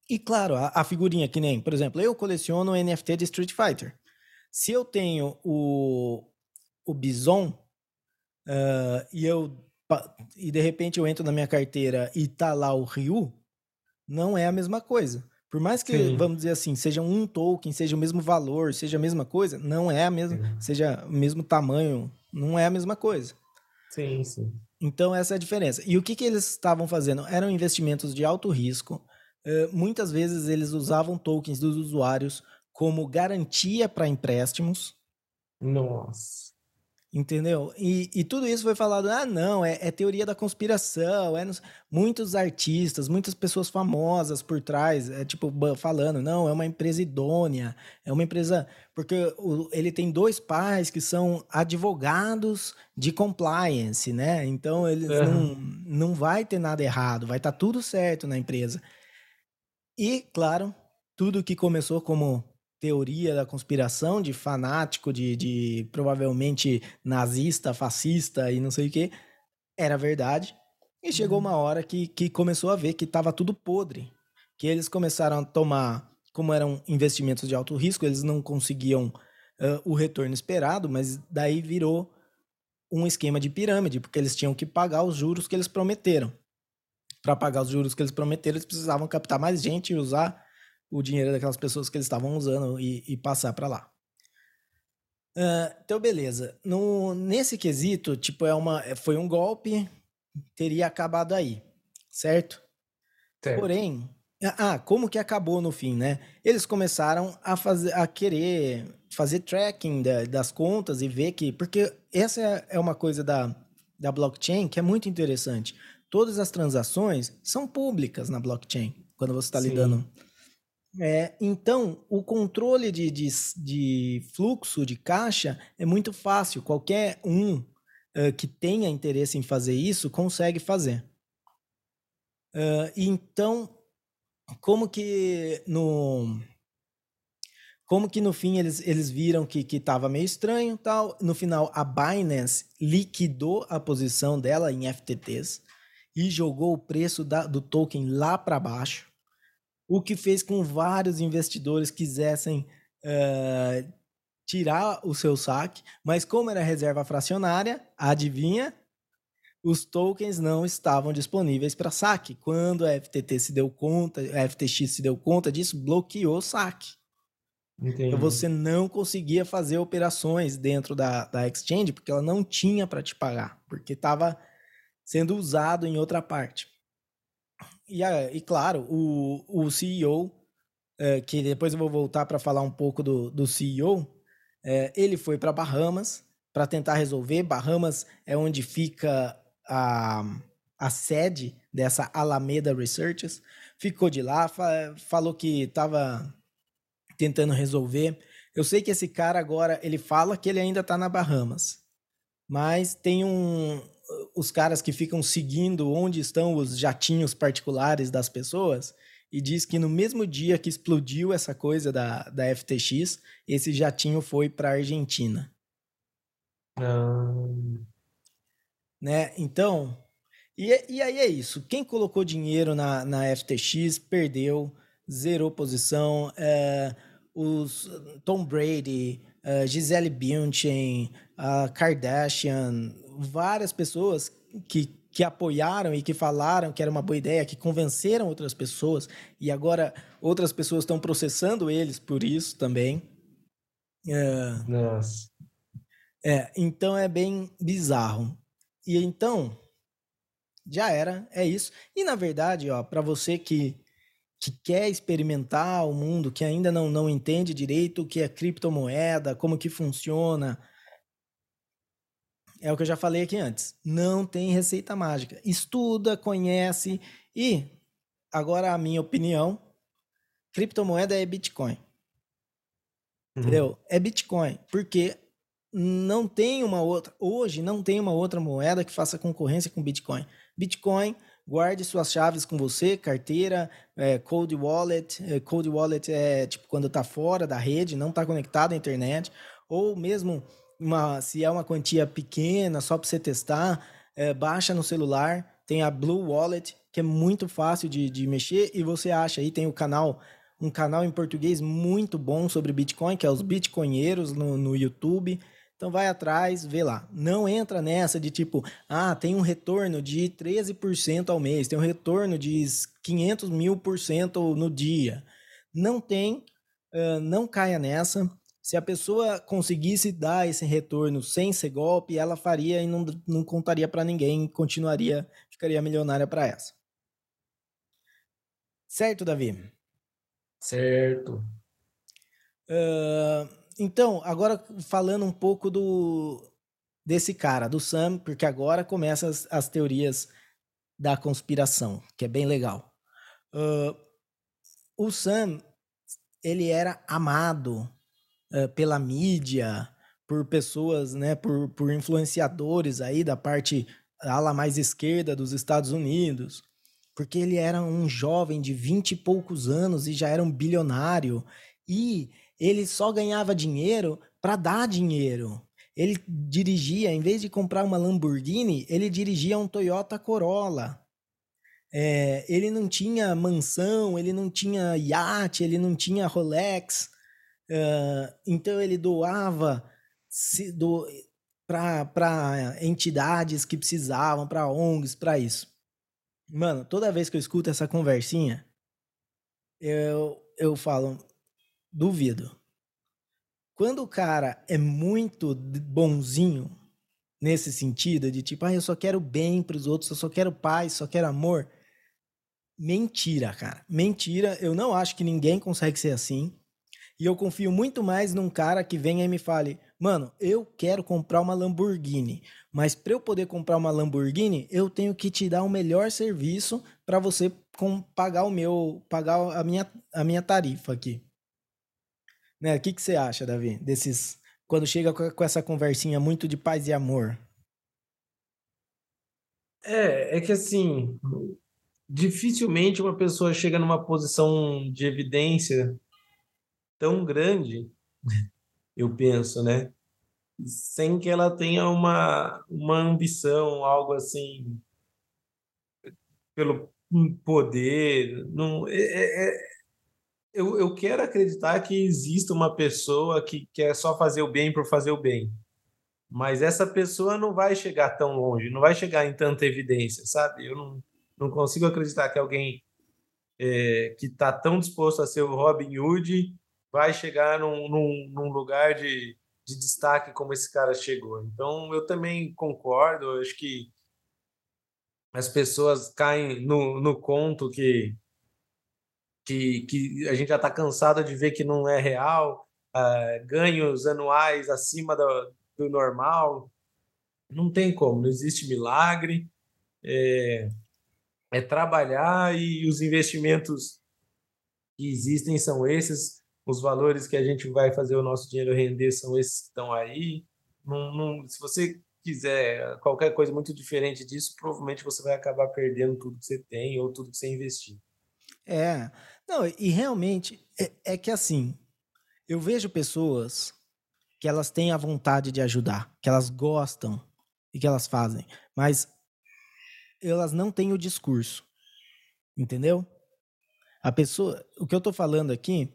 E claro, a, a, figurinha que nem, por exemplo, eu coleciono NFT de Street Fighter. Se eu tenho o, o Bison uh, e eu e de repente eu entro na minha carteira e tá lá o Ryu, não é a mesma coisa. Por mais que, Sim. vamos dizer assim, seja um token, seja o mesmo valor, seja a mesma coisa, não é a mesma, sim. seja o mesmo tamanho, não é a mesma coisa. Sim, sim. Então, essa é a diferença. E o que, que eles estavam fazendo? Eram investimentos de alto risco. Uh, muitas vezes eles usavam tokens dos usuários como garantia para empréstimos. Nossa. Entendeu? E, e tudo isso foi falado, ah, não, é, é teoria da conspiração, é nos- muitos artistas, muitas pessoas famosas por trás, é tipo, falando, não, é uma empresa idônea, é uma empresa. Porque o- ele tem dois pais que são advogados de compliance, né? Então eles não, não vai ter nada errado, vai estar tudo certo na empresa. E, claro, tudo que começou como teoria da conspiração, de fanático, de, de provavelmente nazista, fascista e não sei o que, era verdade. E chegou uma hora que, que começou a ver que estava tudo podre. Que eles começaram a tomar, como eram investimentos de alto risco, eles não conseguiam ah, o retorno esperado, mas daí virou um esquema de pirâmide, porque eles tinham que pagar os juros que eles prometeram. Para pagar os juros que eles prometeram, eles precisavam captar mais gente e usar o dinheiro daquelas pessoas que eles estavam usando e, e passar para lá. Ah, então, beleza. No, nesse quesito, tipo, é uma, foi um golpe, teria acabado aí, certo? Certo. Porém, ah, como que acabou no fim, né? Eles começaram a fazer, a querer fazer tracking da- das contas e ver que, porque essa é- é uma coisa da, da blockchain que é muito interessante. Todas as transações são públicas na blockchain quando você está lidando. É, então, o controle de, de, de fluxo de caixa é muito fácil. Qualquer um eh, que tenha interesse em fazer isso consegue fazer. Ah, então, como que no como que no fim eles, eles viram que que estava meio estranho tal no final a Binance liquidou a posição dela em FTTs e jogou o preço da- do token lá para baixo o que fez com vários investidores quisessem eh, tirar o seu saque mas como era reserva fracionária adivinha os tokens não estavam disponíveis para saque. Quando a FTT se deu conta, a FTX se deu conta disso, bloqueou o saque. Entendi. Então você não conseguia fazer operações dentro da, da exchange porque ela não tinha para te pagar, porque estava sendo usado em outra parte. E, a- e claro, o, o CEO, eh, que depois eu vou voltar para falar um pouco do, do CEO, eh, ele foi para Bahamas para tentar resolver. Bahamas é onde fica a, a sede dessa Alameda Researches. Ficou de lá, fa- falou que estava tentando resolver. Eu sei que esse cara agora, ele fala que ele ainda tá na Bahamas. Mas tem um os caras que ficam seguindo onde estão os jatinhos particulares das pessoas e diz que no mesmo dia que explodiu essa coisa da, da FTX, esse jatinho foi para Argentina, Ah, né? Então, e, e aí é isso. Quem colocou dinheiro na, na FTX perdeu, zerou posição. é, os Tom Brady, é, Gisele Bündchen, a Kardashian, várias pessoas que, que apoiaram e que falaram que era uma boa ideia, que convenceram outras pessoas e agora outras pessoas estão processando eles por isso também. É, nossa. é, então é bem bizarro. E então, já era, é isso. E na verdade, ó, para você que, que quer experimentar o mundo, que ainda não, não entende direito o que é criptomoeda, como que funciona, é o que eu já falei aqui antes. Não tem receita mágica. Estuda, conhece e agora a minha opinião, criptomoeda é Bitcoin. Uhum. Entendeu? É Bitcoin, porque não tem uma outra, hoje não tem uma outra moeda que faça concorrência com Bitcoin. Bitcoin, guarde suas chaves com você, carteira, é, cold wallet, é, cold wallet é tipo quando tá fora da rede, não tá conectado à internet, ou mesmo uma, se é uma quantia pequena, só para você testar, é, baixa no celular, tem a Blue Wallet, que é muito fácil de, de mexer, e você acha aí, tem o canal um canal em português muito bom sobre Bitcoin, que é os Bitcoinheiros no, no YouTube. Então vai atrás, vê lá. Não entra nessa de tipo, ah, tem um retorno de 13% ao mês, tem um retorno de 500 mil por cento no dia. Não tem, uh, não caia nessa. Se a pessoa conseguisse dar esse retorno sem ser golpe, ela faria e não, não contaria para ninguém, continuaria, ficaria milionária para essa. Certo, Davi? Certo. Uh, então, agora falando um pouco do desse cara, do Sam, porque agora começam as, as teorias da conspiração, que é bem legal. Uh, o Sam, ele era amado uh, pela mídia, por pessoas, né, por, por influenciadores aí da parte ala mais esquerda dos Estados Unidos, porque ele era um jovem de vinte e poucos anos e já era um bilionário e ele só ganhava dinheiro para dar dinheiro. Ele dirigia, em vez de comprar uma Lamborghini, ele dirigia um Toyota Corolla. É, ele não tinha mansão, ele não tinha iate, ele não tinha Rolex. Então ele doava do, para entidades que precisavam, para ONGs, para isso. Mano, toda vez que eu escuto essa conversinha, eu, eu falo, duvido. Quando o cara é muito bonzinho nesse sentido, de tipo, ah, eu só quero bem para os outros, eu só quero paz, só quero amor. Mentira, cara. Mentira. Eu não acho que ninguém consegue ser assim. E eu confio muito mais num cara que venha e me fale: Mano, eu quero comprar uma Lamborghini, mas para eu poder comprar uma Lamborghini, eu tenho que te dar o melhor serviço para você com, pagar o meu, pagar a minha, a minha tarifa aqui. Né? O que, que você acha, Davi, desses quando chega com essa conversinha muito de paz e amor? É, é que assim, dificilmente uma pessoa chega numa posição de evidência tão grande, eu penso, né? Sem que ela tenha uma, uma ambição, algo assim, pelo poder. Não, é, é, é eu, eu quero acreditar que exista uma pessoa que quer só fazer o bem por fazer o bem. Mas essa pessoa não vai chegar tão longe, não vai chegar em tanta evidência, sabe? Eu não, não consigo acreditar que alguém é, que está tão disposto a ser o Robin Hood vai chegar num, num, num lugar de, de destaque como esse cara chegou. Então, eu também concordo, acho que as pessoas caem no, no conto que que, que a gente já está cansado de ver que não é real, uh, ganhos anuais acima do, do, normal. Não tem como, não existe milagre. É, é trabalhar e os investimentos que existem são esses, os valores que a gente vai fazer o nosso dinheiro render são esses que estão aí. Não, não, se você quiser qualquer coisa muito diferente disso, provavelmente você vai acabar perdendo tudo que você tem ou tudo que você investiu. É, não, e realmente é, é que assim, eu vejo pessoas que elas têm a vontade de ajudar, que elas gostam e que elas fazem, mas elas não têm o discurso. Entendeu? A pessoa, o que eu tô falando aqui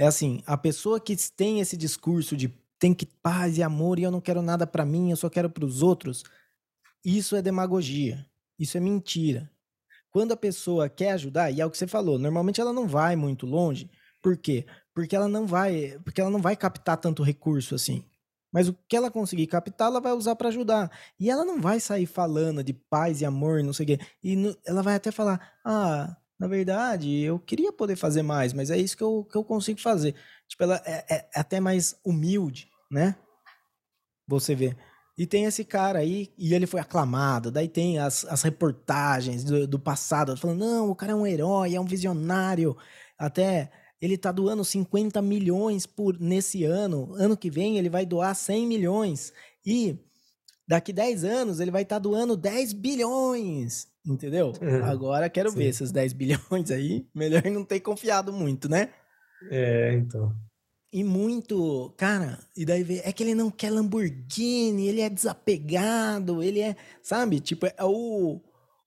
é assim, a pessoa que tem esse discurso de tem que paz e amor e eu não quero nada para mim, eu só quero para os outros, isso é demagogia. Isso é mentira. Quando a pessoa quer ajudar, e é o que você falou, normalmente ela não vai muito longe. Por quê? Porque ela não vai, porque ela não vai captar tanto recurso assim. Mas o que ela conseguir captar, ela vai usar para ajudar. E ela não vai sair falando de paz e amor, não sei o quê. E ela vai até falar: "Ah, na verdade, eu queria poder fazer mais, mas é isso que eu, que eu consigo fazer". Tipo, ela é, é, é até mais humilde, né? Você vê. E tem esse cara aí, e ele foi aclamado. Daí tem as, as reportagens do, do passado, falando: não, o cara é um herói, é um visionário. Até ele tá doando 50 milhões por nesse ano. Ano que vem ele vai doar 100 milhões. E daqui 10 anos ele vai estar tá doando 10 bilhões. Entendeu? Uhum. Agora quero Sim. ver esses 10 bilhões aí. Melhor não ter confiado muito, né? É, então. E muito, cara, e daí vê, é que ele não quer Lamborghini, ele é desapegado, ele é, sabe? Tipo, é o,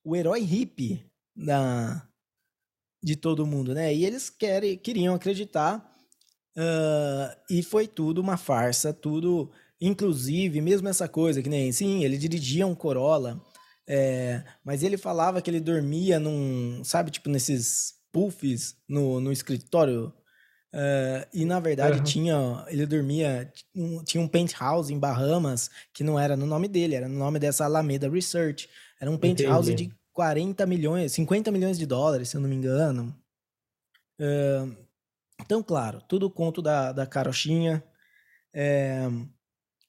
o herói hippie da, de todo mundo, né? E eles querem, queriam acreditar, uh, e foi tudo uma farsa, tudo, inclusive, mesmo essa coisa, que nem, sim, ele dirigia um Corolla, é, mas ele falava que ele dormia num, sabe, tipo, nesses puffs no, no escritório Uh, e na verdade uhum. tinha. Ele dormia. Tinha um penthouse em Bahamas que não era no nome dele, era no nome dessa Alameda Research. Era um penthouse Entendi. de 40 milhões, 50 milhões de dólares, se eu não me engano. Uh, então, claro, tudo conto da, da carochinha. É,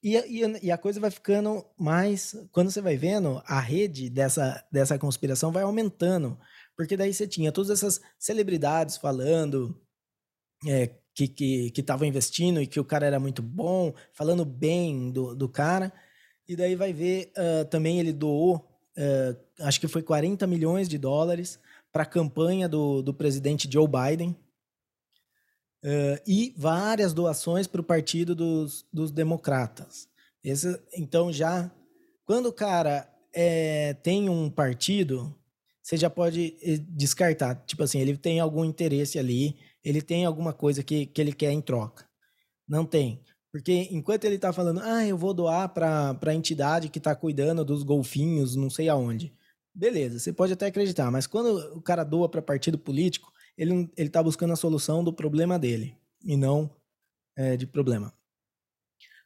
e, e, e, a coisa vai ficando mais. Quando você vai vendo, a rede dessa, dessa conspiração vai aumentando. Porque daí você tinha todas essas celebridades falando é, que estavam investindo e que o cara era muito bom, falando bem do, do cara. E daí vai ver, uh, também ele doou, uh, acho que foi 40 milhões de dólares para a campanha do, do presidente Joe Biden. Uh, e várias doações para o partido dos, dos democratas. Esse, então, já quando o cara é, tem um partido, você já pode eh, descartar. Tipo assim, ele tem algum interesse ali, ele tem alguma coisa que, que ele quer em troca. Não tem. Porque enquanto ele está falando, ah, eu vou doar para a entidade que está cuidando dos golfinhos, não sei aonde. Beleza, você pode até acreditar, mas quando o cara doa para partido político, ele está buscando a solução do problema dele e não é, de problema.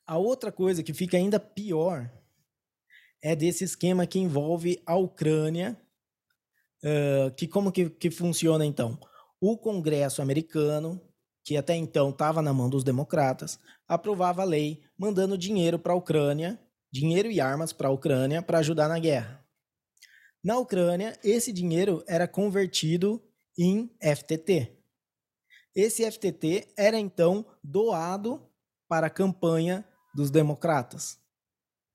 A outra coisa que fica ainda pior é desse esquema que envolve a Ucrânia, uh, que como que, que funciona então? O Congresso americano, que até então estava na mão dos democratas, aprovava a lei mandando dinheiro para a Ucrânia, dinheiro e armas para a Ucrânia para ajudar na guerra. Na Ucrânia, esse dinheiro era convertido em FTT. Esse FTT era então doado para a campanha dos democratas.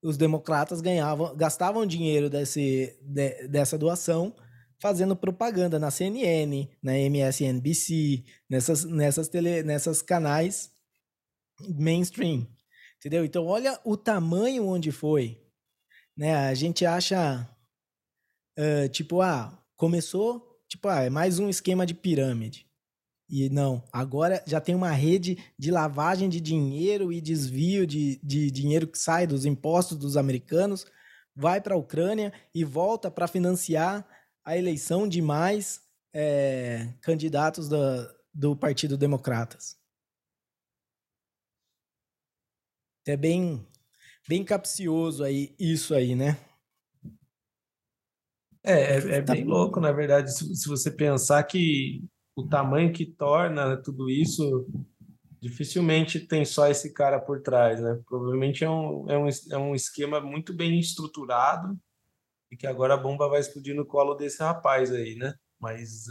Os democratas ganhavam, gastavam dinheiro desse, de, dessa doação fazendo propaganda na CNN, na MSNBC, nessas, nessas, tele, nessas canais mainstream. Entendeu? Então, olha o tamanho onde foi. Né? A gente acha, uh, tipo, ah, começou Tipo, ah, é mais um esquema de pirâmide. E não, agora já tem uma rede de lavagem de dinheiro e desvio de, de dinheiro que sai dos impostos dos americanos, vai para a Ucrânia e volta para financiar a eleição de mais é, candidatos do, do Partido Democratas. É bem, bem capcioso aí isso aí, né? É, é, é tá bem louco, na verdade, se, se você pensar que o tamanho que torna tudo isso, dificilmente tem só esse cara por trás, né? Provavelmente é um, é um, é um esquema muito bem estruturado e que agora a bomba vai explodir no colo desse rapaz aí, né? Mas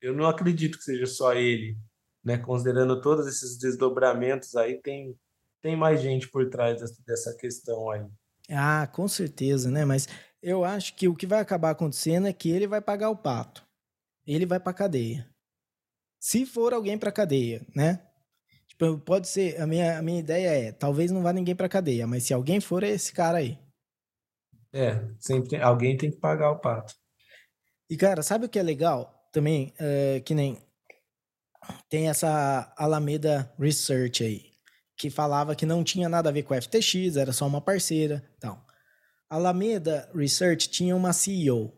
eu não acredito que seja só ele, né? Considerando todos esses desdobramentos aí, tem, tem mais gente por trás dessa, dessa questão aí. Ah, com certeza, né? Mas eu acho que o que vai acabar acontecendo é que ele vai pagar o pato. Ele vai pra cadeia. Se for alguém pra cadeia, né? Tipo, pode ser. A minha, a minha ideia é: talvez não vá ninguém pra cadeia, mas se alguém for, é esse cara aí. É, sempre alguém tem que pagar o pato. E, cara, sabe o que é legal também? É, que nem. Tem essa Alameda Research aí, que falava que não tinha nada a ver com a FTX, era só uma parceira. Então, Alameda Research tinha uma CEO,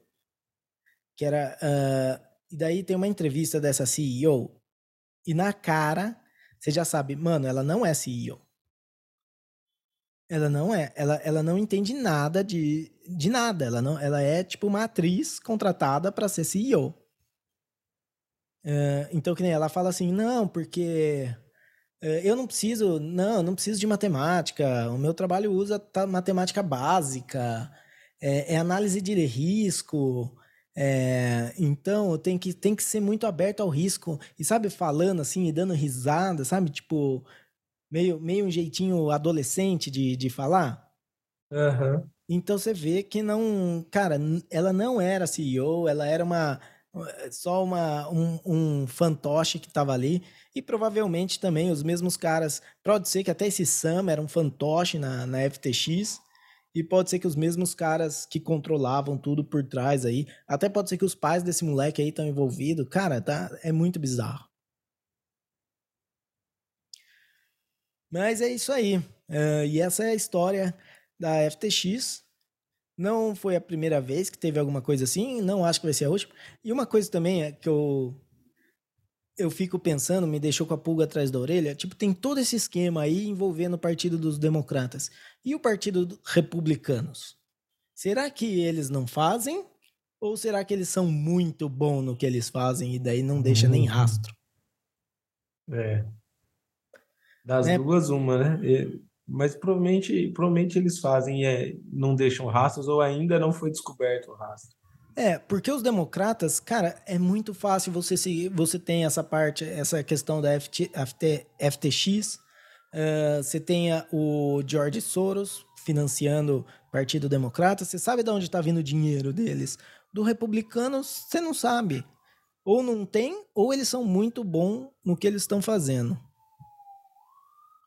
que era. Uh, e daí tem uma entrevista dessa CEO, e na cara, você já sabe, mano, ela não é CEO. Ela não é, ela, ela não entende nada de, de nada. Ela não, ela é tipo uma atriz contratada para ser CEO. Uh, então que nem ela fala assim, não, porque eu não preciso, não, não preciso de matemática. O meu trabalho usa matemática básica, é, é análise de risco. É, então eu tenho que, tem que ser muito aberto ao risco. E sabe, falando assim e dando risada, sabe? Tipo, meio, meio um jeitinho adolescente de, de falar. Uhum. Então você vê que não. Cara, ela não era CEO, ela era uma só uma, um, um fantoche que estava ali. E provavelmente também os mesmos caras. Pode ser que até esse Sam era um fantoche na, na FTX. E pode ser que os mesmos caras que controlavam tudo por trás aí. Até pode ser que os pais desse moleque aí estão envolvidos. Cara, tá, é muito bizarro. Mas é isso aí. Uh, e essa é a história da FTX. Não foi a primeira vez que teve alguma coisa assim, não acho que vai ser a última. E uma coisa também é que eu eu fico pensando, me deixou com a pulga atrás da orelha, tipo, tem todo esse esquema aí envolvendo o Partido dos Democratas e o Partido dos Republicanos. Será que eles não fazem? Ou será que eles são muito bons no que eles fazem e daí não deixa nem rastro? É. Das né? duas, uma, né? E- mas provavelmente, provavelmente eles fazem, é, não deixam rastros ou ainda não foi descoberto o rastro. É, porque os democratas, cara, é muito fácil você se você tem essa parte, essa questão da FT, FT, FTX, eh, você tem o George Soros financiando o Partido Democrata, você sabe de onde está vindo o dinheiro deles. Do republicano, você não sabe. Ou não tem, ou eles são muito bons no que eles estão fazendo.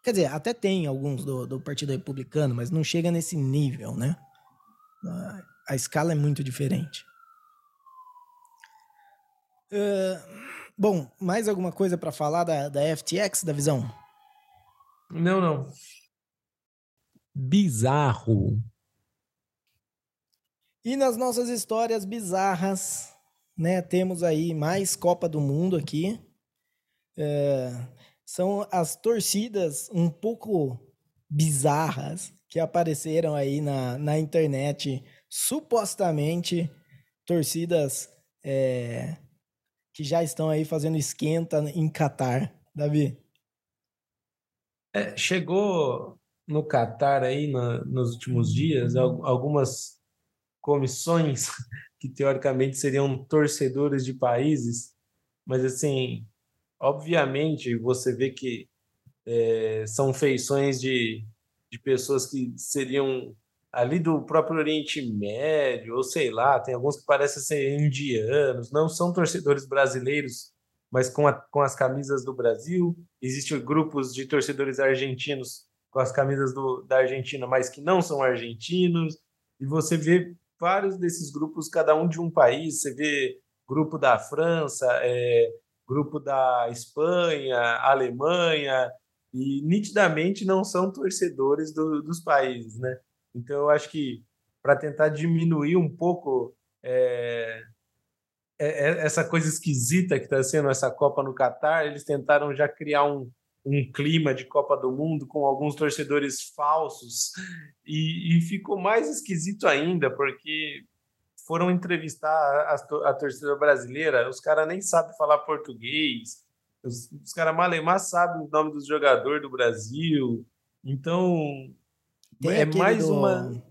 Quer dizer, até tem alguns do, do Partido Republicano, mas não chega nesse nível, né? A- A escala é muito diferente. Ah, bom, mais alguma coisa para falar da, da FTX, da visão? Não, não. Bizarro. E nas nossas histórias bizarras, né? Temos aí mais Copa do Mundo aqui. É, são as torcidas um pouco bizarras que apareceram aí na, na internet, supostamente torcidas é, que já estão aí fazendo esquenta em Catar, Davi. É, chegou no Catar aí na- nos últimos dias al- algumas comissões que teoricamente seriam torcedores de países, mas assim, obviamente você vê que é, são feições de, de pessoas que seriam ali do próprio Oriente Médio, ou sei lá, tem alguns que parecem ser indianos, não são torcedores brasileiros, mas com, a- com as camisas do Brasil. Existem grupos de torcedores argentinos com as camisas do, da Argentina, mas que não são argentinos. E você vê vários desses grupos, cada um de um país. Você vê grupo da França, é, grupo da Espanha, Alemanha, e nitidamente não são torcedores do- dos países, né? Então, eu acho que para tentar diminuir um pouco é, é- é- essa coisa esquisita que está sendo essa Copa no Catar, eles tentaram já criar um, um clima de Copa do Mundo com alguns torcedores falsos e, e ficou mais esquisito ainda, porque foram entrevistar a, a- a torcida brasileira, os caras nem sabem falar português, os, os caras malemar sabem o nome dos jogadores do Brasil, então é aquele mais do- uma...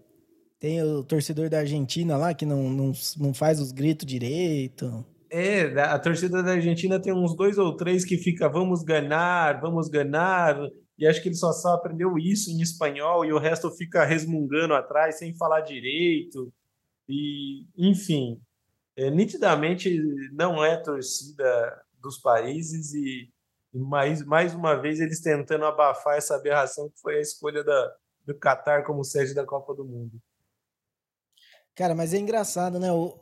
Tem o torcedor da Argentina lá que não, não, não faz os gritos direito. É, a torcida da Argentina tem uns dois ou três que fica vamos ganhar, vamos ganhar, e acho que ele só, só aprendeu isso em espanhol e o resto fica resmungando atrás sem falar direito. E, enfim, é, nitidamente não é torcida dos países e, mais, mais uma vez eles tentando abafar essa aberração que foi a escolha da, do Catar como sede da Copa do Mundo. Cara, mas é engraçado, né? O-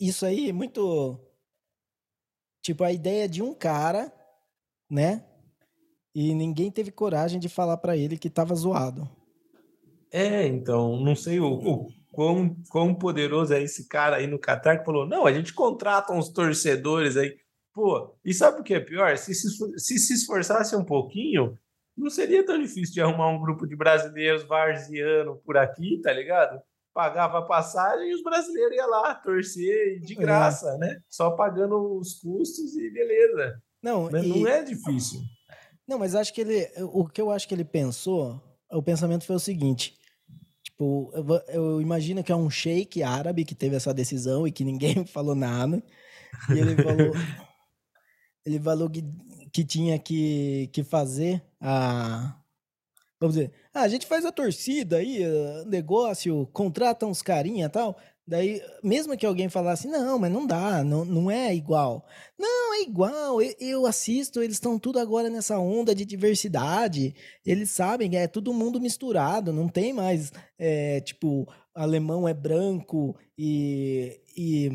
isso aí é muito. Tipo, a ideia de um cara, né? E ninguém teve coragem de falar pra ele que tava zoado. É, então, não sei o, o quão, quão poderoso é esse cara aí no Catar que falou: não, a gente contrata uns torcedores aí. Pô, e sabe o que é pior? Se se, se se esforçasse um pouquinho, não seria tão difícil de arrumar um grupo de brasileiros varziano por aqui, tá ligado? Pagava a passagem e os brasileiros iam lá torcer de É. graça, né? Só pagando os custos e beleza. Não, Mas e- não é difícil. Não, mas acho que ele. O que eu acho que ele pensou, o pensamento foi o seguinte. Tipo, eu, eu imagino que é um sheik árabe que teve essa decisão e que ninguém falou nada. E ele falou. ele falou que, que tinha que, que fazer a. Vamos dizer, ah, a gente faz a torcida aí, negócio, contrata uns carinha e tal. Daí, mesmo que alguém falasse, não, mas não dá, não, não é igual. Não, é igual, eu, eu assisto, eles estão tudo agora nessa onda de diversidade. Eles sabem é todo mundo misturado, não tem mais, é, tipo, alemão é branco e, e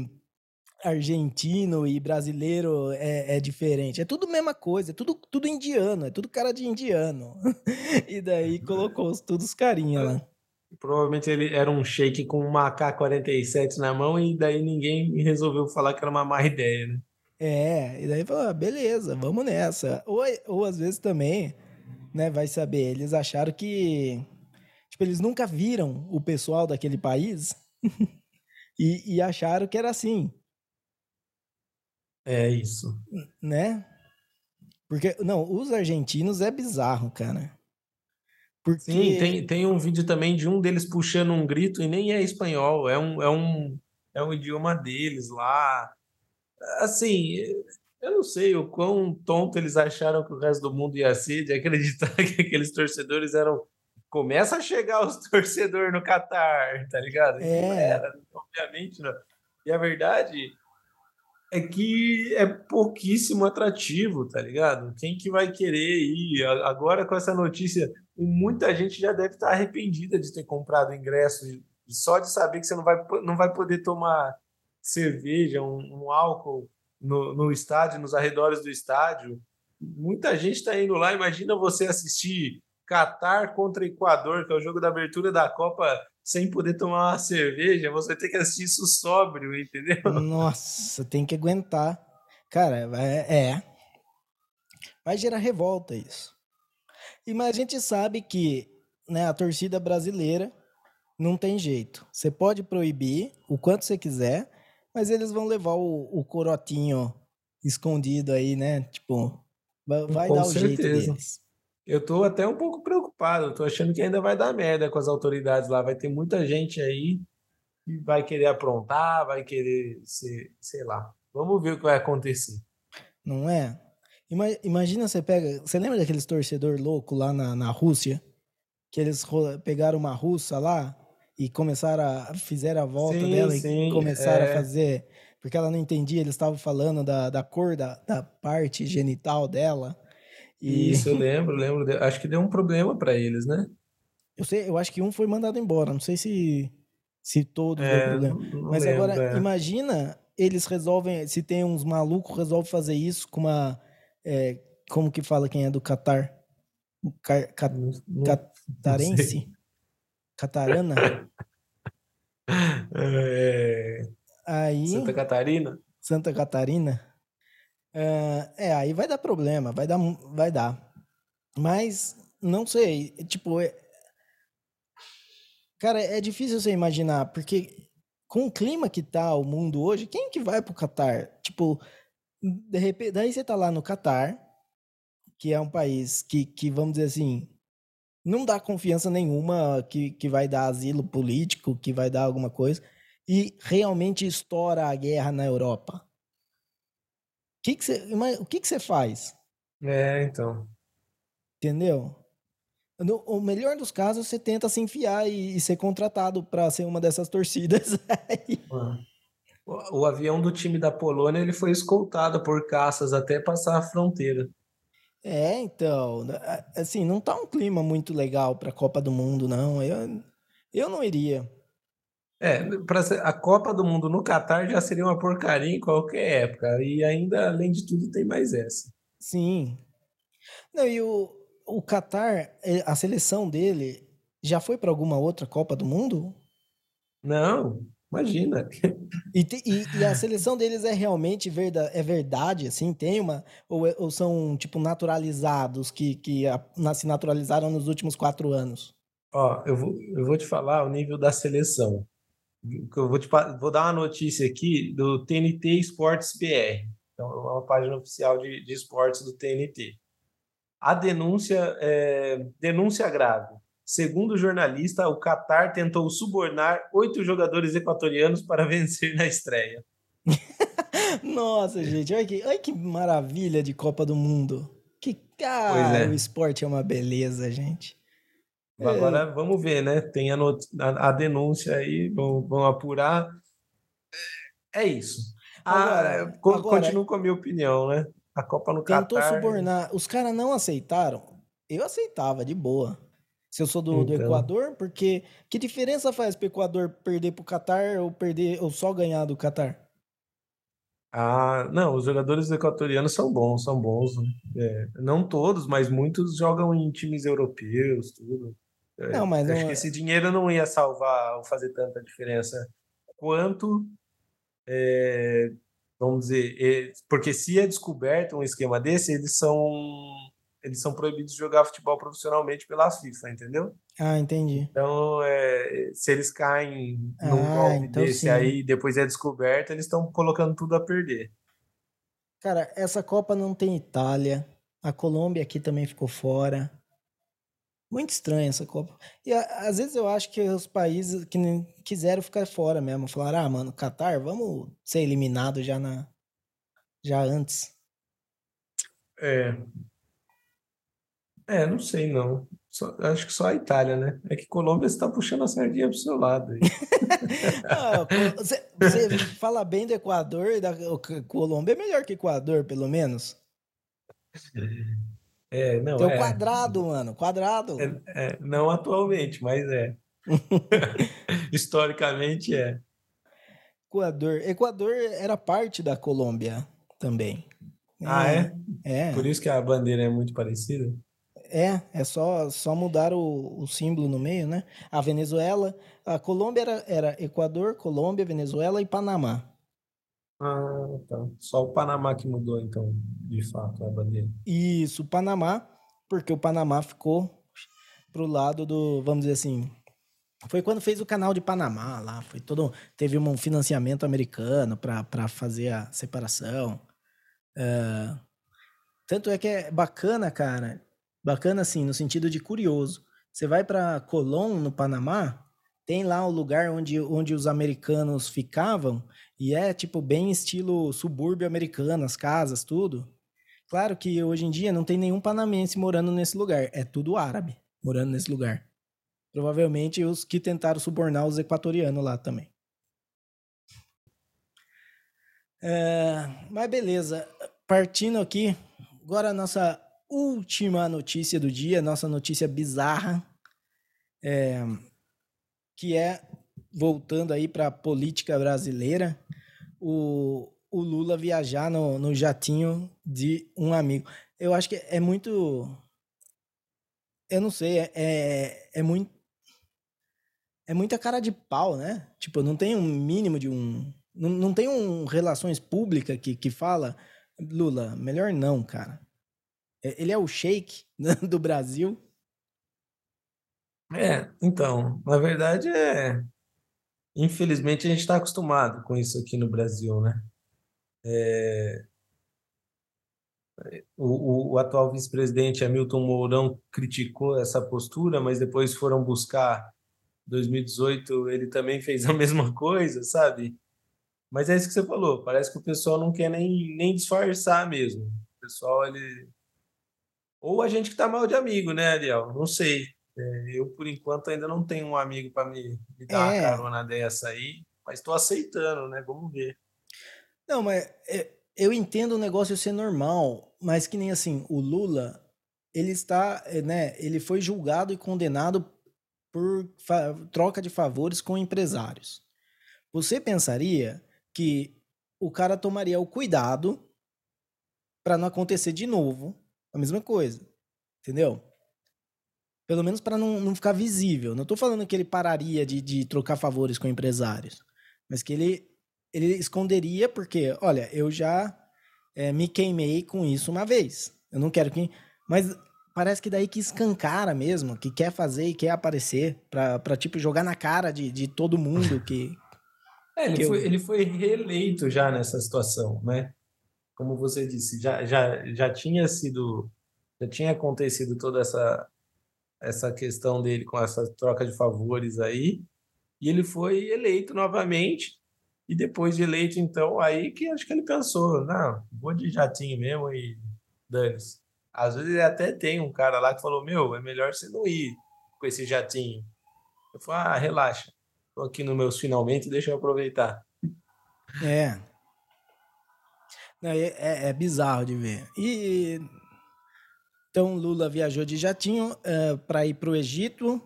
argentino e brasileiro é, é diferente. É tudo mesma coisa, é tudo, tudo indiano, é tudo cara de indiano. e daí colocou os- todos os carinha lá. Provavelmente ele era um shake com uma AK-47 na mão e daí ninguém resolveu falar que era uma má ideia, né? É, e daí falou, ah, beleza, vamos nessa. Ou, ou às vezes também, né, vai saber, eles acharam que, tipo, eles nunca viram o pessoal daquele país e, e acharam que era assim, É isso. né? Porque, não, os argentinos é bizarro, cara. Porque... Sim, tem, tem um vídeo também de um deles puxando um grito e nem é espanhol, é um, é um, é um idioma deles lá. Assim, eu não sei o quão tonto eles acharam que o resto do mundo ia ser de acreditar que aqueles torcedores eram. Começa a chegar os torcedores no Catar, tá ligado? É. Não era, obviamente não. E a verdade é que é pouquíssimo atrativo, tá ligado? Quem que vai querer ir? Agora com essa notícia, muita gente já deve estar arrependida de ter comprado ingresso só de saber que você não vai, não vai poder tomar cerveja, um, um álcool no, no estádio, nos arredores do estádio. Muita gente está indo lá. Imagina você assistir Catar contra Equador, que é o jogo da abertura da Copa, sem poder tomar uma cerveja. Você tem que assistir isso sóbrio, entendeu? Nossa, tem que aguentar. Cara, é. é. Vai gerar revolta isso. E mas a gente sabe que né, a torcida brasileira não tem jeito. Você pode proibir o quanto você quiser, mas eles vão levar o, o corotinho escondido aí, né? Tipo, vai, dar certeza. o jeito deles. Eu tô até um pouco preocupado, tô achando que ainda vai dar merda com as autoridades lá. Vai ter muita gente aí que vai querer aprontar, vai querer ser, sei lá. Vamos ver o que vai acontecer. Não é? Imagina você pega. Você lembra daqueles torcedor louco lá na, na Rússia? Que eles pegaram uma russa lá e começaram a. fizeram a volta sim, dela sim, e começaram é. a fazer. Porque ela não entendia, eles estavam falando da, da cor da, da parte genital dela. E... Isso, eu lembro, lembro. Acho que deu um problema para eles, né? Eu sei, eu acho que um foi mandado embora. Não sei se, se todos é, deu problema. Mas lembro, agora, é. imagina, eles resolvem. Se tem uns malucos, resolve fazer isso com uma. É, como que fala quem é do Catar? Cat, não, catarense? Catarana? É... Aí, Santa Catarina? Santa Catarina. É, é, aí vai dar problema, vai dar, vai dar. Mas, não sei, tipo, é... cara, é difícil você imaginar, porque com o clima que tá o mundo hoje, quem que vai pro Catar? Tipo, de repente, daí você tá lá no Catar, que é um país que, que vamos dizer assim, não dá confiança nenhuma que, que vai dar asilo político, que vai dar alguma coisa, e realmente estoura a guerra na Europa. Que que cê, o que, que você faz? É, então. Entendeu? No o melhor dos casos, você tenta se enfiar e, e ser contratado para ser uma dessas torcidas. o, o avião do time da Polônia ele foi escoltado por caças até passar a fronteira. É, então, assim, não tá um clima muito legal para a Copa do Mundo, não. Eu, eu não iria. É, para a Copa do Mundo no Catar já seria uma porcaria em qualquer época. E ainda, além de tudo, tem mais essa. Sim. Não, e o, o Catar, é, a seleção dele já foi para alguma outra Copa do Mundo? Não, Imagina. E, e, e, a seleção deles é realmente verdade, é verdade, assim? Tem uma. Ou, é, ou são, tipo, naturalizados que, que a, se naturalizaram nos últimos quatro anos? Ó, eu vou, eu vou te falar o nível da seleção. Eu vou, te, vou dar uma notícia aqui do TNT Esportes BR. Então, é uma página oficial de, de esportes do TNT. A denúncia é denúncia grave. Segundo o jornalista, o Qatar tentou subornar oito jogadores equatorianos para vencer na estreia. Nossa, gente, olha que, olha que maravilha de Copa do Mundo. Que cara, é. o esporte é uma beleza, gente. Agora é. vamos ver, né? Tem a, a, a denúncia aí, vão, vão, apurar. É isso. Agora, ah, agora, continuo com a minha opinião, né? A Copa no Tentou Tentou subornar. Os caras não aceitaram. Eu aceitava, de boa. Se eu sou do, do então. Equador, porque que diferença faz para o Equador perder para o Catar ou perder ou só ganhar do Catar? Ah, não, os jogadores equatorianos são bons, são bons. Né? É, não todos, mas muitos jogam em times europeus, tudo. É, não, mas acho não... que é esse dinheiro não ia salvar ou fazer tanta diferença quanto, é, vamos dizer, é, porque se é descoberto um esquema desse, eles são eles são proibidos de jogar futebol profissionalmente pela FIFA, entendeu? Ah, entendi. Então, é, se eles caem num ah, golpe então desse sim. aí depois é descoberto, eles estão colocando tudo a perder. Cara, essa Copa não tem Itália, A Colômbia aqui também ficou fora. Muito estranha essa Copa. E às vezes eu acho que os países que quiseram ficar fora mesmo, falaram, ah, mano, Qatar, vamos ser eliminado já na já antes. É. É, não sei não. Só- acho que só a Itália, né? É que Colômbia está puxando a sardinha pro seu lado. Ah, pô, você, você fala bem do Equador e da o Colômbia é melhor que Equador, pelo menos. É, não, Tem o é. quadrado, mano, quadrado. É, não atualmente, mas é. Historicamente é. Equador. Equador era parte da Colômbia também. Ah, é? É. Por isso que a bandeira é muito parecida? É, é só, só mudar o, o símbolo no meio, né? A Venezuela, a Colômbia era, era Equador, Colômbia, Venezuela e Panamá. Ah, tá. Só o Panamá que mudou, então, de fato, a bandeira. Isso, Panamá, porque o Panamá ficou pro lado do, vamos dizer assim, foi quando fez o canal de Panamá lá, foi todo, teve um financiamento americano para fazer a separação. É, tanto é que é bacana, cara, bacana assim, no sentido de curioso. Você vai para Colón, no Panamá, tem lá o lugar onde, onde os americanos ficavam, e é tipo bem estilo subúrbio americano, as casas, tudo. Claro que hoje em dia não tem nenhum panamense morando nesse lugar, é tudo árabe morando nesse lugar. Provavelmente os que tentaram subornar os equatorianos lá também. É, mas beleza, partindo aqui, agora a nossa última notícia do dia, nossa notícia bizarra, é, que é, voltando aí para a política brasileira, o, o Lula viajar no, no jatinho de um amigo. Eu acho que é muito. Eu não sei, é, é, é muito. É muita cara de pau, né? Tipo, não tem um mínimo de um. Não, não tem um relações públicas que, que fala, Lula, melhor não, cara. É- Ele é o shake do Brasil. É, então, na verdade é. Infelizmente a gente está acostumado com isso aqui no Brasil, né? É, O, o- o atual vice-presidente Hamilton Mourão criticou essa postura, mas depois foram buscar 2018, ele também fez a mesma coisa, sabe? Mas é isso que você falou, parece que o pessoal não quer nem, nem disfarçar mesmo. O pessoal, ele. Ou a gente que tá mal de amigo, né, Ariel? Não sei. É, eu, por enquanto, ainda não tenho um amigo para me, me dar É. uma carona dessa aí, mas estou aceitando, né? Vamos ver. Não, mas é, eu entendo o negócio ser normal, mas que nem assim, o Lula, ele está, é, né, ele foi julgado e condenado por troca de favores com empresários. Você pensaria que o cara tomaria o cuidado para não acontecer de novo a mesma coisa, entendeu? Pelo menos para não, não ficar visível. Não tô falando que ele pararia de, de trocar favores com empresários, mas que ele ele esconderia porque, olha, eu já eh, me queimei com isso uma vez. Eu não quero que. Mas parece que daí que escancara mesmo, que quer fazer e quer aparecer pra, pra tipo, jogar na cara de, de todo mundo que. É, ele Que eu- foi, ele foi reeleito já nessa situação, né? Como você disse, já, já, já tinha sido, já tinha acontecido toda essa, essa questão dele com essa troca de favores aí, e ele foi eleito novamente, e depois de eleito, então, aí que acho que ele pensou, não, vou de jatinho mesmo e dane-se. Às vezes até tem um cara lá que falou, meu, é melhor você não ir com esse jatinho. Eu falei, ah, relaxa, tô aqui nos meus finalmente, deixa eu aproveitar. É. É, é- é bizarro de ver. E. Então, Lula viajou de jatinho para ir para o Egito,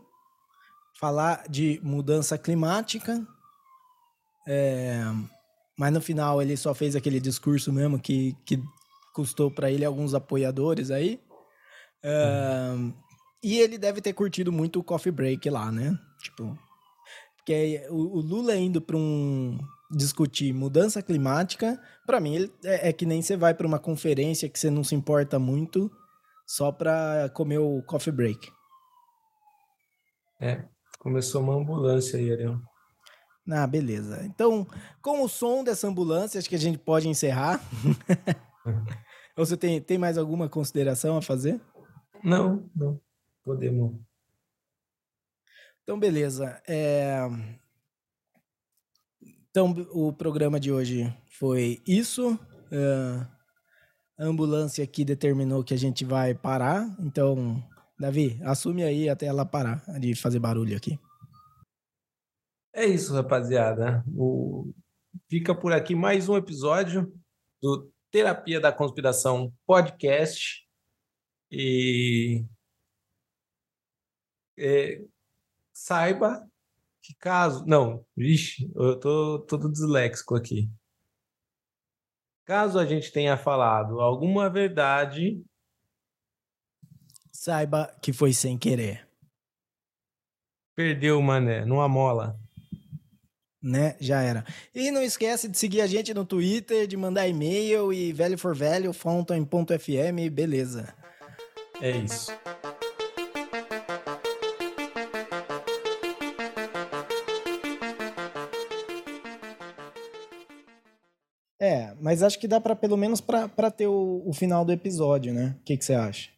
falar de mudança climática. É, mas no final ele só fez aquele discurso mesmo que, que custou para ele alguns apoiadores aí. É, E ele deve ter curtido muito o coffee break lá, né? Tipo, porque o, o Lula indo para um discutir mudança climática, para mim é, é que nem você vai para uma conferência que você não se importa muito só para comer o coffee break. É, começou uma ambulância aí, Ariel. Ah, beleza. Então, com o som dessa ambulância, acho que a gente pode encerrar. Ou você tem, tem mais alguma consideração a fazer? Não, não. Podemos. Então, beleza. É... Então, o programa de hoje foi isso. Uh, a ambulância aqui determinou que a gente vai parar. Então, Davi, assume aí até ela parar de fazer barulho aqui. É isso, rapaziada. O... Fica por aqui mais um episódio do Terapia da Conspiração Podcast. E é... saiba que caso. Não, vixe, eu tô todo disléxico aqui. Caso a gente tenha falado alguma verdade. Saiba que foi sem querer. Perdeu, mané, numa mola. Né? Já era. E não esquece de seguir a gente no Twitter, de mandar e-mail e velho for velho, fountain.fm, beleza. É isso. É, mas acho que dá para pelo menos para ter o, o, final do episódio, né? O que, que você acha?